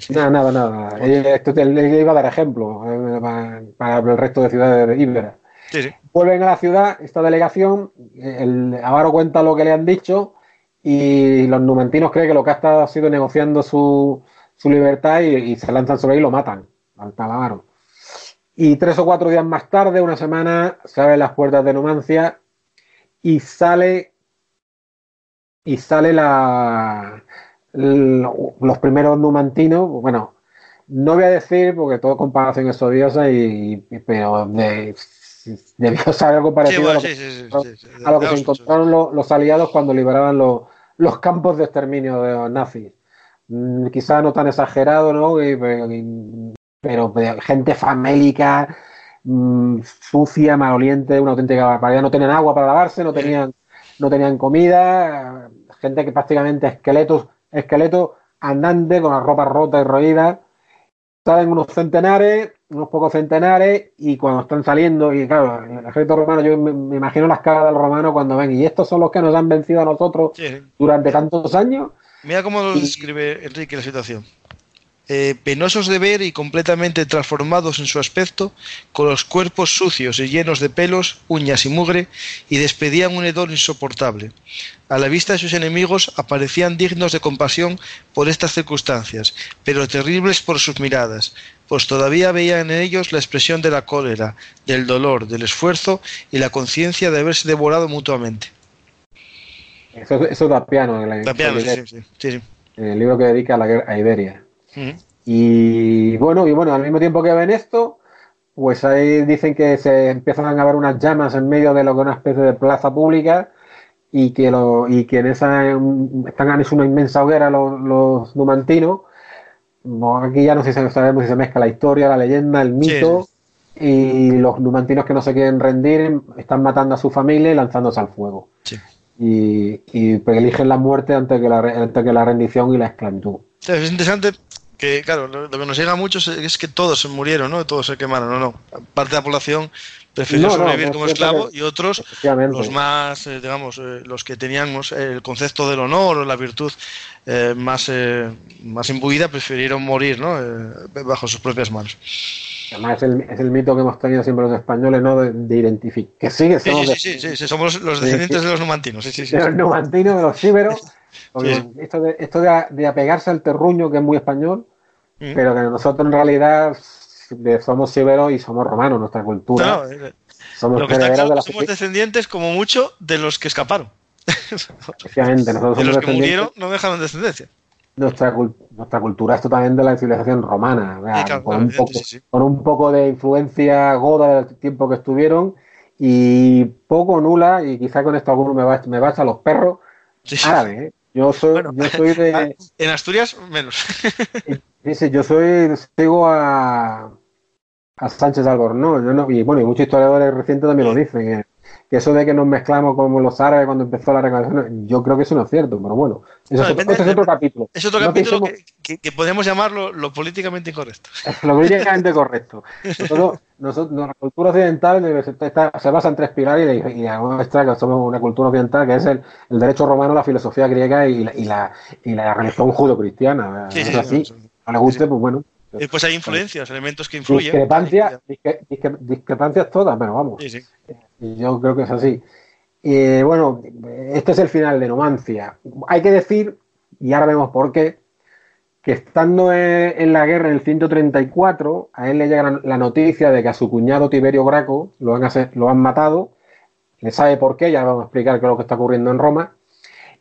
Nada, nada, nada. Eh, Esto te, le iba a dar ejemplo eh, para, el resto de ciudades íberas. Sí. Vuelven a la ciudad, esta delegación, eh, el Avaro cuenta lo que le han dicho y los numantinos creen que lo que ha estado ha sido negociando su, su libertad y, y se lanzan sobre él y lo matan al tal Avaro. Y tres o cuatro días más tarde, una semana, se abren las puertas de Numancia y sale y sale la lo- los primeros numantinos, bueno, no voy a decir porque todo comparación es odiosa y, y- pero de, debió ser algo Sí, parecido bueno, a lo sí, que, sí, sí, sí, sí. a lo que se encontraron lo- los aliados cuando liberaban los, los campos de exterminio de los nazis. Mm, quizá no tan exagerado, ¿no? Y- pero, gente famélica, mm, sucia, maloliente, una auténtica barbaridad. No tenían agua para lavarse, no tenían, no tenían comida, gente que prácticamente esqueletos, esqueletos andantes con las ropas rotas y roídas. Salen unos centenares, unos pocos centenares, y cuando están saliendo, y claro, el ejército romano, yo me, me imagino las caras del romano cuando ven, y estos son los que nos han vencido a nosotros sí. durante tantos años. Mira cómo lo describe Enrique la situación. Eh, penosos de ver y completamente transformados en su aspecto, con los cuerpos sucios y llenos de pelos, uñas y mugre, y despedían un hedor insoportable. A la vista de sus enemigos aparecían dignos de compasión por estas circunstancias, pero terribles por sus miradas, pues todavía veían en ellos la expresión de la cólera, del dolor, del esfuerzo y la conciencia de haberse devorado mutuamente. Eso, eso da piano en, la- sí, en sí, sí, sí, sí. el libro que dedica a la guerra a Iberia. Y bueno, y bueno, al mismo tiempo que ven esto, pues ahí dicen que se empiezan a ver unas llamas en medio de lo que es una especie de plaza pública y que, lo, y que en esa están es una inmensa hoguera los, los numantinos. Bueno, aquí ya no sé si sabemos si se mezcla la historia, la leyenda, el mito. Sí, y los numantinos que no se quieren rendir están matando a su familia y lanzándose al fuego. Sí. Y, y eligen la muerte antes que la, antes que la rendición y la esclavitud. Es interesante que, claro, lo, que nos llega a muchos es que todos se murieron, ¿no? Todos se quemaron, no, no. Parte de la población prefirió No, sobrevivir no, como esclavo que- y otros, los más, eh, digamos, eh, los que teníamos el concepto del honor o la virtud eh, más, más imbuida, prefirieron morir, ¿no? Bajo sus propias manos. Además, es el, es el mito que hemos tenido siempre los españoles, ¿no? De, de identificar. Que sigue Sí, sí, sí, de- sí, sí, sí, somos los descendientes de los numantinos, sí, de los numantinos, de los [LAUGHS] íberos. porque Sí. Esto, de, esto de, de apegarse al terruño, que es muy español, Mm. pero que nosotros en realidad somos íberos y somos romanos, nuestra cultura. No, no, eh, somos lo que está herederos claro de que somos descendientes como mucho de los que escaparon. [LAUGHS] Efectivamente, nosotros De los que murieron no dejaron descendencia. nuestra, cul- nuestra cultura es totalmente de la civilización romana. Sí, claro, con, un poco, evidente, sí, sí. con un poco de influencia goda del tiempo que estuvieron y poco nula, y quizá con esto alguno me va, me va a los perros, Sí, sí. árabe, ¿eh? Yo soy, Bueno, yo soy de... [LAUGHS] En Asturias, menos. Dice, yo soy, sigo a, a Sánchez Albornoz, yo no, y bueno, y muchos historiadores recientes también lo dicen, eh, que eso de que nos mezclamos como los árabes cuando empezó la reclamación, yo creo que eso no es cierto, pero bueno, eso No, es, depende- ese es otro capítulo. Es otro No capítulo pensemos- que, que- que podemos llamarlo lo políticamente incorrecto. [LAUGHS] Lo políticamente correcto. Nosotros, nosotros- nuestra cultura occidental está- se basa en tres pilares y, y la nuestra, que somos una cultura occidental, que es el, el derecho romano, la filosofía griega y la, y la, y la religión judio-cristiana. Sí, sí, así. No le guste, pues bueno. Y pues hay influencias, elementos que influyen. Discrepancias, discre- discre- discrepancias todas, pero vamos. Sí, sí. Yo creo que es así. Y bueno, este es el final de Numancia. Hay que decir, y ahora vemos por qué, que estando en, en la guerra en el 134, a él le llega la noticia de que a su cuñado Tiberio Graco lo han, lo han matado. Le sabe por qué, ya vamos a explicar qué es lo que está ocurriendo en Roma.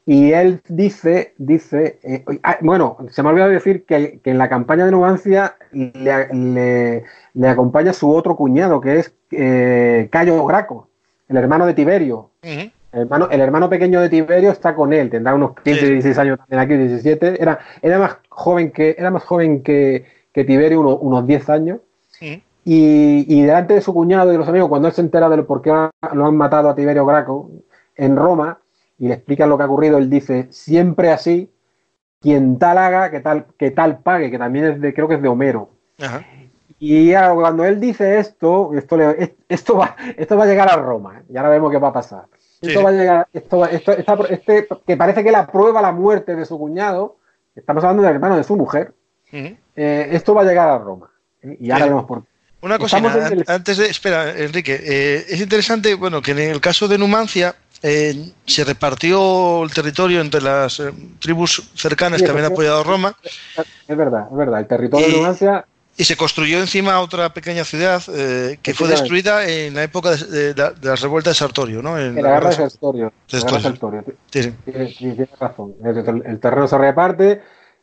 Y él dice, dice, eh, ah, bueno, se me ha olvidado decir que, que en la campaña de Numancia le, le- le acompaña su otro cuñado, que es eh, Cayo Graco, el hermano de Tiberio. El hermano, el hermano pequeño de Tiberio está con él, tendrá unos 15, Sí. 16 años también aquí, 17. Era, era más joven que, era más joven que, que Tiberio, unos, unos 10 años. Y, y delante de su cuñado y de los amigos, cuando él se entera de por qué lo han matado a Tiberio Graco en Roma y le explican lo que ha ocurrido, él dice, siempre así, quien tal haga, que tal, que tal pague, que también es de, creo que es de Homero. Ajá. Y cuando él dice esto, esto, le- esto, va, esto va a llegar a Roma, ¿eh? y ahora vemos qué va a pasar. Esto va a llegar, esto, esto, esta- este, que parece que él aprueba la muerte de su cuñado, estamos hablando del hermano de su mujer, eh, esto va a llegar a Roma. ¿eh? Y ahora vemos por qué. Una el- an- antes de. Espera, Enrique. es interesante, bueno, que en el caso de Numancia eh, se repartió el territorio entre las eh, tribus cercanas Sí, que habían apoyado a Roma Es verdad, es verdad. El territorio Y- de Numancia, y se construyó encima otra pequeña ciudad eh, que fue destruida en la época de, de la- de las revueltas de Sartorio, ¿no? En en la guerra de Sar- Sertorio. de. Sertorio. Sí, sí. Tienes tienes razón. El, el terreno se reparte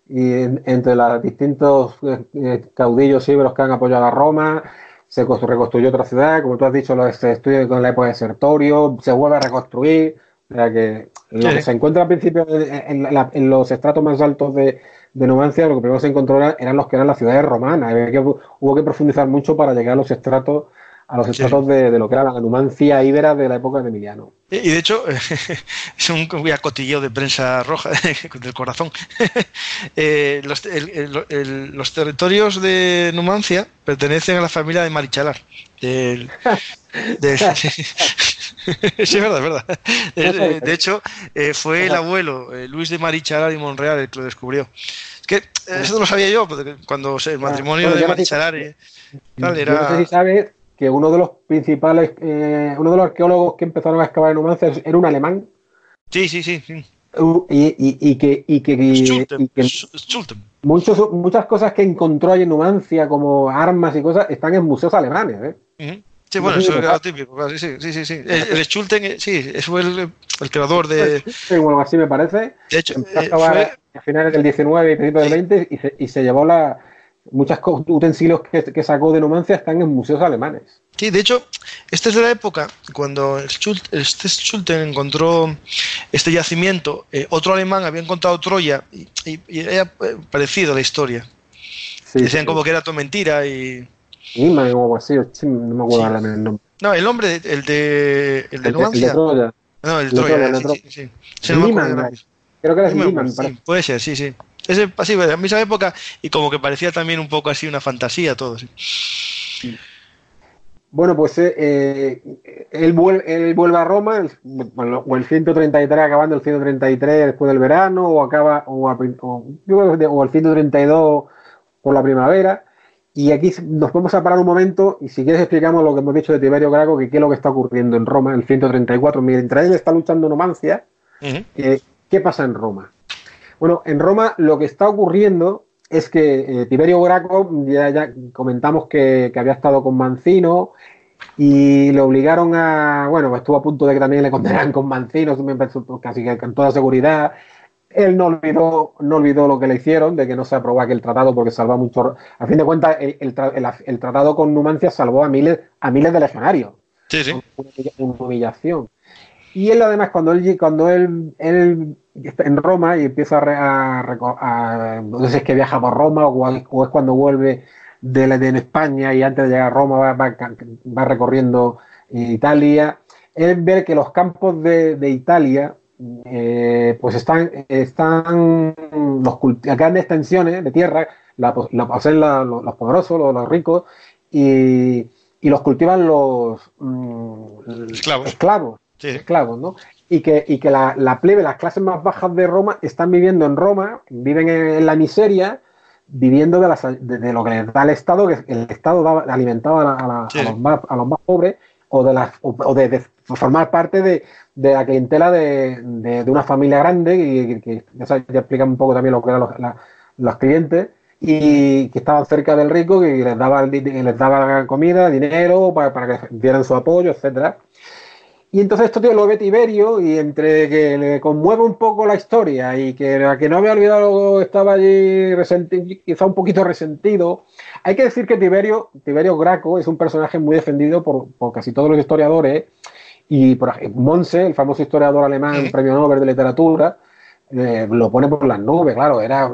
y en- entre los distintos eh, caudillos íberos que han apoyado a Roma, se reconstruyó otra ciudad, como tú has dicho, lo- se estudia con la época de Sertorio, se vuelve a reconstruir. O sea que lo Sí. que se encuentra al principio en, en la- en los estratos más altos de, de Numancia, lo que primero se encontró era- eran los que eran las ciudades romanas. Había que- hubo que profundizar mucho para llegar a los estratos a los Sí. de, de lo que era la Numancia íbera de la época de Emiliano. Y y de hecho, [LAUGHS] es un cotilleo de prensa roja [LAUGHS] del corazón. [LAUGHS] Eh, los, el- el- el- los territorios de Numancia pertenecen a la familia de Marichalar. Del- sí, es verdad, es verdad. Eh, De hecho, eh, fue el abuelo, eh, Luis de Marichalar y Monreal, el que lo descubrió. Es que eso no lo sabía yo, porque cuando o sea, el matrimonio bueno, de no sé- Marichalar tal no sé era... si sabes que uno de los principales, eh, uno de los arqueólogos que empezaron a excavar en Numancia era un alemán Sí, sí, sí. sí. uh, y, y- y que, y que, y- Schulten, y que Schulten. muchos, muchas cosas que encontró ahí en Numancia, como armas y cosas, están en museos alemanes. ¿eh? Ujú. Sí, bueno, No sé eso era lo típico, sí, sí, sí, sí. El, el Schulten, eh, sí, fue el, el creador de... [LAUGHS] Sí, bueno, así me parece. De hecho, eh, fue, a finales del 19 y principios del 20 y se, y se llevó la muchas utensilios que, que sacó de Numancia están en museos alemanes. sí, de hecho, esta es de la época cuando el Schult- este Schulten encontró este yacimiento, eh, otro alemán había encontrado Troya y, y- y era eh, parecido a la historia. Sí, Decían sí. como que era todo mentira y Niman o algo así, no me acuerdo ahora el nombre. No, el hombre, el de, el de El de- el de Numancia. Troya. No, el el de Troya, Troya, sí, Troya. sí, sí. Sí. Creo que era parece. sí, puede ser, sí, sí. Ese, así, a mí esa época, y como que parecía también un poco así una fantasía todo. Sí. Bueno, pues eh, eh, él, vuelve, él vuelve a Roma, el- bueno, o el 133, acabando el 133 después del verano, o acaba, o, a o, o el 132 por la primavera. Y aquí nos vamos a parar un momento y si quieres explicamos lo que hemos dicho de Tiberio Graco, que qué es lo que está ocurriendo en Roma, el 134, mientras él está luchando Numancia, Ujú. eh, ¿qué pasa en Roma? Bueno, en Roma lo que está ocurriendo es que eh, Tiberio Graco, ya, ya comentamos que, que había estado con Mancino y le obligaron a, bueno, estuvo a punto de que también le condenaran con Mancino, pensó, casi que con toda seguridad. Él no olvidó, no olvidó lo que le hicieron, de que no se aprobó aquel tratado porque salvó a muchos. A fin de cuentas, el, el tra- el- el tratado con Numancia salvó a miles, a miles de legionarios Sí, sí. una humilla- una humillación. Y él además cuando él cuando él, él está en Roma y empieza a, a, no sé si es que viaja por Roma o, es cuando vuelve de, la- de en España y antes de llegar a Roma va, va va recorriendo Italia, él ve que los campos de, de Italia eh, pues están, están los grandes extensiones de tierra, la, pos- la los, los poderosos, los, los ricos, y, y los cultivan los mm, Esclavos. esclavos, sí. esclavos, ¿no? Y que, y que la, la plebe, las clases más bajas de Roma, están viviendo en Roma, viven en, la miseria, viviendo de, las, de, de lo que les da el Estado, que el Estado daba, alimentaba a, la- a la- Sí. a los más, a los más pobres, o de, las, o, o de, de formar parte de, de la clientela de, de- una familia grande, y que, que ya, sabes, ya explican un poco también lo que eran los, los clientes, y que estaban cerca del rico, que les daba, les daba comida, dinero, para, para que dieran su apoyo, etcétera. Y entonces esto tío lo ve Tiberio y entre que le conmueve un poco la historia y que a que no había olvidado estaba allí resentido, quizá un poquito resentido. Hay que decir que Tiberio, Tiberio Graco es un personaje muy defendido por, por casi todos los historiadores y por Monse, el famoso historiador alemán, premio Nobel de literatura, eh, lo pone por las nubes, claro, era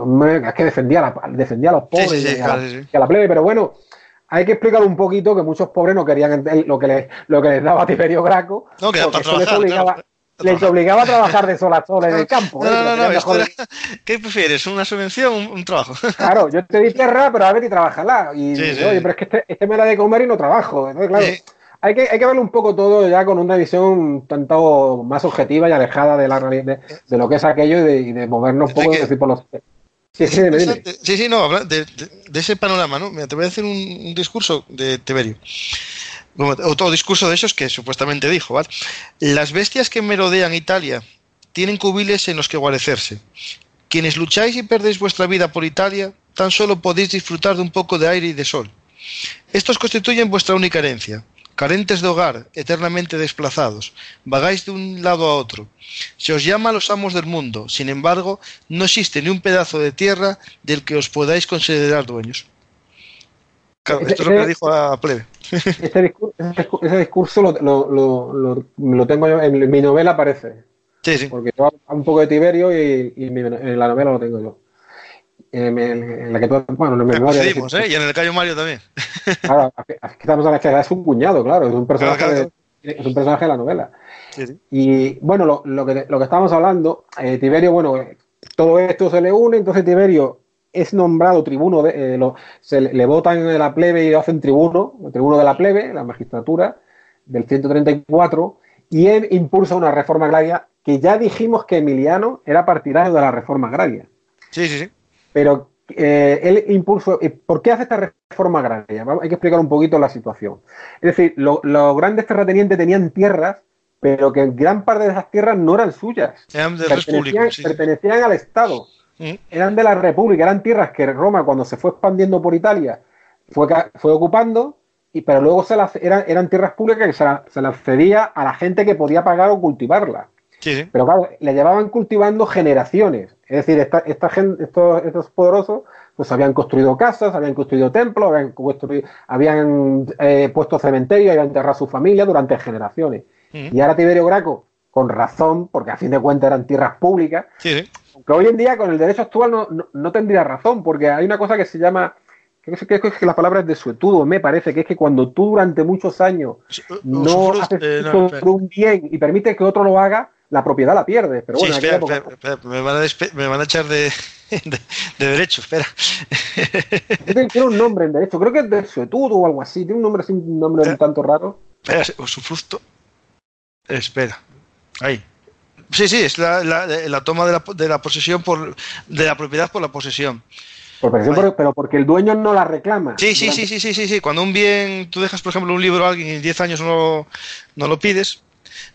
es que defendía a, la- defendía a los pobres sí, a, la, a la plebe, pero bueno, hay que explicar un poquito que muchos pobres no querían lo que les, lo que les daba Tiberio Graco. No, que para eso les trabajar, obligaba, claro, les trabajar. obligaba a trabajar de sol a sol en el campo. No, ¿eh? no, no, era- ¿Qué prefieres? ¿Una subvención o un, un trabajo? [LAUGHS] Claro, yo te di tierra, pero a ver y trabajala. Y Sí, sí. oye, pero es que este, este me da de comer y no trabajo. Entonces, claro, Sí. hay, que, hay que verlo un poco todo ya con una visión tanto más objetiva y alejada de la realidad, de, de lo que es aquello y de, y de movernos un poco que- decir, por los. Sí, sí, no, de, de- ese panorama, ¿no? Mira, te voy a hacer un, discurso de Tiberio. Otro discurso de esos que supuestamente dijo. Las bestias que merodean Italia tienen cubiles en los que guarecerse. Quienes lucháis y perdéis vuestra vida por Italia, tan solo podéis disfrutar de un poco de aire y de sol. Estos constituyen vuestra única herencia. Carentes de hogar, eternamente desplazados, vagáis de un lado a otro. Se os llama los amos del mundo, sin embargo, no existe ni un pedazo de tierra del que os podáis considerar dueños. Claro, esto es lo que dijo a Plebe. [LAUGHS] Ese discurso, ese discu- ese discurso lo, lo, lo, lo- lo tengo yo, en mi novela aparece. Sí, sí. Porque yo un poco de Tiberio y, y mi- en la novela lo tengo yo. En, en- en la que tú, bueno, en memoria. Coincidimos, ¿eh? Y en el Cayo Mario también. [LAUGHS] Claro, aquí estamos hablando que es un cuñado, claro, es un personaje, Claro, claro. De, es un personaje de la novela. Sí, sí. Y bueno, lo, lo que, lo que estábamos hablando, eh, Tiberio, bueno, eh, todo esto se le une, entonces Tiberio es nombrado tribuno, de, eh, lo- se le, le votan en la plebe y lo hacen tribuno, el tribuno de la plebe, la magistratura, del 134, y él impulsa una reforma agraria que ya dijimos que Emiliano era partidario de la reforma agraria. Sí, sí, sí. Pero eh, él impulsó. ¿y ¿Por qué hace esta reforma agraria? Hay que explicar un poquito la situación. Es decir, lo- los grandes terratenientes tenían tierras, pero que gran parte de esas tierras no eran suyas. Eran Pertenecían. Sí, pertenecían al Estado. Mm. Eran de la República, eran tierras que Roma, cuando se fue expandiendo por Italia, fue, fue ocupando, y, pero luego se las, eran, eran tierras públicas que se, la- se las cedía a la gente que podía pagar o cultivarlas. Sí, sí. Pero claro, le llevaban cultivando generaciones. Es decir, esta, esta gen- estos, estos poderosos pues habían construido casas, habían construido templos, habían, construido- habían eh, puesto cementerios, habían enterrado a su familia durante generaciones. Y ahora Tiberio Graco, con razón, porque a fin de cuentas eran tierras públicas, Sí, sí. aunque hoy en día con el derecho actual no, no, no tendría razón, porque hay una cosa que se llama creo que, creo que la palabra es desuetudo, me parece, que es que cuando tú durante muchos años no haces eh, no, un bien y permites que otro lo haga, la propiedad la pierdes. Pero Sí, bueno, en espera, época- espera, me, van a me van a echar de, [LAUGHS] de, de derecho, espera. tiene un nombre en derecho, creo que es desuetudo o algo así, tiene un nombre así, un nombre un tanto raro. espera, usufructo. Espera. Ahí. Sí, sí, es la, la, la toma de la, de la posesión por de la propiedad por la posesión. Por pero, porque el dueño no la reclama. Sí, sí, Durante- sí, sí, sí, sí, sí. Cuando un bien, tú dejas, por ejemplo, un libro a alguien y en 10 años no no lo pides,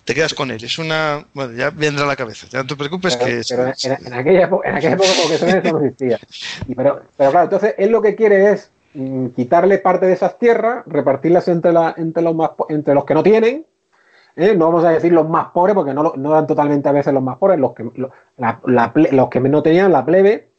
te quedas con él. Es una. Bueno, ya vendrá a la cabeza. Ya no te preocupes Pero, que. es- pero en, en aquella época, en aquella época porque eso no existía. Y pero, pero claro, entonces él lo que quiere es mm, quitarle parte de esas tierras, repartirlas entre, la, entre, los, más, entre los que no tienen. ¿eh? No vamos a decir los más pobres, porque no, no eran totalmente a veces los más pobres, los que, la- la los que no tenían la plebe.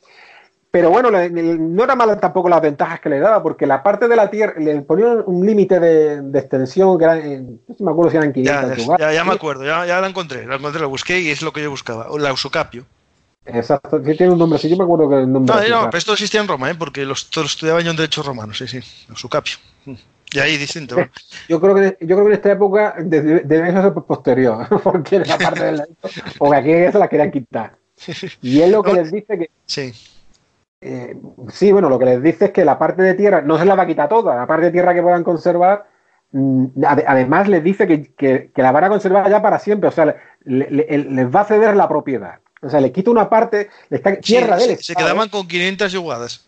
Pero bueno, le- le- no era mala tampoco las ventajas que le daba, porque la parte de la tierra le ponían un límite de, de extensión que era, en- no sé si me acuerdo si eran 500 ya, ya, me acuerdo, ya, ya la encontré, la encontré, la busqué y es lo que yo buscaba. La usocapio. Exacto, sí tiene un nombre, sí, yo me acuerdo que el nombre. No, no, pero esto existía en Roma, ¿eh? porque los, todos estudiaban yo en Derecho Romano, sí, sí, usocapio. Y ahí distinto. ¿no? [LAUGHS] Yo creo que yo creo que en esta época debe, debe ser posterior, [LAUGHS] porque la parte del porque aquí eso la querían quitar. [LAUGHS] Y él lo que les dice que Sí, eh, sí, bueno, lo que les dice es que la parte de tierra no se la va a quitar toda, la parte de tierra que puedan conservar, mm, ade- además les dice que, que- que la van a conservar ya para siempre, o sea, le- le- le- les va a ceder la propiedad. O sea, le quita una parte, le está, Sí, tierra del se, quedaban con 500 yugadas.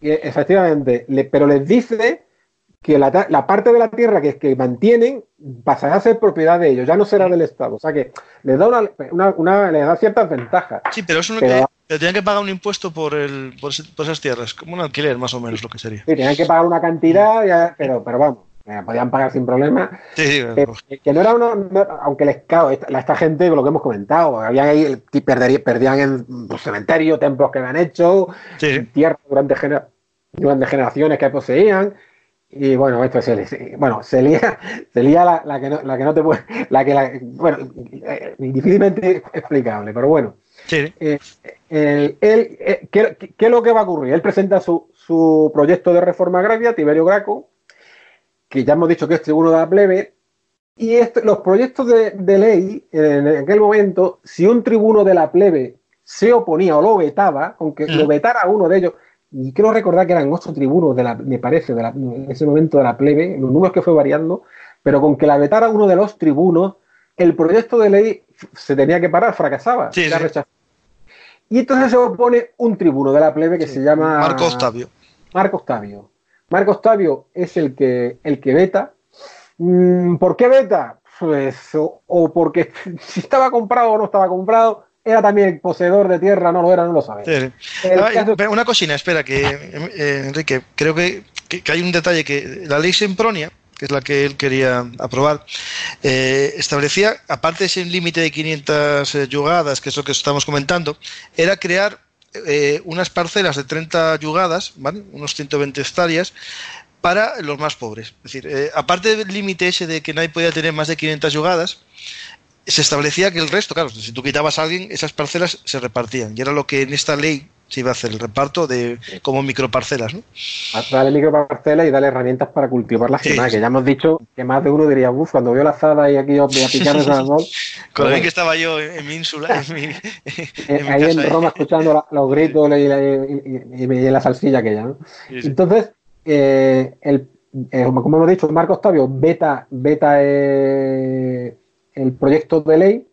Eh, Efectivamente, le- pero les dice que la, la parte de la tierra que, que mantienen pasará a ser propiedad de ellos, ya no será del Estado. O sea que les da, una, una- una- les da ciertas ventajas. Sí, pero eso no que pero tenían que pagar un impuesto por, el, por, ese- por esas tierras, como un alquiler más o menos lo que sería. Sí, tenían que pagar una cantidad, ya- pero, pero vamos, eh, podían pagar sin problema. Sí, sí, Pero que- que no era una, no- aunque les claro, esta, esta gente, lo que hemos comentado, habían ahí, el- perdería- perdían en pues, cementerio, templos que habían hecho, sí, tierras durante generaciones que poseían. Y bueno, esto se, se- bueno, se lía, [LAUGHS] se lía la, la que no, la que no te puede, la que la, bueno, eh, difícilmente explicable, pero bueno. sí. Eh, el- eh, ¿qué, qué- es lo que va a ocurrir? Él presenta su, su proyecto de reforma agraria, Tiberio Graco, que ya hemos dicho que es tribuno de la plebe, y este- los proyectos de, de ley, en aquel momento, si un tribuno de la plebe se oponía o lo vetaba, aunque Mm. lo vetara uno de ellos, y quiero recordar que eran ocho tribunos, de la, me parece, de la- en ese momento de la plebe, los números que fue variando, pero con que la vetara uno de los tribunos, el proyecto de ley se tenía que parar, fracasaba. Sí, era sí. Y entonces se opone un tribuno de la plebe que se llama Marco Octavio. Marco Octavio. Marco Octavio es el que, el que veta. Mm, ¿Por qué veta? Pues, o, o porque [LAUGHS] si estaba comprado o no estaba comprado, era también poseedor de tierra, no lo era, no lo sabe. Sí, Ah, una cocina, espera, que eh, Enrique, creo que, que- que hay un detalle que la ley Sempronia, que es la que él quería aprobar, eh, establecía, aparte de ese límite de 500 eh, yugadas, que es lo que estamos comentando, era crear eh, unas parcelas de 30 yugadas, ¿vale? unos 120 hectáreas, para los más pobres. Es decir, aparte del límite ese de que nadie podía tener más de 500 yugadas, se establecía que el resto, claro, si tú quitabas a alguien, esas parcelas se repartían. Y era lo que en esta ley se iba a hacer, el reparto de como microparcelas, ¿no? Dale microparcelas y dale herramientas para Sí, y más, sí. que ya hemos dicho que más de uno diría, uff, cuando veo la azada y aquí yo voy a picar ese árbol. [LAUGHS] Con bien que estaba yo en, en mi ínsula, en mi, [LAUGHS] Eh, en mi ahí casa, en ¿eh? Roma escuchando la- los gritos y, la- y- y- y la salsilla aquella, ¿no? Sí, sí. Entonces, eh, el, eh, como hemos dicho, Marco Octavio veta, veta eh, el proyecto de ley.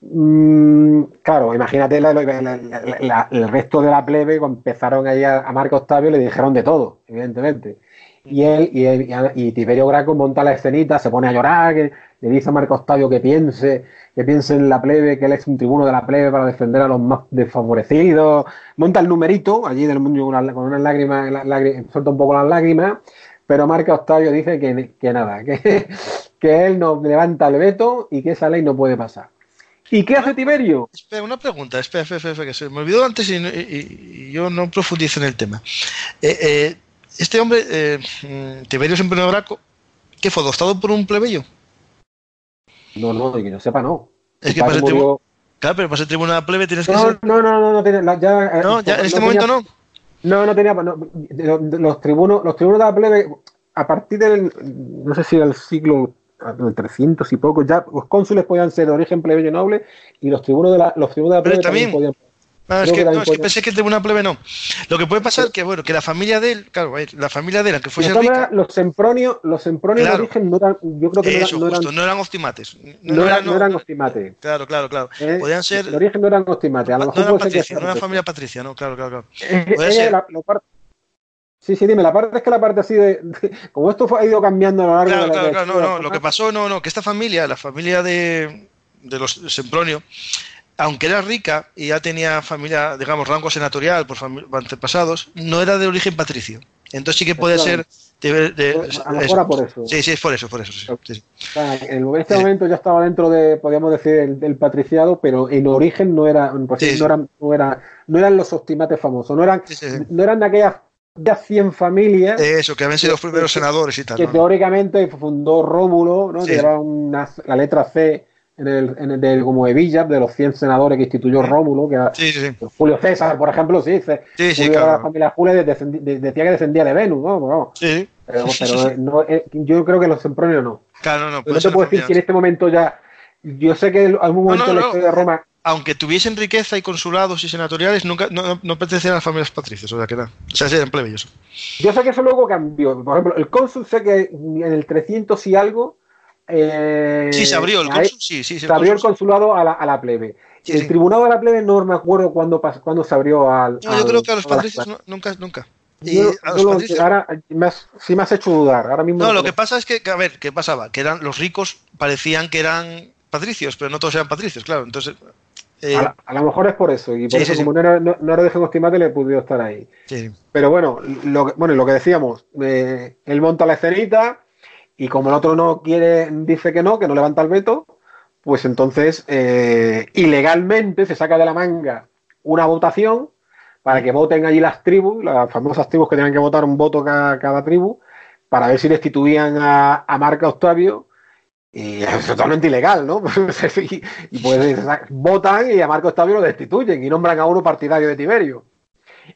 Mm, claro, imagínate el resto de la plebe empezaron ahí a, a Marco Octavio le dijeron de todo, evidentemente. Y él y, y y Tiberio Graco monta la escenita, se pone a llorar, que le dice a Marco Octavio que piense, que piense en la plebe, que él es un tribuno de la plebe para defender a los más desfavorecidos. Monta el numerito allí del mundo con unas lágrimas, lágrimas, suelta un poco las lágrimas, pero Marco Octavio dice que, nada, que él no levanta el veto y que esa ley no puede pasar. ¿Y qué hace Tiberio? Espera, una pregunta, espera, espera, espera, espera, que se me olvidó antes y, no- y- y yo no profundizo en el tema. Eh, eh, este hombre, eh, mm, Tiberio Sempronius Graco, ¿qué fue adoptado por un plebeyo? No, no, que yo sepa, no. Es que para murió- claro, pero para ser tribunal plebe tienes que No, ser... no, no, no, no, tiene- la- ya, No, ya en este tenía- momento no. No, no tenía. no, de- de- los tribunos, los tribunos de la plebe, a partir del. No sé si del siglo del 300 y poco, ya los cónsules podían ser de origen plebeyo noble y los tribunos de la, los tribunos de la plebe también, también- podían. Ah, es que, que no, es que pensé que el tribunal plebe no. Lo que puede pasar que, bueno, que la familia de él, claro, la familia de él, aunque fuese rica, los sempronios, los sempronios Claro. de origen no eran, yo creo que no, eso, eran, no eran, justo, no eran optimates. no eran, no eran ostimates. Claro, claro, claro. ¿eh? Podían ser. De origen no eran ostimates. A lo No mejor eran patricia, no eran familia patricia, no, claro, claro, claro. Eh, eh, ser. la- la parte- Sí, sí, dime, la parte es que la parte así de. de- como esto fue- ha ido cambiando a lo largo Claro, de la claro, claro, no, no. Lo que pasó, no, no, que esta familia, la familia de, de los Sempronio, aunque era rica y ya tenía familia, digamos, rango senatorial por antepasados, no era de origen patricio. Entonces sí que puede ser. de- de- A lo mejor por eso. Sí, sí, es por eso, por eso. sí, sí, en este Sí. momento ya estaba dentro de, podríamos decir, el- del patriciado, pero en origen no era, pues, Sí, no eran, no era, no eran los optimates famosos, no eran, no eran aquellas ya 100 familias Eso, que habían sido los primeros senadores y tal. que ¿no? teóricamente fundó Rómulo, ¿no? Sí. que una- la letra C en el, en el del- como hebilla de los 100 senadores que instituyó Rómulo, que era Sí, sí. Julio César, por ejemplo, sí, ce- Sí, sí, Julio claro. la familia Julia descendi- de- decía que descendía de Venus, ¿no? Sí, pero- pero no, eh, yo creo que los sempronios no. claro, no, No puede te puedo decir que en este momento ya. Yo sé que en algún momento no, en la no. historia de Roma. Aunque tuviesen riqueza y consulados y senatoriales, nunca no, no- no pertenecían a las familias patricias, o sea que nada. O sea, eran plebeyos. Yo sé que eso luego cambió. Por ejemplo, el cónsul sé que en el 300 y algo. eh, Sí, se abrió el cónsul, sí, sí, Se abrió el consulado a la, a la plebe. Sí, el sí. tribunado de la plebe no me acuerdo cuándo, cuándo se abrió al. No, yo creo que a los patricios no- nunca, nunca. Y Yo- a yo los lo- patricios- ahora me has- sí me has hecho dudar. Ahora mismo No, lo sé. que pasa es que, a ver, ¿qué pasaba? Que eran los ricos parecían que eran patricios, pero no todos eran patricios, claro. Entonces, eh, A, lo mejor es por eso. Y por Sí, eso, sí, sí. como no no, no era de estimate, le he podido estar ahí. sí. Pero bueno, lo que, bueno, lo que decíamos, eh, él monta la escenita y como el otro no quiere, dice que no, que no levanta el veto, pues entonces eh, ilegalmente se saca de la manga una votación para que voten allí las tribus, las famosas tribus que tenían que votar un voto cada, cada tribu, para ver si destituían a, a Marco Octavio. Y es totalmente ilegal, ¿no? [LAUGHS] y, y pues votan y a Marco Octavio lo destituyen y nombran a uno partidario de Tiberio.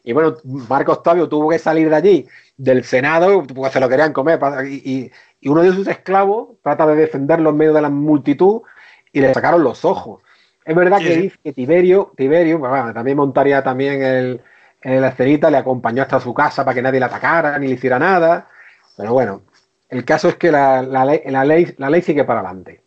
Y bueno, Marco Octavio tuvo que salir de allí, del Senado, porque se lo querían comer. Y, uno de sus esclavos trata de defenderlo en medio de la multitud y le sacaron los ojos. Es verdad Sí, que dice que Tiberio, Tiberio, bueno, también montaría también el, el escenita, le acompañó hasta su casa para que nadie le atacara ni le hiciera nada. Pero bueno, el caso es que la, la ley, la, ley, la ley sigue para adelante.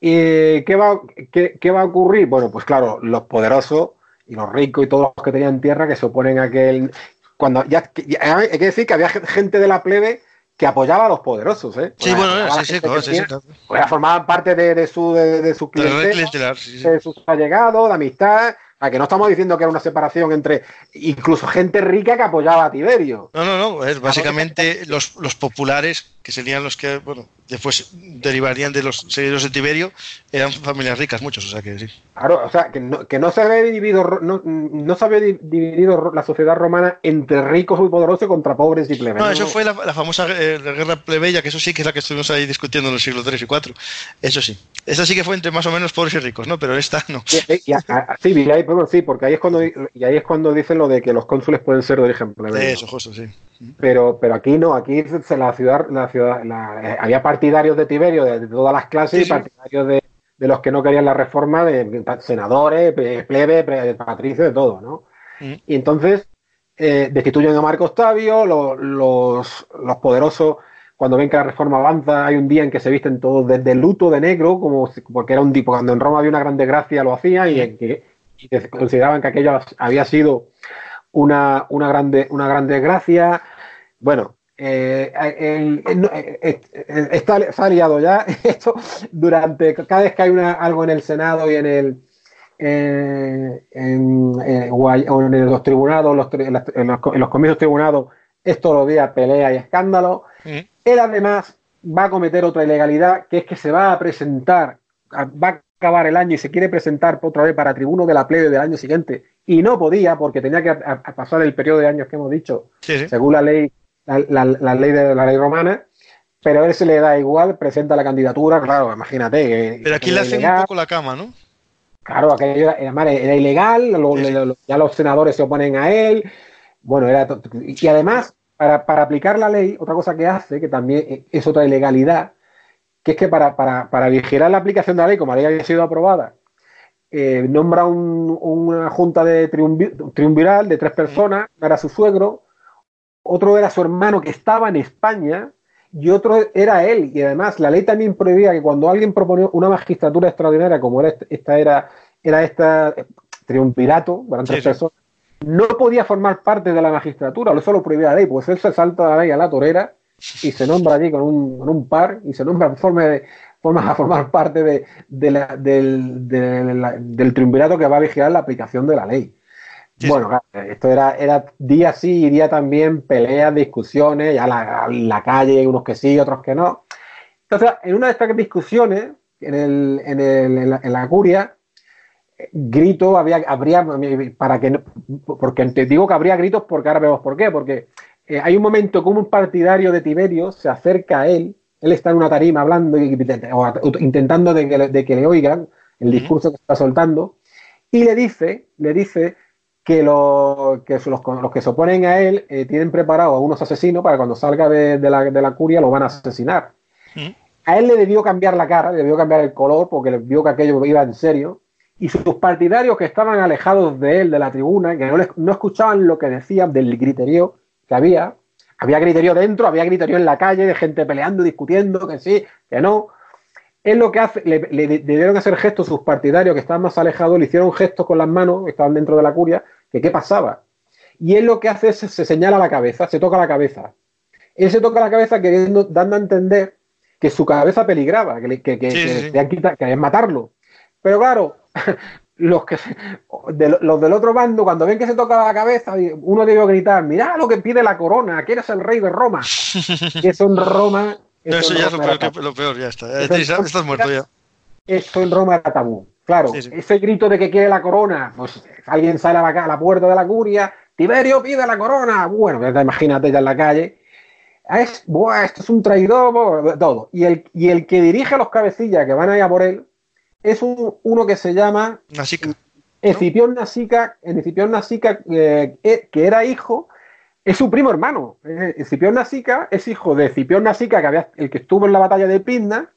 ¿Y qué va, qué, qué va a ocurrir? Bueno, pues claro, los poderosos y los ricos y todos los que tenían tierra que se oponen a aquel. Cuando ya, ya- hay que decir que había gente de la plebe que apoyaba a los poderosos, ¿eh? Sí, bueno, la sí, sí, claro, que sí, sí, tenía, pues, formaban parte de, de su de, de su De clientela, sí. de sus allegados, de amistad. Que no estamos diciendo que era una separación entre incluso gente rica que apoyaba a Tiberio. No, no, no, es básicamente los, los populares, que serían los que, bueno, después derivarían de los seguidores de Tiberio, eran familias ricas, muchos, o sea que sí. Claro, o sea, que no, que no se había dividido, no, no se había di- dividido la sociedad romana entre ricos y poderosos contra pobres y plebes. No, eso fue la, la famosa eh, la guerra plebeya, que eso sí que es la que estuvimos ahí discutiendo en los siglos 3 y 4. Eso sí. Esa sí que fue entre más o menos pobres y ricos, ¿no? Pero esta no. Y- y sí, y ahí, bueno, sí, porque ahí es cuando y ahí es cuando dicen lo de que los cónsules pueden ser de origen plebeo. Eso, justo, sí. Pero, pero aquí no, aquí la ciudad, la ciudad, la- eh, había partidarios de Tiberio de, de todas las clases Sí, y sí. partidarios de, de los que no querían la reforma, de, senadores, plebe, patricios, de todo, ¿no? Mm. Y entonces eh, destituyen a Marco Octavio, lo- los, los poderosos, cuando ven que la reforma avanza, hay un día en que se visten todos de, de luto, de negro, como si- porque era un tipo, cuando en Roma había una gran desgracia lo hacían y, en que, y consideraban que aquello había sido una, una, grande, una gran desgracia. Bueno, eh, el- el- no, eh, eh, está, está liado ya [LAUGHS] esto durante cada vez que hay una, algo en el Senado y en el eh, en, eh, o en los tribunados, los en, las- en los, en los comicios tribunados, es todos los días pelea y escándalo. Él además va a cometer otra ilegalidad, que es que se va a presentar, va a acabar el año y se quiere presentar otra vez para tribuno de la plebe del año siguiente, y no podía porque tenía que a- a pasar el periodo de años que hemos dicho, Sí, sí. según la ley, la, la- la ley de la ley romana, pero a él se le da igual, presenta la candidatura, claro, imagínate. Pero aquí le hacen un ilegal. poco la cama, ¿no? Claro, aquello era, era, madre, era ilegal, lo- Sí, sí. lo- lo- ya los senadores se oponen a él, Bueno, era y además, para, para, aplicar la ley, otra cosa que hace, que también es otra ilegalidad, que es que para, para, para vigilar la aplicación de la ley, como la ley había sido aprobada, eh, nombra un, una junta de triunviral de tres personas, era su suegro, otro era su hermano que estaba en España y otro era él. Y además la ley también prohibía que cuando alguien proponía una magistratura extraordinaria como era esta era, era esta eh, triunvirato, eran tres personas, no podía formar parte de la magistratura, eso lo prohibía la ley, pues él se salta la ley a la torera y se nombra allí con un, con un par y se nombra en forma de, formas a formar parte de, del, del, triunvirato que va a vigilar la aplicación de la ley. bueno, esto era, era día sí y día también peleas, discusiones, ya la, la calle, unos que sí, otros que no. Entonces, en una de estas discusiones, en, el, en, el, en, la, curia, grito, había, habría, para que, porque te digo que habría gritos porque ahora vemos por qué, porque eh, hay un momento como un partidario de Tiberio se acerca a él él está en una tarima hablando y, intentando de que, le oigan el discurso que está soltando y le dice, le dice que, lo, que los, los, que se oponen a él eh, tienen preparado a unos asesinos para cuando salga de, la, de la, curia lo van a asesinar. A él le debió cambiar la cara, le debió cambiar el color porque le vio que aquello iba en serio. Y sus partidarios que estaban alejados de él, de la tribuna, que no, no escuchaban lo que decían del griterío que había, había griterío dentro, había griterío en la calle, de gente peleando, discutiendo, que sí, que no. Es lo que hace, le, debieron hacer gestos sus partidarios que estaban más alejados, le hicieron gestos con las manos, que estaban dentro de la curia, que qué pasaba. Y él lo que hace es se señala la cabeza, se toca la cabeza. Él se toca la cabeza queriendo, dando a entender que su cabeza peligraba, que, que, que, que matarlo. Pero claro, [LAUGHS] los que los del otro bando, cuando ven que se toca la cabeza, uno debe gritar, mira lo que pide la corona, aquí eres el rey de Roma. [LAUGHS] que eso en Roma... Eso, ya es lo peor, ya está. estás muerto ya. Eso en Roma era tabú. Claro, ese grito de que quiere la corona, pues alguien sale a la, puerta de la curia, Tiberio pide la corona. Bueno, imagínate ya en la calle. Es, esto es un traidor, todo. Y el, y el que dirige a los cabecillas que van allá por él, es uno que se llama Nasica. Escipión Nasica, Escipión Nasica eh, eh, que era hijo, es su primo hermano. Escipión Nasica es hijo de Escipión Nasica, que había, el que estuvo en la batalla de Pindna,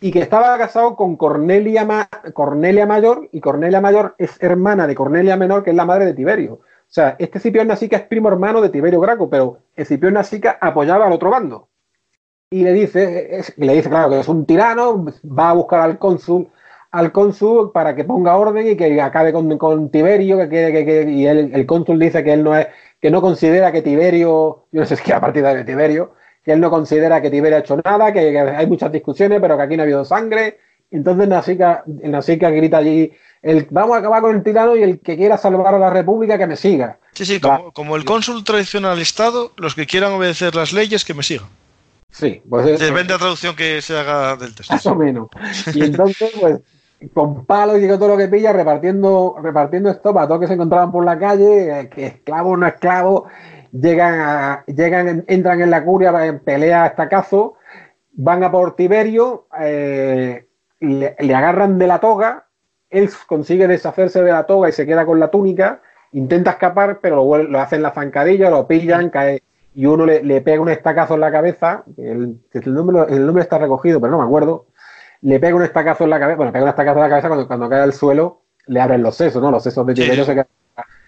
y que estaba casado con Cornelia, Cornelia Mayor, y Cornelia Mayor es hermana de Cornelia Menor, que es la madre de Tiberio. O sea, este Escipión Nasica es primo hermano de Tiberio Graco, pero Escipión Nasica apoyaba al otro bando y le dice, le dice, claro, que es un tirano, va a buscar al cónsul, al cónsul para que ponga orden y que acabe con, Tiberio, que, que, y el cónsul dice que él no es, que no considera que Tiberio, yo no sé [LAUGHS] si es que a partir de Tiberio, que él no considera que Tiberio ha hecho nada, que, hay muchas discusiones, pero que aquí no ha habido sangre. Entonces Nasica, Nasica grita allí, el, vamos a acabar con el tirano y el que quiera salvar a la República que me siga. Sí, sí, como, como, el cónsul traiciona al Estado, los que quieran obedecer las leyes que me sigan. Sí, pues Depende de la traducción que se haga del texto. Más o menos. Y entonces, pues, con palos y todo lo que pilla, repartiendo, repartiendo esto para todos que se encontraban por la calle, eh, que esclavo no esclavo, llegan, a, llegan entran en la curia, en pelea hasta caso, van a por Tiberio, eh, le, le, agarran de la toga, él consigue deshacerse de la toga y se queda con la túnica, intenta escapar, pero lo, lo hacen la zancadilla, lo pillan, cae y uno le, pega un estacazo en la cabeza, el, el, número, el nombre está recogido, pero no me acuerdo, le pega un estacazo en la cabeza, bueno, pega un estacazo en la cabeza cuando, cuando cae al suelo, le abren los sesos, ¿no? Los sesos de Tiberio se,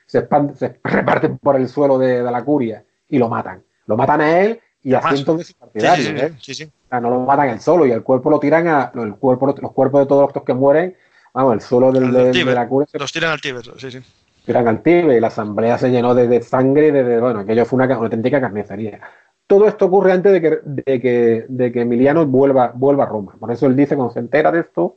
se, se, reparten por el suelo de, la curia y lo matan. Lo matan a él y a cientos de sus partidarios, ¿eh? O sea, no lo matan él solo y el cuerpo lo tiran a, el cuerpo, los cuerpos de todos los que mueren, vamos, el suelo del, de, la curia. Los tiran al Tíber, sí, sí eran y la asamblea se llenó de, sangre, de, bueno, aquello fue una, auténtica carnicería. Todo esto ocurre antes de que, de que, de que Emiliano vuelva, vuelva a Roma. Por eso él dice, cuando se entera de esto,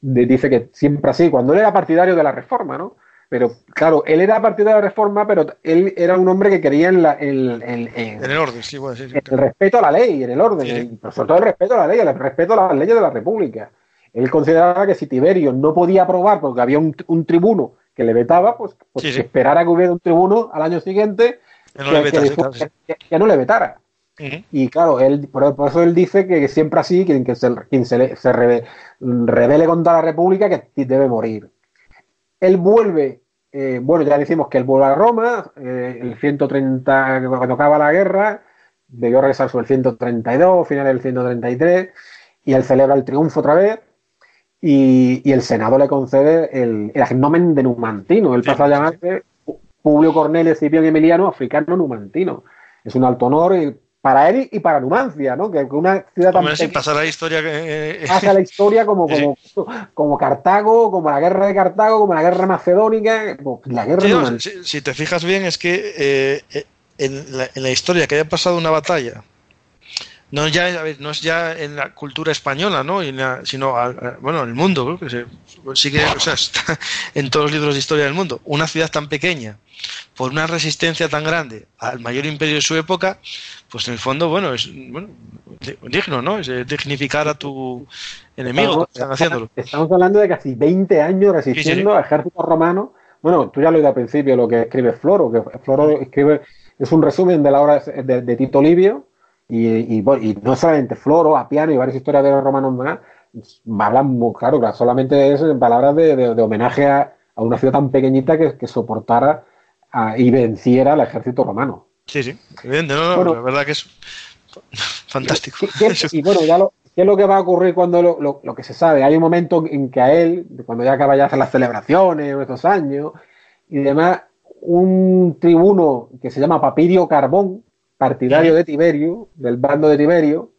dice que siempre así, cuando él era partidario de la reforma, ¿no? Pero claro, él era partidario de la reforma, pero él era un hombre que quería en, la, el orden, sí, bueno, sí, el respeto a la ley, en el orden, pero sobre todo el respeto a la ley, el respeto a las leyes de la República. Él consideraba que si Tiberio no podía aprobar porque había un, un tribuno que le vetaba, pues, pues que esperara que hubiera un tribuno al año siguiente que, no le vetara. Y claro, él, por, eso él dice que, siempre así, quien, que se, quien se, se revele contra la República, que debe morir. Él vuelve, eh, bueno, ya decimos que él vuelve a Roma, eh, el 130, cuando acaba la guerra, debió regresar sobre el 132, final del 133, y él celebra el triunfo otra vez, y, y el Senado le concede el, el agnomen de numantino. Él pasa a llamarse Publio Cornelio Escipión Emiliano Africano Numantino. Es un alto honor y para él y para Numancia, ¿no? Que una ciudad tan pequeña pasa la historia que... pasa la [LAUGHS] historia como, como, como Cartago, como la guerra de Cartago, como la guerra macedónica, la guerra Sí, de no, si te fijas bien, es que eh, eh, en, la, en la historia que haya pasado una batalla, no ya a ver, no es ya en la cultura española, ¿no? La- sino a- a- bueno, en el mundo, que se, sigue, o sea, [LAUGHS] está en todos los libros de historia del mundo. Una ciudad tan pequeña, por una resistencia tan grande al mayor imperio de su época, pues en el fondo, bueno, es bueno, di- digno, ¿no? Es eh, dignificar a tu enemigo, Estamos, están haciéndolo. estamos hablando de casi 20 años resistiendo Sí, al ejército romano. Bueno, tú ya lo he oído al principio, lo que escribe Floro, que Floro escribe, es un resumen de la obra de, de Tito Livio, y, y, bueno, y no solamente Floro, Apiano y varios historiadores romanos más, hablan muy claro, claro, solamente es en palabras de, de- de homenaje a, a una ciudad tan pequeñita que, que soportara a- y venciera al ejército romano. Sí, sí, evidente, no, no, Bueno. la verdad que es [LAUGHS] fantástico. ¿Qué- qué- y bueno, ya lo, ¿qué es lo que va a ocurrir cuando lo, lo- lo que se sabe? Hay un momento en que a él, cuando ya acaba ya de hacer las celebraciones, estos años y demás, un tribuno que se llama Papirio Carbón, partidario de Tiberio, del bando de Tiberio,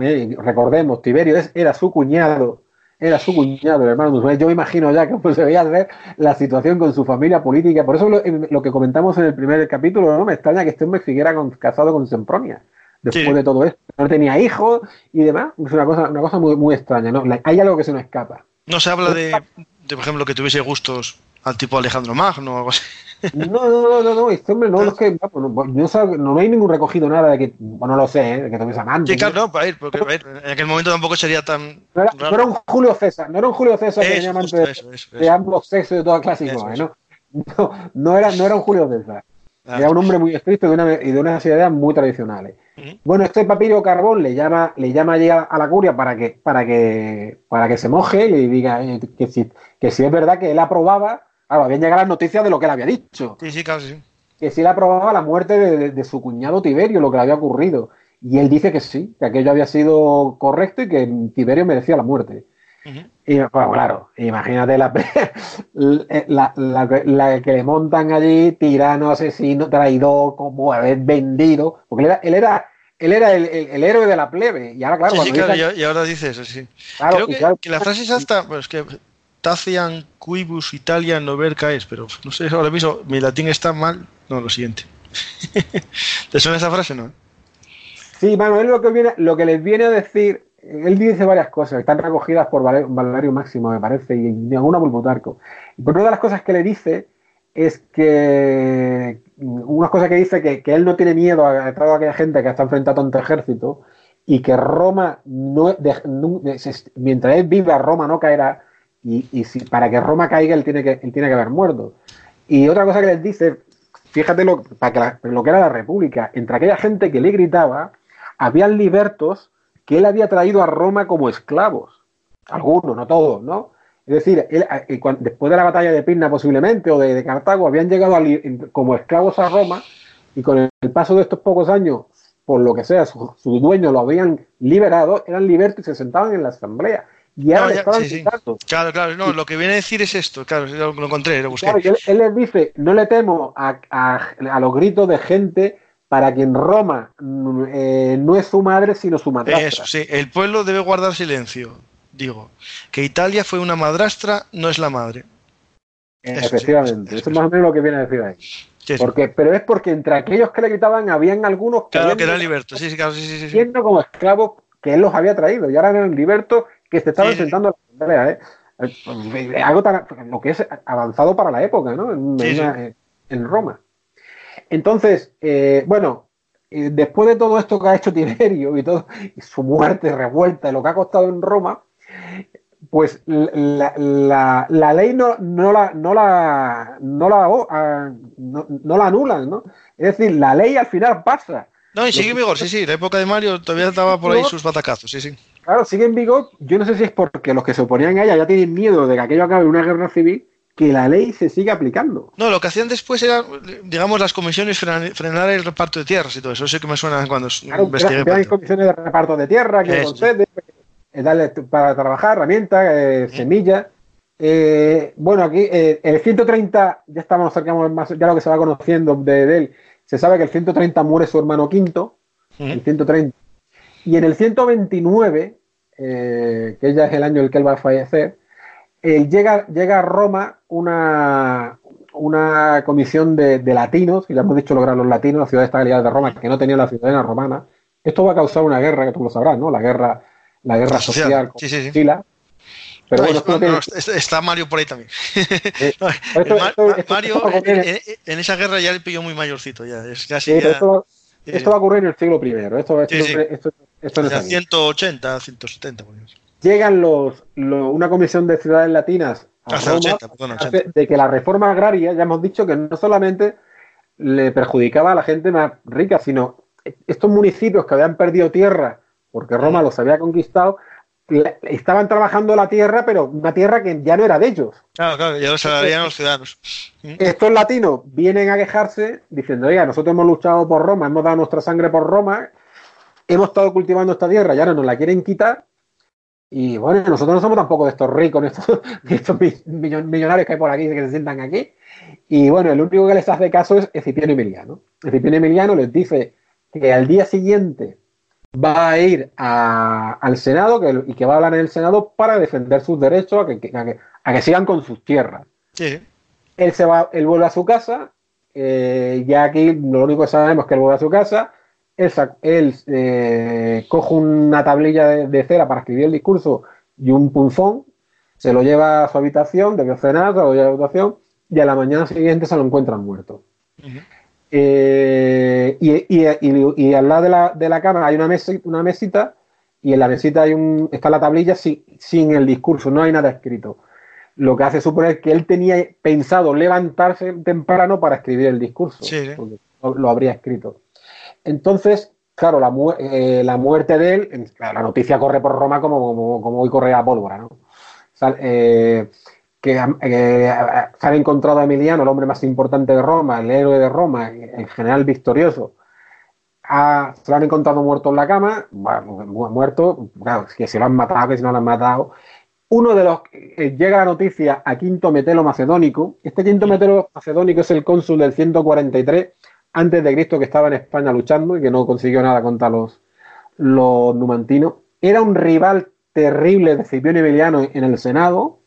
eh, recordemos, Tiberio es- era su cuñado, era su cuñado, el hermano. Yo me imagino ya que pues, se veía ver la situación con su familia política. Por eso lo, lo que comentamos en el primer capítulo, no me extraña que este hombre siguiera con- casado con Sempronia después Sí. de todo esto. No tenía hijos y demás. Es una cosa, una cosa muy, muy extraña, ¿no? Hay algo que se nos escapa. No se habla de, de, por ejemplo, que tuviese gustos al tipo Alejandro Magno o algo así. No, no, no, no, no, este hombre no, no es que no, no no hay ningún recogido nada de que, bueno, no lo sé, ¿eh? de que tuviese amantes. Sí, claro, no, para ir, porque a ver, en aquel momento tampoco sería tan No era, raro. no era un Julio César, no era un Julio César que tenía amantes justo de, eso, eso, de eso. ambos sexos de toda clase. ¿no? No, no era, no era un Julio César. Ah. Era un hombre muy estricto y de, una, y de unas ideas muy tradicionales. Ujú. Bueno, este Papirio Carbón le llama, le llama allí a, a la curia para que, para que, para que se moje y le diga eh, que, si, que si es verdad que él aprobaba, claro, habían llegado las noticias de lo que él había dicho, Sí, sí, claro, sí. que si él aprobaba la muerte de, de- de su cuñado Tiberio, lo que le había ocurrido. Y él dice que sí, que aquello había sido correcto y que Tiberio merecía la muerte. Y bueno, claro, imagínate [LAUGHS] la, la, la- la que le montan allí, tirano, asesino, traidor, como haber vendido, porque él era, él era, él era el, el- el héroe de la plebe, y ahora claro, Sí, sí, claro, y, ahora dice eso, sí. claro, Creo que, claro, que la frase exacta, pues que Tacian quibus Italia nover caes, pero no sé, ahora mismo mi latín está mal. No, lo siguiente. [LAUGHS] ¿Te suena esa frase, no? Sí, Manuel lo que, viene, lo que les viene a decir, él dice varias cosas, están recogidas por Vale- Valerio Máximo, me parece, y ninguna por Plutarco. Y una de las cosas que le dice es que, unas cosas que dice que, que él no tiene miedo a, a toda aquella gente que está enfrentando a tanto ejército y que Roma, no, de- no- mientras él viva, Roma no caerá, y, y si, para que Roma caiga, él tiene que, él tiene que haber muerto. Y otra cosa que les dice, fíjate lo, para que la- lo que era la República, entre aquella gente que le gritaba, habían libertos que él había traído a Roma como esclavos. Algunos, no todos, ¿no? Es decir, él, después de la batalla de Pirna posiblemente o de, de Cartago, habían llegado a como esclavos a Roma y con el, el paso de estos pocos años, por lo que sea, sus su dueños lo habían liberado, eran libertos y se sentaban en la asamblea. Y ahora No, ya, estaban sí, sí. quitando. Claro, claro, no, lo que viene a decir es esto, claro, lo, encontré, lo busqué. Claro, él, él les dice, no le temo a, a- a los gritos de gente para quien Roma mm, eh, no es su madre, sino su madrastra. Eso, sí, el pueblo debe guardar silencio. Digo, que Italia fue una madrastra, no es la madre. Eso, Efectivamente, sí, eso es más o menos lo que viene a decir ahí. Sí, sí. Porque, pero es porque entre aquellos que le gritaban habían algunos que Claro habían que eran libertos, sí, sí, claro, como esclavos que él los había traído y ahora eran libertos que se estaban Sí, sí. sentando en la asamblea. ¿eh? Eh, Algo tan lo que es avanzado para la época, ¿no? En, Sí, eh, en Roma. Entonces, eh, bueno, eh, después de todo esto que ha hecho Tiberio y todo, y su muerte revuelta, y lo que ha costado en Roma, pues la, la- la ley no, no la no la no la ah, no, no la anulan, ¿no? Es decir, la ley al final pasa. No, y sigue en vigor, sí, sí, la época de Mario todavía estaba por ahí sus batacazos, sí, sí. Claro, sigue en vigor. Yo no sé si es porque los que se oponían a ella ya tienen miedo de que aquello acabe en una guerra civil que la ley se sigue aplicando. No, lo que hacían después era, digamos, las comisiones frenar, frenar el reparto de tierras y todo eso. Eso sí que me suena cuando Claro, investigué. hay comisiones de reparto de tierra que Eso. concede, eh, darle para trabajar, herramientas, eh, semillas. Eh, bueno, aquí eh, el 130, ya estamos acercamos más, ya lo que se va conociendo de, de él, se sabe que el 130 muere su hermano quinto, el 130. Y en el 129, eh, que ya es el año en el que él va a fallecer, eh, llega, llega a Roma una, una comisión de, de latinos, que ya hemos dicho lograr los latinos, la ciudad estabilidad de Roma, que no tenía la ciudadanía romana. Esto va a causar una guerra, que tú lo sabrás, ¿no? La guerra, la guerra Social. social, con Sí, sí, sí. Sila. Pero No, bueno, y- esto no no, tiene- no, está- está Mario por ahí también. Eh, [LAUGHS] No, esto- el Ma- esto- Ma- esto- Mario en, esa guerra ya le pilló muy mayorcito, ya. Es casi ya- esto, va- sí, esto va a ocurrir en el siglo I. Esto, esto. Esto- esto no es ya aquí. 180, 170. por ejemplo. llegan los, lo- una comisión de ciudades latinas a Hasta Roma 80, perdón, hace 80. de que la reforma agraria, ya hemos dicho que no solamente le perjudicaba a la gente más rica, sino estos municipios que habían perdido tierra porque Roma los había conquistado, estaban trabajando la tierra, pero una tierra que ya no era de ellos. Claro, claro, ya lo sabían los ciudadanos. Estos latinos vienen a quejarse diciendo, oiga, nosotros hemos luchado por Roma, hemos dado nuestra sangre por Roma, hemos estado cultivando esta tierra y ahora nos la quieren quitar. Y bueno, nosotros no somos tampoco de estos ricos, de estos, [LAUGHS] de millonarios que hay por aquí, que se sientan aquí. Y bueno, el único que les hace caso es Escipión Emiliano. Escipión Emiliano les dice que al día siguiente va a ir a- al Senado que, y que va a hablar en el Senado para defender sus derechos a que, a que- a que sigan con sus tierras. Sí, sí. Él se va, él vuelve a su casa. eh, ya aquí lo único que sabemos es que él vuelve a su casa. Él, él, eh, coge una tablilla de, de cera para escribir el discurso y un punzón. Se lo lleva a su habitación, debió cenar, se lo lleva a su habitación y a la mañana siguiente se lo encuentran muerto. Eh, y, y- y- y al lado de la, de la cama hay una, mesi- una mesita y en la mesita hay un, está la tablilla sin, sin el discurso, no hay nada escrito. Lo que hace suponer que él tenía pensado levantarse temprano para escribir el discurso, Sí, porque lo habría escrito. Entonces, claro, la, mu- eh, la muerte de él, en- claro, la noticia corre por Roma como, como, como hoy corre a pólvora, ¿no? Sal- eh, que eh, se han encontrado a Emiliano, el hombre más importante de Roma, el héroe de Roma, el general victorioso, ha- se lo han encontrado muerto en la cama, bueno, mu- muerto, claro, que si lo han matado, que si no lo han matado. Uno de los eh, llega la noticia a Quinto Metelo Macedónico. Este Quinto Metelo Macedónico es el cónsul del 143 antes de Cristo que estaba en España luchando y que no consiguió nada contra los, los numantinos. Era un rival terrible de Escipión Emiliano en el Senado.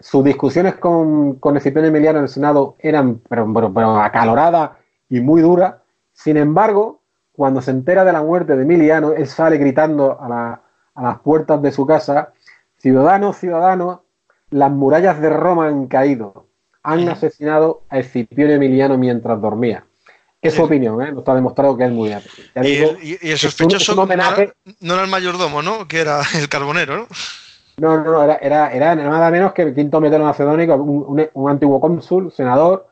Sus discusiones con, con Escipión Emiliano en el Senado eran pero, pero, pero acaloradas y muy duras. Sin embargo, cuando se entera de la muerte de Emiliano, él sale gritando a, la- a las puertas de su casa, ciudadanos, ciudadanos, las murallas de Roma han caído. Han asesinado a Escipión Emiliano mientras dormía. Es su opinión, ¿eh? no está demostrado que él muriera. Y el, y- el es un- sospechoso es un no, homenaje- era, no era el mayordomo, ¿no? Que era [LAUGHS] el carbonero, ¿no? No, no, no, era, era, era nada menos que el quinto metero macedónico, un, un- un antiguo cónsul, senador,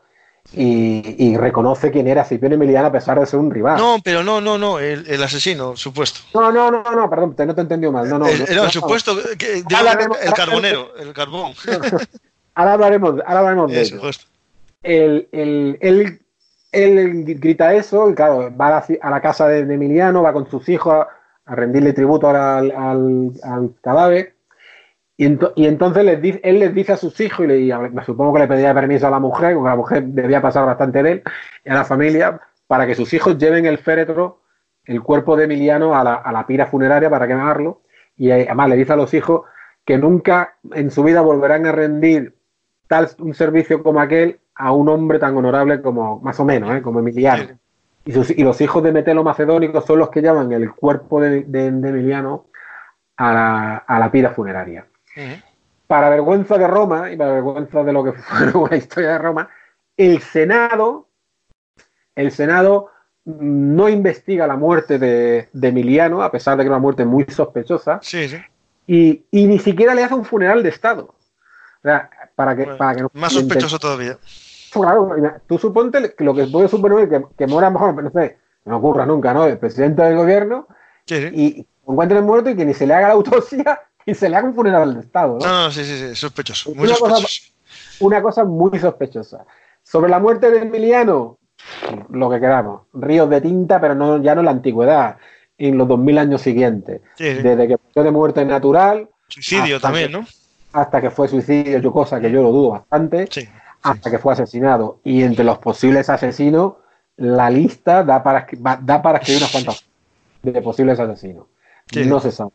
y, y reconoce quién era Escipión Emiliano a pesar de ser un rival. No, pero no, no, no, el, el asesino, supuesto. no, no, no, no, perdón, te, no te he entendido mal. No, no, el, no, el- no, supuesto, que, haremos- el carbonero, el carbón. Ahora hablaremos, ahora hablaremos de Eso, él, él grita eso, y claro, va a la, casa de, de Emiliano, va con sus hijos a, a rendirle tributo al, al- al cadáver. Y, ento- y entonces les dice, él les dice a sus hijos, y, le, y a- me supongo que le pedía permiso a la mujer, porque la mujer debía pasar bastante de él, y a la familia, para que sus hijos lleven el féretro, el cuerpo de Emiliano, a la, a la pira funeraria para quemarlo. Y eh, además le dice a los hijos que nunca en su vida volverán a rendir tal un servicio como aquel a un hombre tan honorable como, más o menos, ¿eh? como Emiliano. Y, sus- y los hijos de Metelo Macedónico son los que llevan el cuerpo de, de- de Emiliano a la, a la pira funeraria. Para vergüenza de Roma y para vergüenza de lo que [LAUGHS] fue la historia de Roma, el Senado, el Senado no investiga la muerte de, de Emiliano, a pesar de que era una muerte muy sospechosa, Sí, sí. y, y ni siquiera le hace un funeral de Estado. O sea, para que, Bueno, para que no- más sospechoso todavía. Claro, mira, tú suponte que lo que puede suponer que, que muera mejor, no sé, no ocurra nunca, ¿no? El presidente del gobierno Sí, sí. y encuentren muerto y que ni se le haga la autopsia [LAUGHS] y se le haga un funeral de Estado, ¿no? No, no, sí, sí, sí, sospechoso. Muy Una cosa- sospechoso. una cosa muy sospechosa. Sobre la muerte de Emiliano, lo que queramos. Ríos de tinta, pero no, ya no en la antigüedad, en los 2000 años siguientes. Sí, sí. Desde que fue de muerte natural. Suicidio también, que- ¿no? Hasta que fue suicidio, yo cosa que yo lo dudo bastante. Sí. hasta que fue asesinado. Y entre los posibles asesinos, la lista da para, da para escribir unas cuantas de posibles asesinos. Sí. No se sabe.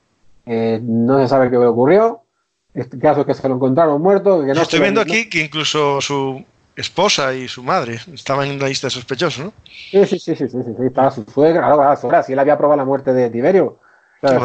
Eh, no se sabe qué ocurrió. Este caso es que se lo encontraron muerto. Que no Estoy viendo no- aquí que incluso su esposa y su madre estaban en la lista de sospechosos, ¿no? Sí, sí, sí, sí, sí, Estaba su suegra, claro, claro, su suegra, si él había probado la muerte de Tiberio. era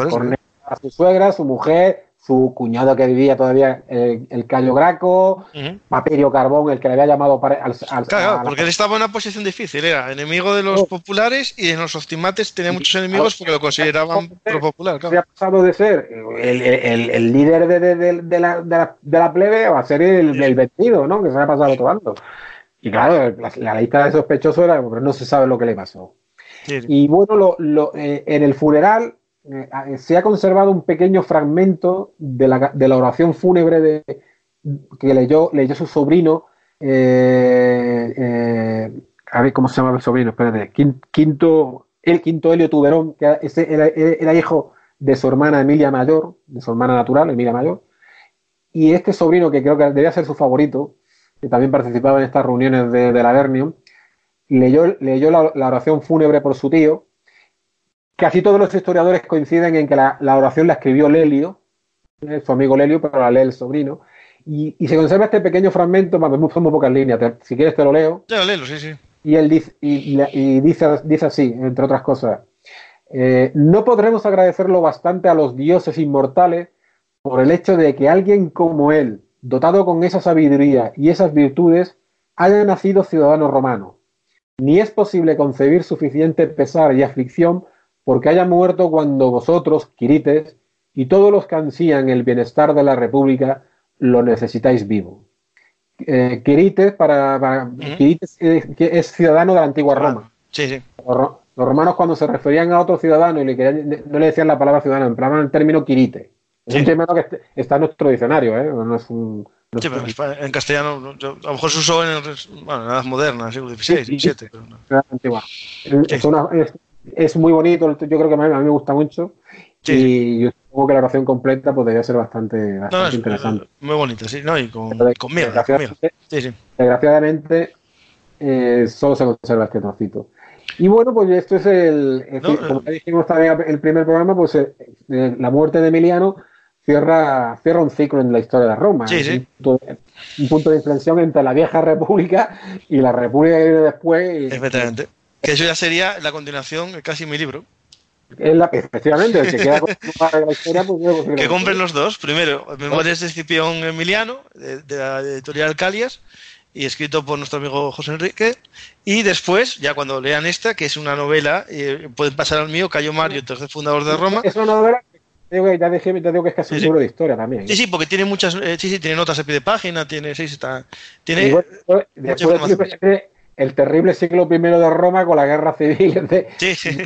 su suegra, su mujer, su cuñado que vivía todavía, eh, el Cayo Graco. Papirio Carbón, el que le había llamado para, al, al- Claro, a la- porque él estaba en una posición difícil, era enemigo de los populares y en los optimates tenía muchos enemigos porque lo consideraban pro popular, se ha pasado de ser el, el- el líder de, de- de- de la, de la- de la plebe a ser el, el vencido, ¿no? Que se ha pasado a otro bando. Y claro, la, la lista de sospechosos era, pero no se sabe lo que le pasó. Sí, sí. Y bueno, lo- lo- eh, en el funeral eh, eh, se ha conservado un pequeño fragmento de la, de la oración fúnebre de, que leyó, su sobrino. eh, a ver cómo se llama el sobrino, espérate. Quin- Quinto, el quinto Helio Tuberón, que era, hijo de su hermana Emilia Mayor, de su hermana natural, Emilia Mayor. Y este sobrino, que creo que debía ser su favorito, que también participaba en estas reuniones de, la Vernium, leyó, leyó la oración fúnebre por su tío. Casi todos los historiadores coinciden en que la, la oración la escribió Lelio, eh, su amigo Lelio, pero la lee el sobrino. Y, y se conserva este pequeño fragmento, son muy pocas líneas, te- si quieres te lo leo. Ya, léelo, sí, sí. Y él dice, y dice, dice así, entre otras cosas, eh, no podremos agradecerlo bastante a los dioses inmortales por el hecho de que alguien como él, dotado con esa sabiduría y esas virtudes, haya nacido ciudadano romano. Ni es posible concebir suficiente pesar y aflicción porque haya muerto cuando vosotros, Quirites, y todos los que ansían el bienestar de la República, lo necesitáis vivo. Eh, Quirites, para, para- Quirites, eh, que es ciudadano de la antigua Roma. Sí, sí. Los, ro- los romanos cuando se referían a otro ciudadano y le querían- no le decían la palabra ciudadano, empleaban el término quirite. Es Sí. un término que est- está en nuestro diccionario, ¿eh? No es un, no Sí, es pero en castellano, yo- a lo mejor se usó en, el, bueno, en la edad moderna, siglo XVI. XVII. pero no. antigua. Es, una- es- es muy bonito, yo creo que a mí, a mí me gusta mucho. Sí, y yo supongo que la oración completa pues, debería ser bastante, bastante No, es interesante. muy bonito, sí. No, y con, de- desgraciadamente, Sí, sí. desgraciadamente, eh, solo se conserva este trocito. Y bueno, pues esto es el. No, decir, como eh. ya dijimos también el primer programa, pues eh, eh, la muerte de Emiliano cierra, cierra un ciclo en la historia de Roma. Sí, sí. Un, punto, de- un punto de inflexión entre la vieja república y la república que viene después. y- Efectivamente. Que eso ya sería la continuación, casi mi libro. es la- efectivamente, el que queda con [LAUGHS] la historia, pues, Que compren los dos. Primero, Memorias de Escipión Emiliano, de, de la editorial Calias, y escrito por nuestro amigo José Enrique. Y después, ya cuando lean esta, que es una novela, eh, pueden pasar al mío, Cayo Mario, tercer fundador de Roma. Es una novela. que- Ya dije, te digo que es casi Sí, un libro de historia también. Sí, sí, porque tiene muchas, eh, sí, sí, tiene notas a pie de página, tiene, sí, está, tiene, bueno, después- después información. de siempre el terrible siglo I de Roma con la guerra civil [LAUGHS] de, sí, sí.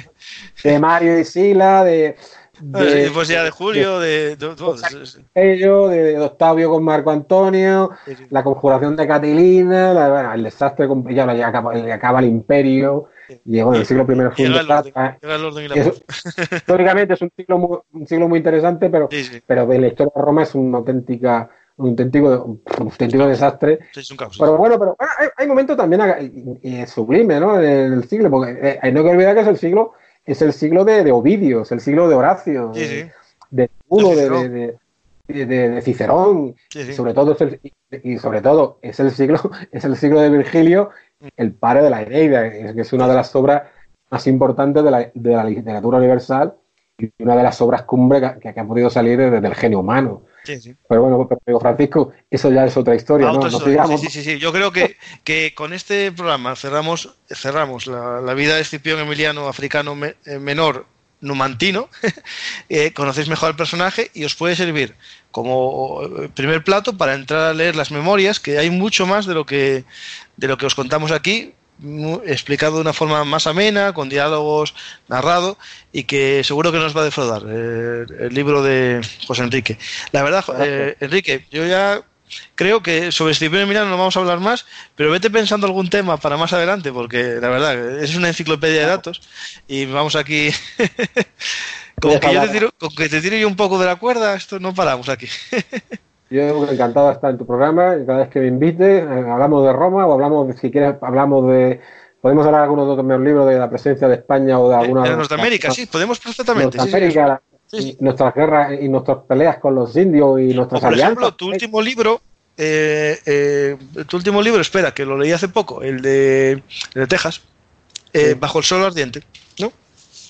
de Mario y Sila, de, de, después ya de Julio, de, de- sí, de, Octavio con Marco Antonio, sí, sí. la conjuración de Catilina, la- bueno, el desastre, con- ya le acaba, el imperio, y bueno, el siglo I fue un desastre. Históricamente es un siglo muy, un siglo muy interesante, pero, Sí, sí, pero la historia de Roma es un auténtica, un auténtico, un auténtico desastre. sí, es un caos. Pero bueno, pero bueno, hay, hay momentos también eh, sublimes, ¿no? En el siglo, porque eh, hay no que olvidar que es el siglo, es el siglo de, de Ovidio, es el siglo de Horacio, Sí, de, sí, de de, Cicerón. de, de- de- de Cicerón, sobre todo es el, y, sobre todo es el siglo, [LAUGHS] es el siglo de Virgilio, el padre de la Eneida, que es una de las obras más importantes de la, de la literatura universal y una de las obras cumbre que, que ha podido salir desde el genio humano. Sí, sí. Pero bueno, pero, digo, Francisco, eso ya es otra historia, Ah, sí, sí, sí. Yo creo que, que con este programa cerramos, cerramos la, la vida de Escipión Emiliano africano me- eh, menor numantino. [LAUGHS] Eh, conocéis mejor al personaje y os puede servir como eh, primer plato para entrar a leer las memorias, que hay mucho más de lo que, de lo que os contamos aquí, explicado de una forma más amena, con diálogos narrado y que seguro que nos va a defraudar eh, el libro de José Enrique. La verdad, eh, Enrique, yo ya creo que sobre Escipión en Milano no vamos a hablar más, pero vete pensando algún tema para más adelante, porque la verdad es una enciclopedia de datos y vamos aquí. [LAUGHS] con, que yo te tiro, con que te tire yo un poco de la cuerda, esto no paramos aquí. [LAUGHS] Yo encantado de estar en tu programa, cada vez que me invites, eh, hablamos de Roma o hablamos, de, si quieres, hablamos de... Podemos hablar de algunos de otros libros de la presencia de España o de alguna... De Norteamérica, sí, podemos perfectamente. Norteamérica, sí, nuestras guerras y nuestras peleas con los indios y nuestras por alianzas. ejemplo, tu último libro, eh, eh, tu último libro, espera, que lo leí hace poco, el de, el de Texas, eh, sí. Bajo el Sol Ardiente,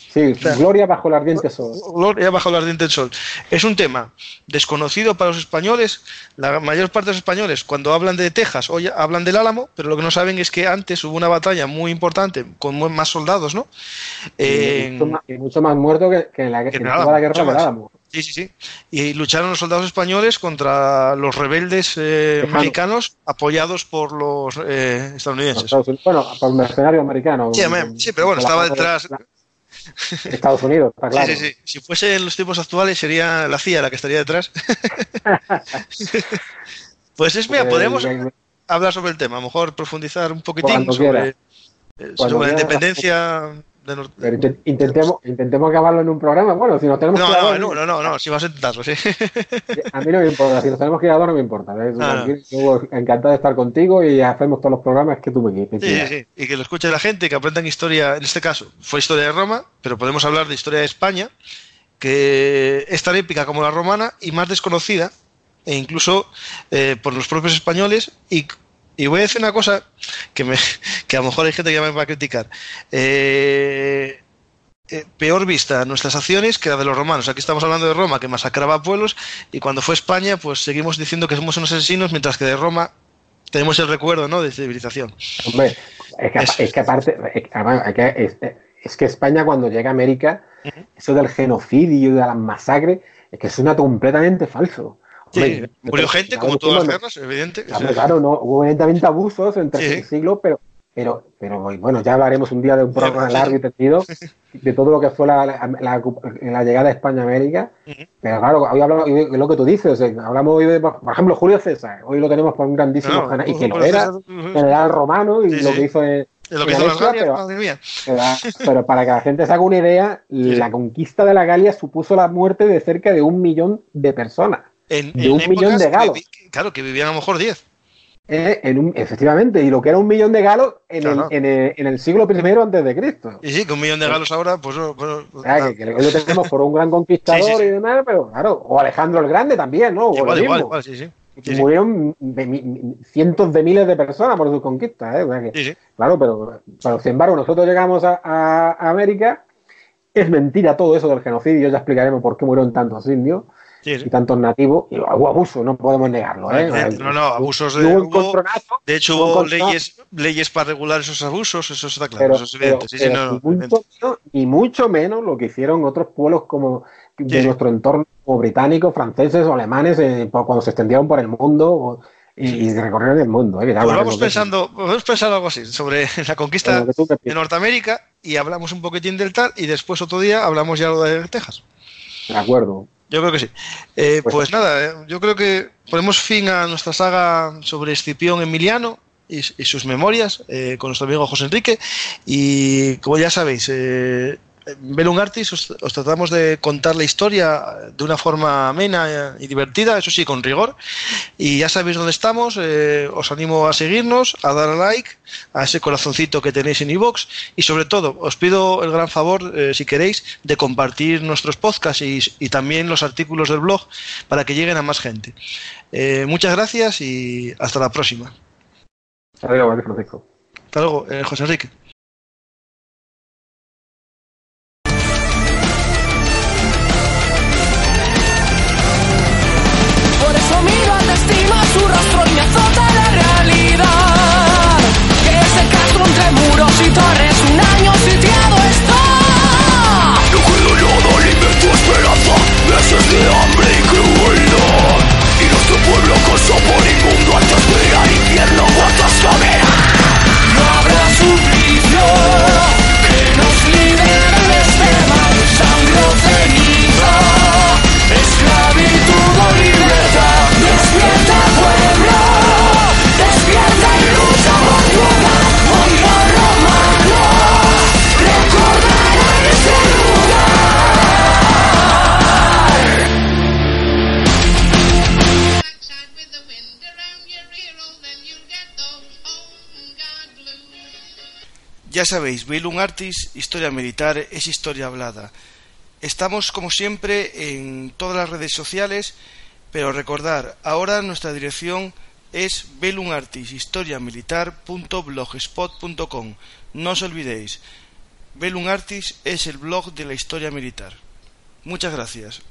Sí, Gloria bajo el ardiente sol. Gloria bajo el ardiente sol. Es un tema desconocido para los españoles. La mayor parte de los españoles, cuando hablan de Texas, hoy hablan del Álamo, pero lo que no saben es que antes hubo una batalla muy importante con más soldados, ¿no? Eh, y, mucho más, y, mucho más, muerto que, que en la, que en toda la guerra del Álamo. Sí, sí, sí. Y lucharon los soldados españoles contra los rebeldes eh, mexicanos apoyados por los eh, estadounidenses. Bueno, por el mercenario americano. Sí, sí pero bueno, estaba detrás. Estados Unidos, está claro. Sí, sí, sí. Si fuese en los tiempos actuales sería la CIA la que estaría detrás. [LAUGHS] pues es, mira, podemos eh, hablar sobre el tema, a lo mejor profundizar un poquitín sobre, sobre la independencia de Norte. Pero intentemos, intentemos acabarlo en un programa. Bueno, si nos tenemos no, que no, no, no, no, no, si vas a intentarlo, sí. [LAUGHS] A mí no me importa, si nos tenemos que grabar no me importa. ¿eh? No, encantado de estar contigo y hacemos todos los programas que tú me quieres. Sí, sí, sí, y que lo escuche la gente, que aprendan historia, en este caso fue historia de Roma, pero podemos hablar de historia de España, que es tan épica como la romana y más desconocida, e incluso eh, por los propios españoles y y voy a decir una cosa que, me, [LAUGHS] que a lo mejor hay gente que me va a criticar. Eh, eh, peor vista nuestras acciones que la de los romanos. Aquí estamos hablando de Roma, que masacraba pueblos, y cuando fue España, pues seguimos diciendo que somos unos asesinos, mientras que de Roma tenemos el recuerdo ¿no? de civilización. Hombre, es que, es, es que aparte, es que, es, es que España cuando llega a América, uh -huh. eso del genocidio y de las masacres, es que suena completamente falso. Sí, murió gente, como todas las guerras, evidente. Claro, claro, no, hubo evidentemente abusos entre sí. el siglo, pero, pero, pero bueno, ya hablaremos un día de un programa largo y tendido de todo lo que fue la, la, la, la llegada de España a América. Uh -huh. Pero claro, hoy hablamos de lo que tú dices, hablamos hoy de, por ejemplo, Julio César, hoy lo tenemos por un grandísimo general, y que lo era, uh -huh. general romano, y lo que hizo en, lo que hizo pero, madre mía. Pero, pero, para que la gente se haga una idea, sí. la conquista de la Galia supuso la muerte de cerca de un millón de personas. En, de un millón de galos. Que, claro, que vivían a lo mejor 10. Eh, en un, efectivamente, y lo que era un millón de galos en, claro. el, en, el, en el, siglo I antes de Cristo. Y sí, que un millón de galos ahora, pues. pues o sea, que, que, lo tenemos por un gran conquistador sí, sí, y demás, pero claro, o Alejandro el Grande también, ¿no? Igual, igual, igual, sí, sí. Sí, murieron cientos de miles de personas por sus conquistas. ¿eh? O sea que, sí, claro, pero, pero, sin embargo, nosotros llegamos a, a, América. Es mentira todo eso del genocidio. Ya explicaremos por qué murieron tantos indios y tantos nativos. Y hubo abusos, no podemos negarlo. ¿eh? No, no, abusos de. Hubo hubo, de hecho, hubo leyes, leyes para regular esos abusos, eso está claro, pero, eso es evidente. Pero, sí, no, ni, mucho menos, ni mucho menos lo que hicieron otros pueblos como de nuestro entorno, como británicos, franceses o alemanes, eh, cuando se extendieron por el mundo. O, y, recorrieron el mundo. ¿eh? Pues vamos, pensando, vamos pensando algo así, sobre la conquista de Norteamérica y hablamos un poquitín del tal y después otro día hablamos ya de Texas. De acuerdo. Yo creo que sí. Eh, pues, pues, nada, eh, yo creo que ponemos fin a nuestra saga sobre Escipión Emiliano y, y sus memorias eh, con nuestro amigo José Enrique. Y como ya sabéis, eh, Belum Artis os, os, tratamos de contar la historia de una forma amena y divertida, eso sí, con rigor. Y ya sabéis dónde estamos, eh, os animo a seguirnos, a dar a like, a ese corazoncito que tenéis en iVoox y sobre todo os pido el gran favor, eh, si queréis, de compartir nuestros podcasts y, y, también los artículos del blog para que lleguen a más gente. Eh, muchas gracias y hasta la próxima. Hasta luego, Francisco. Hasta luego, José Enrique. Y torres un año sitiado está. No queda nada, alimento esperanza, meses de hambre y crueldad. Y nuestro pueblo cosa por inmundo antes de ir al infierno, guardas caverá. No habrá sufrir Ya sabéis, Bellum Artis, historia militar, es historia hablada. Estamos, como siempre, en todas las redes sociales, pero recordar, ahora nuestra dirección es belungartishistoriamilitar.blogspot.com. No os olvidéis, Bellum Artis es el blog de la historia militar. Muchas gracias.